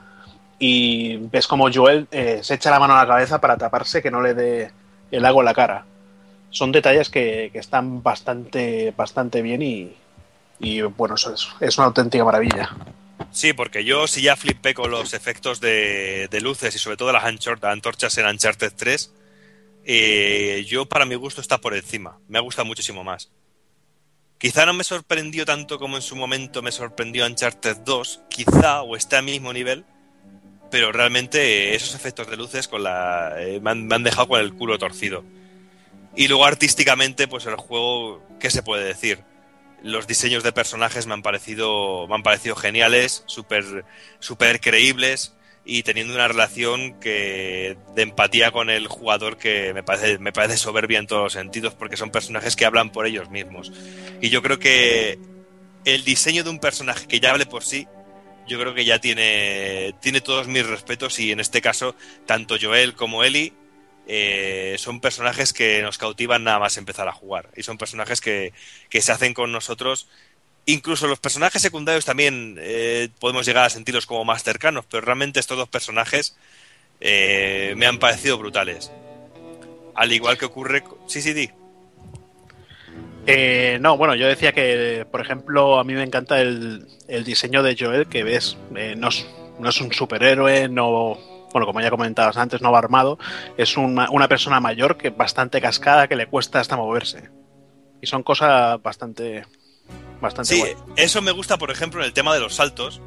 y ves como Joel eh, se echa la mano a la cabeza para taparse que no le dé el agua en la cara. Son detalles que, que están bastante, bastante bien y, y, bueno, eso es, es una auténtica maravilla. Sí, porque yo si ya flipé con los efectos de, luces y sobre todo las antorchas en Uncharted 3, eh, yo para mi gusto está por encima. Me ha gustado muchísimo más. Quizá no me sorprendió tanto como en su momento me sorprendió Uncharted 2, quizá, o está al mismo nivel, pero realmente esos efectos de luces con la, eh, me han dejado con el culo torcido. Y luego artísticamente, pues el juego, ¿qué se puede decir? Los diseños de personajes me han parecido, me han parecido geniales, súper súper creíbles y teniendo una relación que de empatía con el jugador que me parece, me parece soberbia en todos los sentidos porque son personajes que hablan por ellos mismos. Y yo creo que el diseño de un personaje que ya hable por sí, yo creo que ya tiene, tiene todos mis respetos y en este caso tanto Joel como Ellie eh, son personajes que nos cautivan nada más empezar a jugar. Y son personajes que, que se hacen con nosotros. Incluso los personajes secundarios también eh, podemos llegar a sentirlos como más cercanos pero realmente estos dos personajes eh, me han parecido brutales. Al igual que ocurre sí sí di. Eh, no, bueno, yo decía que, por ejemplo, a mí me encanta el, el diseño de Joel, que ves, no, es, no es un superhéroe, no, bueno, como ya comentabas antes, no va armado, es una, una persona mayor que bastante cascada, que le cuesta hasta moverse. Y son cosas bastante, bastante Sí, guay. eso me gusta, por ejemplo, en el tema de los saltos.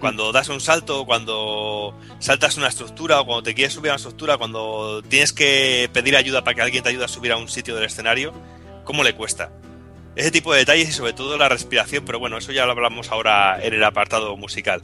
Cuando das un salto, cuando saltas una estructura o cuando te quieres subir a una estructura, cuando tienes que pedir ayuda para que alguien te ayude a subir a un sitio del escenario, ¿cómo le cuesta? Ese tipo de detalles y sobre todo la respiración, pero bueno, eso ya lo hablamos ahora en el apartado musical.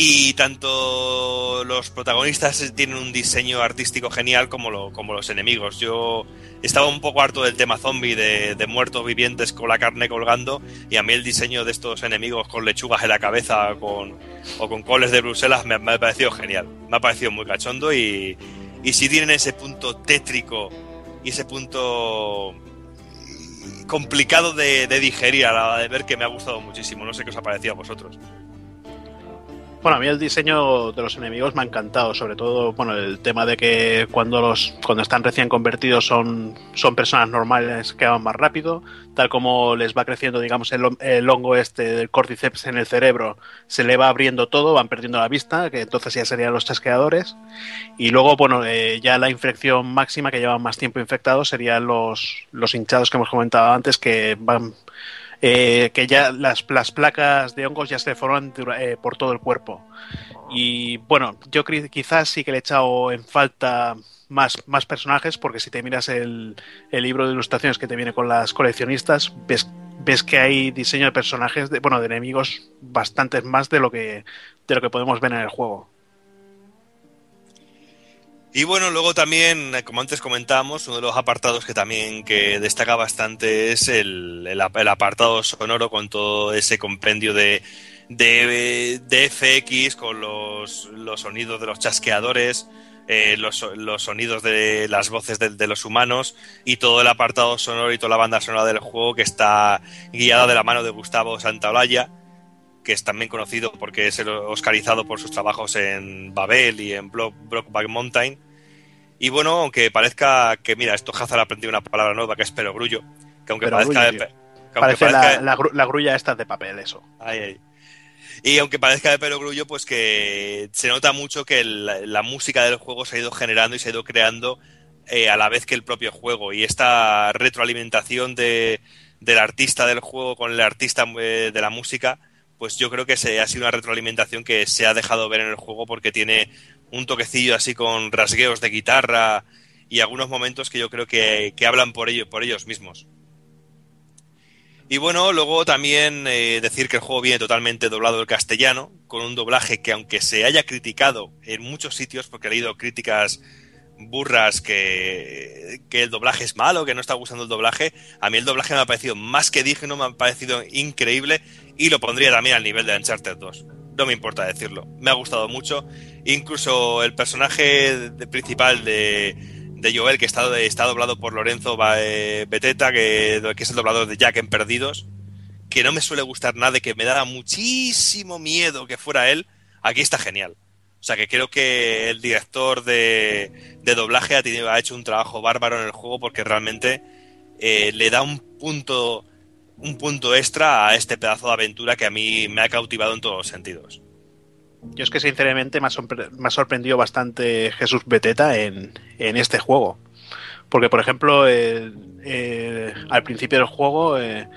Y tanto los protagonistas tienen un diseño artístico genial como, como los enemigos. Yo estaba un poco harto del tema zombie, de, muertos vivientes con la carne colgando, y a mí el diseño de estos enemigos con lechugas en la cabeza o con coles de Bruselas me, ha parecido genial. Me ha parecido muy cachondo y, si tienen ese punto tétrico y ese punto complicado de, de digerir a la de ver que me ha gustado muchísimo. No sé qué os ha parecido a vosotros. Bueno, a mí el diseño de los enemigos me ha encantado, sobre todo, bueno, el tema de que cuando los cuando están recién convertidos son, son personas normales que van más rápido, tal como les va creciendo, digamos, el, el hongo este del cordyceps en el cerebro, se le va abriendo todo, van perdiendo la vista, que entonces ya serían los chasqueadores, y luego, bueno, eh, ya la infección máxima que llevan más tiempo infectados serían los, los hinchados que hemos comentado antes, que van eh, que ya las, las placas de hongos ya se forman eh, por todo el cuerpo. Y bueno, yo quizás sí que le he echado en falta más, más personajes, porque si te miras el, el libro de ilustraciones que te viene con las coleccionistas, ves ves que hay diseño de personajes, de, bueno, de enemigos bastantes más de lo que de lo que podemos ver en el juego. Y bueno, luego también, eh, como antes comentábamos, uno de los apartados que también que destaca bastante es el, el, apartado sonoro con todo ese compendio de, de, de FX, con los, los, sonidos de los chasqueadores, eh, los, los, sonidos de las voces de, de, los humanos y todo el apartado sonoro y toda la banda sonora del juego que está guiada de la mano de Gustavo Santaolalla que es también conocido porque es el oscarizado por sus trabajos en Babel y en Brokeback Mountain. Y bueno, aunque parezca que, mira, esto Hazard ha aprendido una palabra nueva que es perogrullo, que aunque parezca... tío. que aunque Parece parezca- la, la gru- la grulla esta de papel, eso. Y aunque parezca de perogrullo, pues que se nota mucho que la música del juego se ha ido generando y se ha ido creando eh, a la vez que el propio juego. Y esta retroalimentación de, del artista del juego con el artista eh, de la música, pues yo creo que se, ha sido una retroalimentación que se ha dejado ver en el juego porque tiene un toquecillo así con rasgueos de guitarra y algunos momentos que yo creo que, que hablan por, ello, por ellos mismos. Y bueno, luego también eh, decir que el juego viene totalmente doblado al castellano, con un doblaje que aunque se haya criticado en muchos sitios, porque he leído críticas burras que, que el doblaje es malo, que no está gustando el doblaje, a mí el doblaje me ha parecido más que digno, me ha parecido increíble y lo pondría también al nivel de Uncharted 2. No me importa decirlo, me ha gustado mucho. Incluso el personaje principal de, de Joel, que está, doblado por Lorenzo eh, Beteta, que, que es el doblador de Jack en Perdidos, que no me suele gustar nada que me daba muchísimo miedo que fuera él, aquí está genial. O sea que creo que el director de, de doblaje ha hecho un trabajo bárbaro en el juego porque realmente eh, le da un punto, un punto extra a este pedazo de aventura que a mí me ha cautivado en todos los sentidos. Yo es que sinceramente me ha, sorprendido bastante Jesús Beteta en, en este juego. Porque, por ejemplo, el- al principio del juego eh,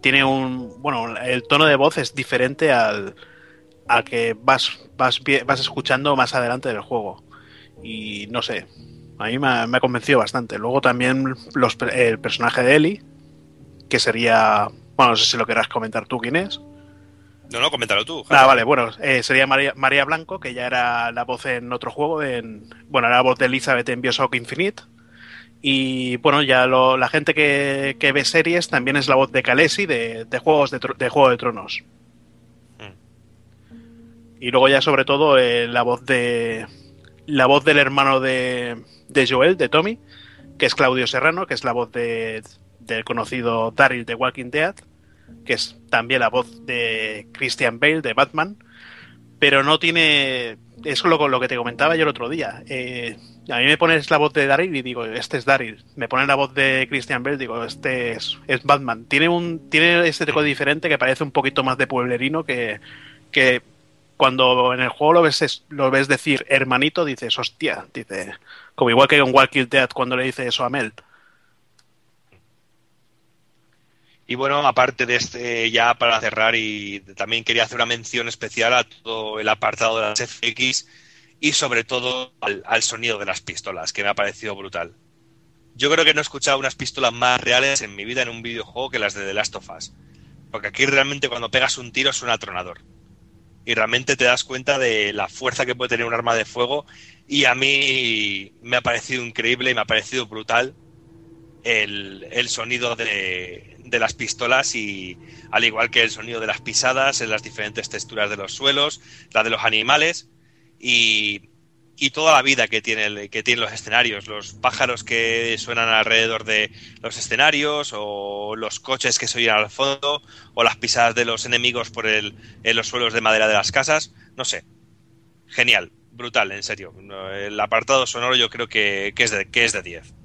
tiene un. Bueno, el tono de voz es diferente al, que vas, vas, vas escuchando más adelante del juego. Y no sé, a mí me ha, convencido bastante. Luego también los, el personaje de Ellie, que sería. Bueno, no sé si lo querrás comentar tú quién es. No, no, coméntalo tú. Ah, vale, bueno, eh, sería María, María Blanco, que ya era la voz en otro juego, en, bueno, era la voz de Elizabeth en Bioshock Infinite. Y bueno, ya lo- la gente que, que ve series también es la voz de Khaleesi de, de juegos de, Juego de Tronos. Y luego ya sobre todo eh, la voz de la voz del hermano de, de Joel, de Tommy, que es Claudio Serrano, que es la voz de, del conocido Daryl de Walking Dead, que es también la voz de Christian Bale de Batman, pero no tiene. Es lo, que te comentaba yo el otro día. Eh, a mí me pones la voz de Daryl y digo, este es Daryl. Me pones la voz de Christian Bale digo, este es, es Batman. Tiene un tiene este toque diferente que parece un poquito más de pueblerino que, que cuando en el juego lo ves, es- lo ves decir hermanito, dices, hostia, dice, como igual que en Walking Dead cuando le dice eso a Mel. Y bueno, aparte de este, ya para cerrar, y también quería hacer una mención especial a todo el apartado de las FX y sobre todo al, sonido de las pistolas, que me ha parecido brutal. Yo creo que no he escuchado unas pistolas más reales en mi vida en un videojuego que las de The Last of Us. Porque aquí realmente cuando pegas un tiro suena atronador. Y realmente te das cuenta de la fuerza que puede tener un arma de fuego. Y a mí me ha parecido increíble y me ha parecido brutal el, sonido de, las pistolas y al igual que el sonido de las pisadas en las diferentes texturas de los suelos, la de los animales y, toda la vida que tiene que tienen los escenarios, los pájaros que suenan alrededor de los escenarios o los coches que se oyen al fondo o las pisadas de los enemigos por el, en los suelos de madera de las casas, no sé, genial, brutal, en serio. El apartado sonoro yo creo que, que es de que es de 10.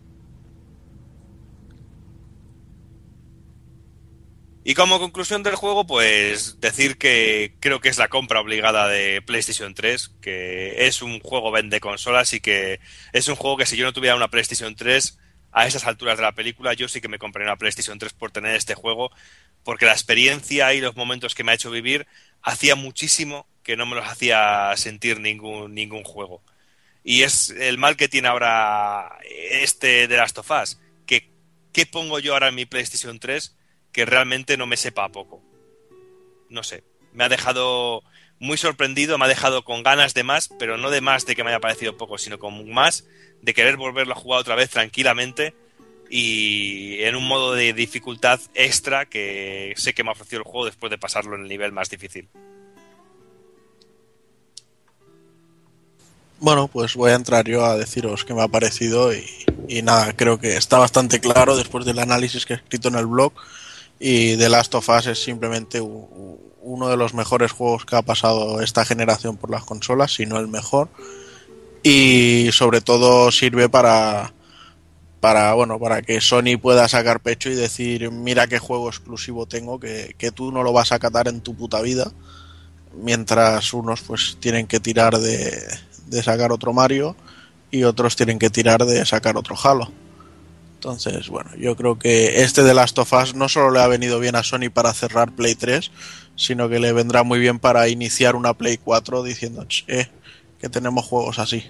Y como conclusión del juego, pues decir que creo que es la compra obligada de PlayStation 3, que es un juego vende consolas y que es un juego que si yo no tuviera una PlayStation 3 a esas alturas de la película, yo sí que me compraría una PlayStation 3 por tener este juego, porque la experiencia y los momentos que me ha hecho vivir hacía muchísimo que no me los hacía sentir ningún, ningún juego. Y es el mal que tiene ahora este de Last of Us, que ¿qué pongo yo ahora en mi PlayStation 3 que realmente no me sepa poco. No sé, me ha dejado muy sorprendido, me ha dejado con ganas de más, pero no de más de que me haya parecido poco, sino con más de querer volverlo a jugar otra vez tranquilamente y en un modo de dificultad extra que sé que me ha ofrecido el juego después de pasarlo en el nivel más difícil. Bueno, pues voy a entrar yo a deciros qué me ha parecido y nada, creo que está bastante claro después del análisis que he escrito en el blog y The Last of Us es simplemente uno de los mejores juegos que ha pasado esta generación por las consolas, si no el mejor. Y sobre todo sirve para para bueno, para que Sony pueda sacar pecho y decir, mira qué juego exclusivo tengo que, que tú no lo vas a catar en tu puta vida. Mientras unos pues tienen que tirar de, de sacar otro Mario y otros tienen que tirar de sacar otro Halo. Entonces, bueno, yo creo que este de Last of Us no solo le ha venido bien a Sony para cerrar Play 3, sino que le vendrá muy bien para iniciar una Play 4 diciendo, "Ch, eh, que tenemos juegos así.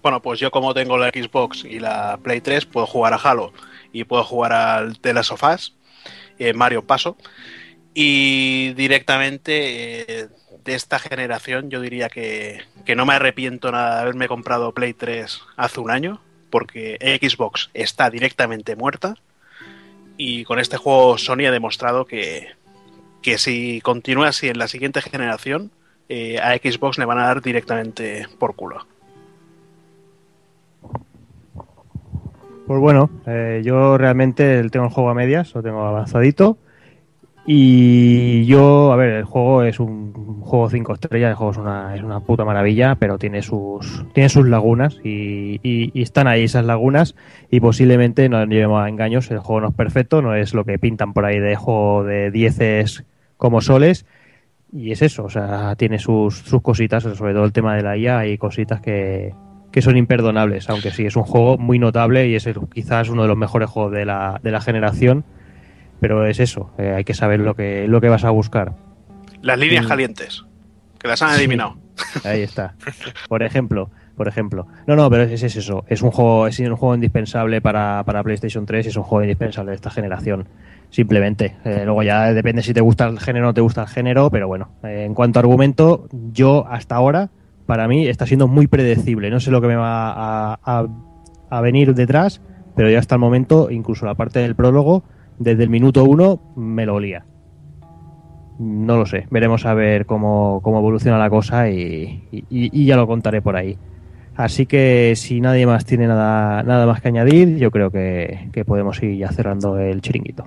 Bueno, pues yo como tengo la Xbox y la Play 3, puedo jugar a Halo y puedo jugar al The Last of Us, eh, Mario paso. Y directamente eh, de esta generación yo diría que, que no me arrepiento nada de haberme comprado Play 3 hace un año, porque Xbox está directamente muerta. Y con este juego Sony ha demostrado que, que si continúa así en la siguiente generación, eh, a Xbox le van a dar directamente por culo. Pues bueno, eh, yo realmente tengo el juego a medias, lo tengo avanzadito. Y yo, a ver, el juego es un juego 5 estrellas, el juego es una, es una puta maravilla, pero tiene sus, tiene sus lagunas y, y- y están ahí esas lagunas y posiblemente no llevemos a engaños, el juego no es perfecto, no es lo que pintan por ahí de juego de dieces como soles. Y es eso, o sea, tiene sus, sus cositas, sobre todo el tema de la IA y cositas que, que son imperdonables, aunque sí, es un juego muy notable y es quizás uno de los mejores juegos de la, de la generación, pero es eso, eh, hay que saber lo que, lo que vas a buscar. Las líneas Mm. calientes, que las han Sí. eliminado. Ahí está. Por ejemplo, por ejemplo. No, no, pero es, es eso. Es un juego, es un juego indispensable para, para PlayStation 3 y es un juego indispensable de esta generación. Simplemente. Eh, luego ya depende si te gusta el género o no te gusta el género, pero bueno. eh, en cuanto a argumento, yo hasta ahora, para mí, está siendo muy predecible. No sé lo que me va a, a- a venir detrás, pero ya hasta el momento, incluso la parte del prólogo, desde el minuto uno, me lo olía. No lo sé, veremos a ver cómo, cómo evoluciona la cosa y, ya lo contaré por ahí. Así que si nadie más tiene nada, nada más que añadir, yo creo que, que podemos ir ya cerrando el chiringuito.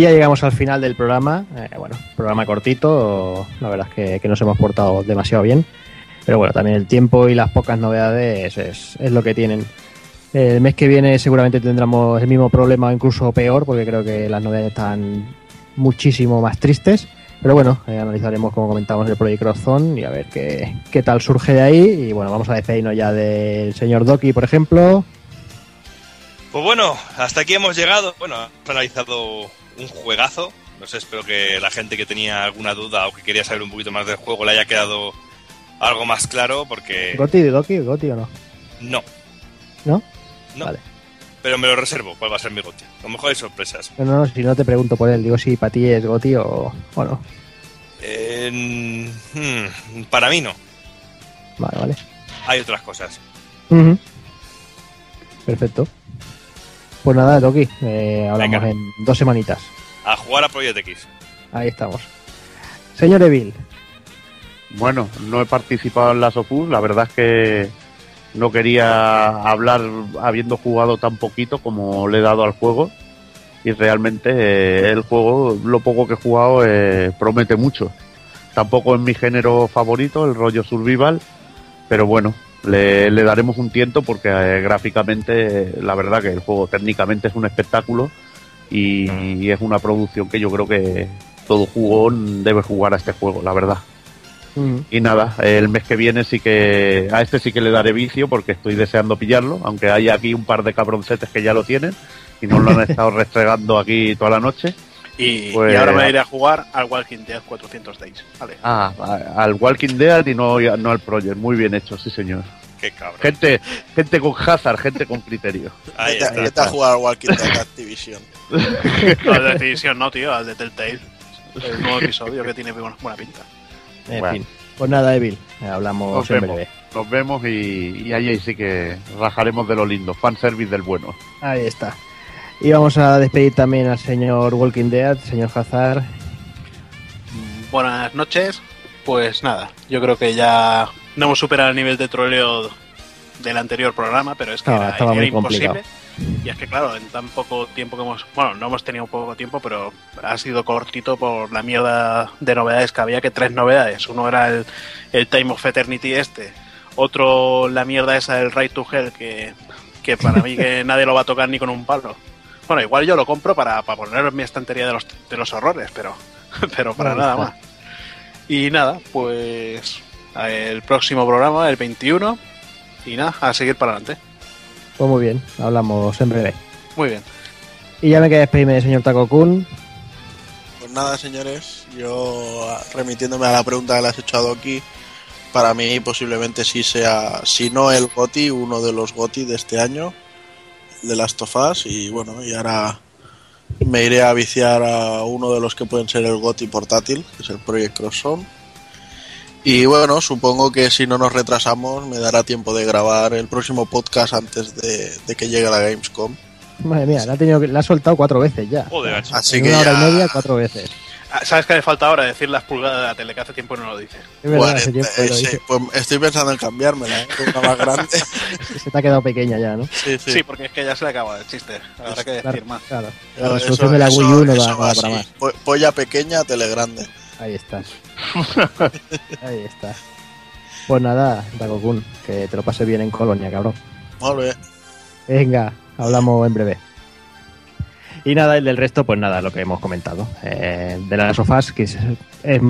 Y ya llegamos al final del programa. Eh, bueno, programa cortito. La verdad es que, que nos hemos portado demasiado bien. Pero bueno, también el tiempo y las pocas novedades es, es lo que tienen. El mes que viene seguramente tendremos el mismo problema o incluso peor, porque creo que las novedades están muchísimo más tristes. Pero bueno, eh, analizaremos, como comentamos, el Project Cross Zone y a ver qué, qué tal surge de ahí. Y bueno, vamos a despedirnos ya del señor Doki, por ejemplo. Pues bueno, hasta aquí hemos llegado. Bueno, hemos analizado un juegazo. No sé, espero que la gente que tenía alguna duda o que quería saber un poquito más del juego le haya quedado algo más claro, porque ¿Goti de Doki? ¿Goti o no? no, ¿No? no. Vale. Pero me lo reservo, cuál va a ser mi goti. A lo mejor hay sorpresas. No, no, si no te pregunto por él, digo si para ti es Goti o, o no. Eh, hmm, para mí no. Vale, vale. Hay otras cosas. Perfecto. Pues nada, Doki, eh, hablamos Venga. en dos semanitas. A jugar a Project X. Ahí estamos. Señor Evil, Bueno, no he participado en las Opus, la verdad es que no quería hablar habiendo jugado tan poquito como le he dado al juego y realmente eh, el juego, lo poco que he jugado, eh, promete mucho. Tampoco es mi género favorito, el rollo survival, pero bueno, le, le daremos un tiento porque eh, gráficamente, la verdad que el juego técnicamente es un espectáculo y, y es una producción que yo creo que todo jugón debe jugar a este juego, la verdad. Y nada, el mes que viene sí que a este sí que le daré vicio porque estoy deseando pillarlo, aunque hay aquí un par de cabroncetes que ya lo tienen y no lo han estado restregando aquí toda la noche. Y, Pues- y ahora me iré a jugar al Walking Dead 400 Days. Vale. Ah, al Walking Dead y no, no al Project, muy bien hecho, sí señor. Qué cabrón. Gente, gente con hazard, gente con criterio. Ahí está. vete a jugar al Walking Dead Activision. No, al de Activision no, tío, al de Telltale. El nuevo episodio que tiene buena, buena pinta. En Bueno. fin. Pues nada, Evil. Hablamos Nos en vemos, breve. nos vemos y, y ahí sí que rajaremos de lo lindo. Fanservice del bueno. Ahí está. Y vamos a despedir también al señor Walking Dead, señor Hazard. Buenas noches. Pues nada, yo creo que ya no hemos superado el nivel de troleo del anterior programa, pero es que era, estaba era muy imposible. complicado. Y es que claro, en tan poco tiempo que hemos, bueno, no hemos tenido poco tiempo, pero ha sido cortito por la mierda de novedades que había, que tres novedades. Uno era el, el Time of Eternity este, otro la mierda esa del Right to Hell, que, que para mí que nadie lo va a tocar ni con un palo. Bueno, igual yo lo compro para, para ponerlo en mi estantería de los, de los horrores, pero, pero para nada está. más. Y nada, pues el próximo programa, el 21, y nada, a seguir para adelante. Pues muy bien, hablamos en breve. Muy bien. Y ya me queda despedirme señor Taco Kun. Pues nada, señores, yo remitiéndome a la pregunta que le has hecho a Doki, para mí posiblemente sí sea, si no el GOTI, uno de los GOTI de este año, de Last of Us, y bueno, y ahora me iré a viciar a uno de los que pueden ser el GOTI portátil, que es el Project Cross Zone. Y bueno, supongo que si no nos retrasamos me dará tiempo de grabar el próximo podcast antes de, de que llegue la Gamescom. Madre mía, la ha, tenido, la ha soltado cuatro veces ya. Joder. Así en que una hora ya- y media, cuatro veces. Ah, ¿Sabes qué le falta ahora? Decir las pulgadas de la tele, que hace tiempo no lo dice. Es verdad, 40, hace tiempo que lo eh, sí, dice. pues estoy pensando en cambiármela, ¿eh? Una más grande. Se te ha quedado pequeña ya, ¿no? Sí, sí. Sí, porque es que ya se le acaba el chiste. Habrá que decir más. Claro. La Pero resolución eso- de la eso- Wii U no da, para así. más. Po- Polla pequeña, tele grande. Ahí está. Ahí está. Pues nada, Taco Kun, que te lo pases bien en Colonia, cabrón. Molt bé. Venga, hablamos en breve. Y nada, el del resto, pues nada, lo que hemos comentado. Eh, de las sofás, que es- es-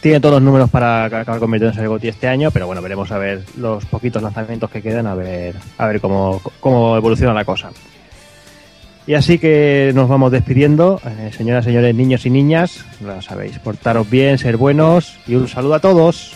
tiene todos los números para acabar convirtiéndose en el GOTY este año, pero bueno, veremos a ver los poquitos lanzamientos que quedan, a ver, a ver cómo, cómo evoluciona la cosa. Y así que nos vamos despidiendo. Eh, señoras, señores, niños y niñas, ya sabéis, portaros bien, ser buenos y un saludo a todos.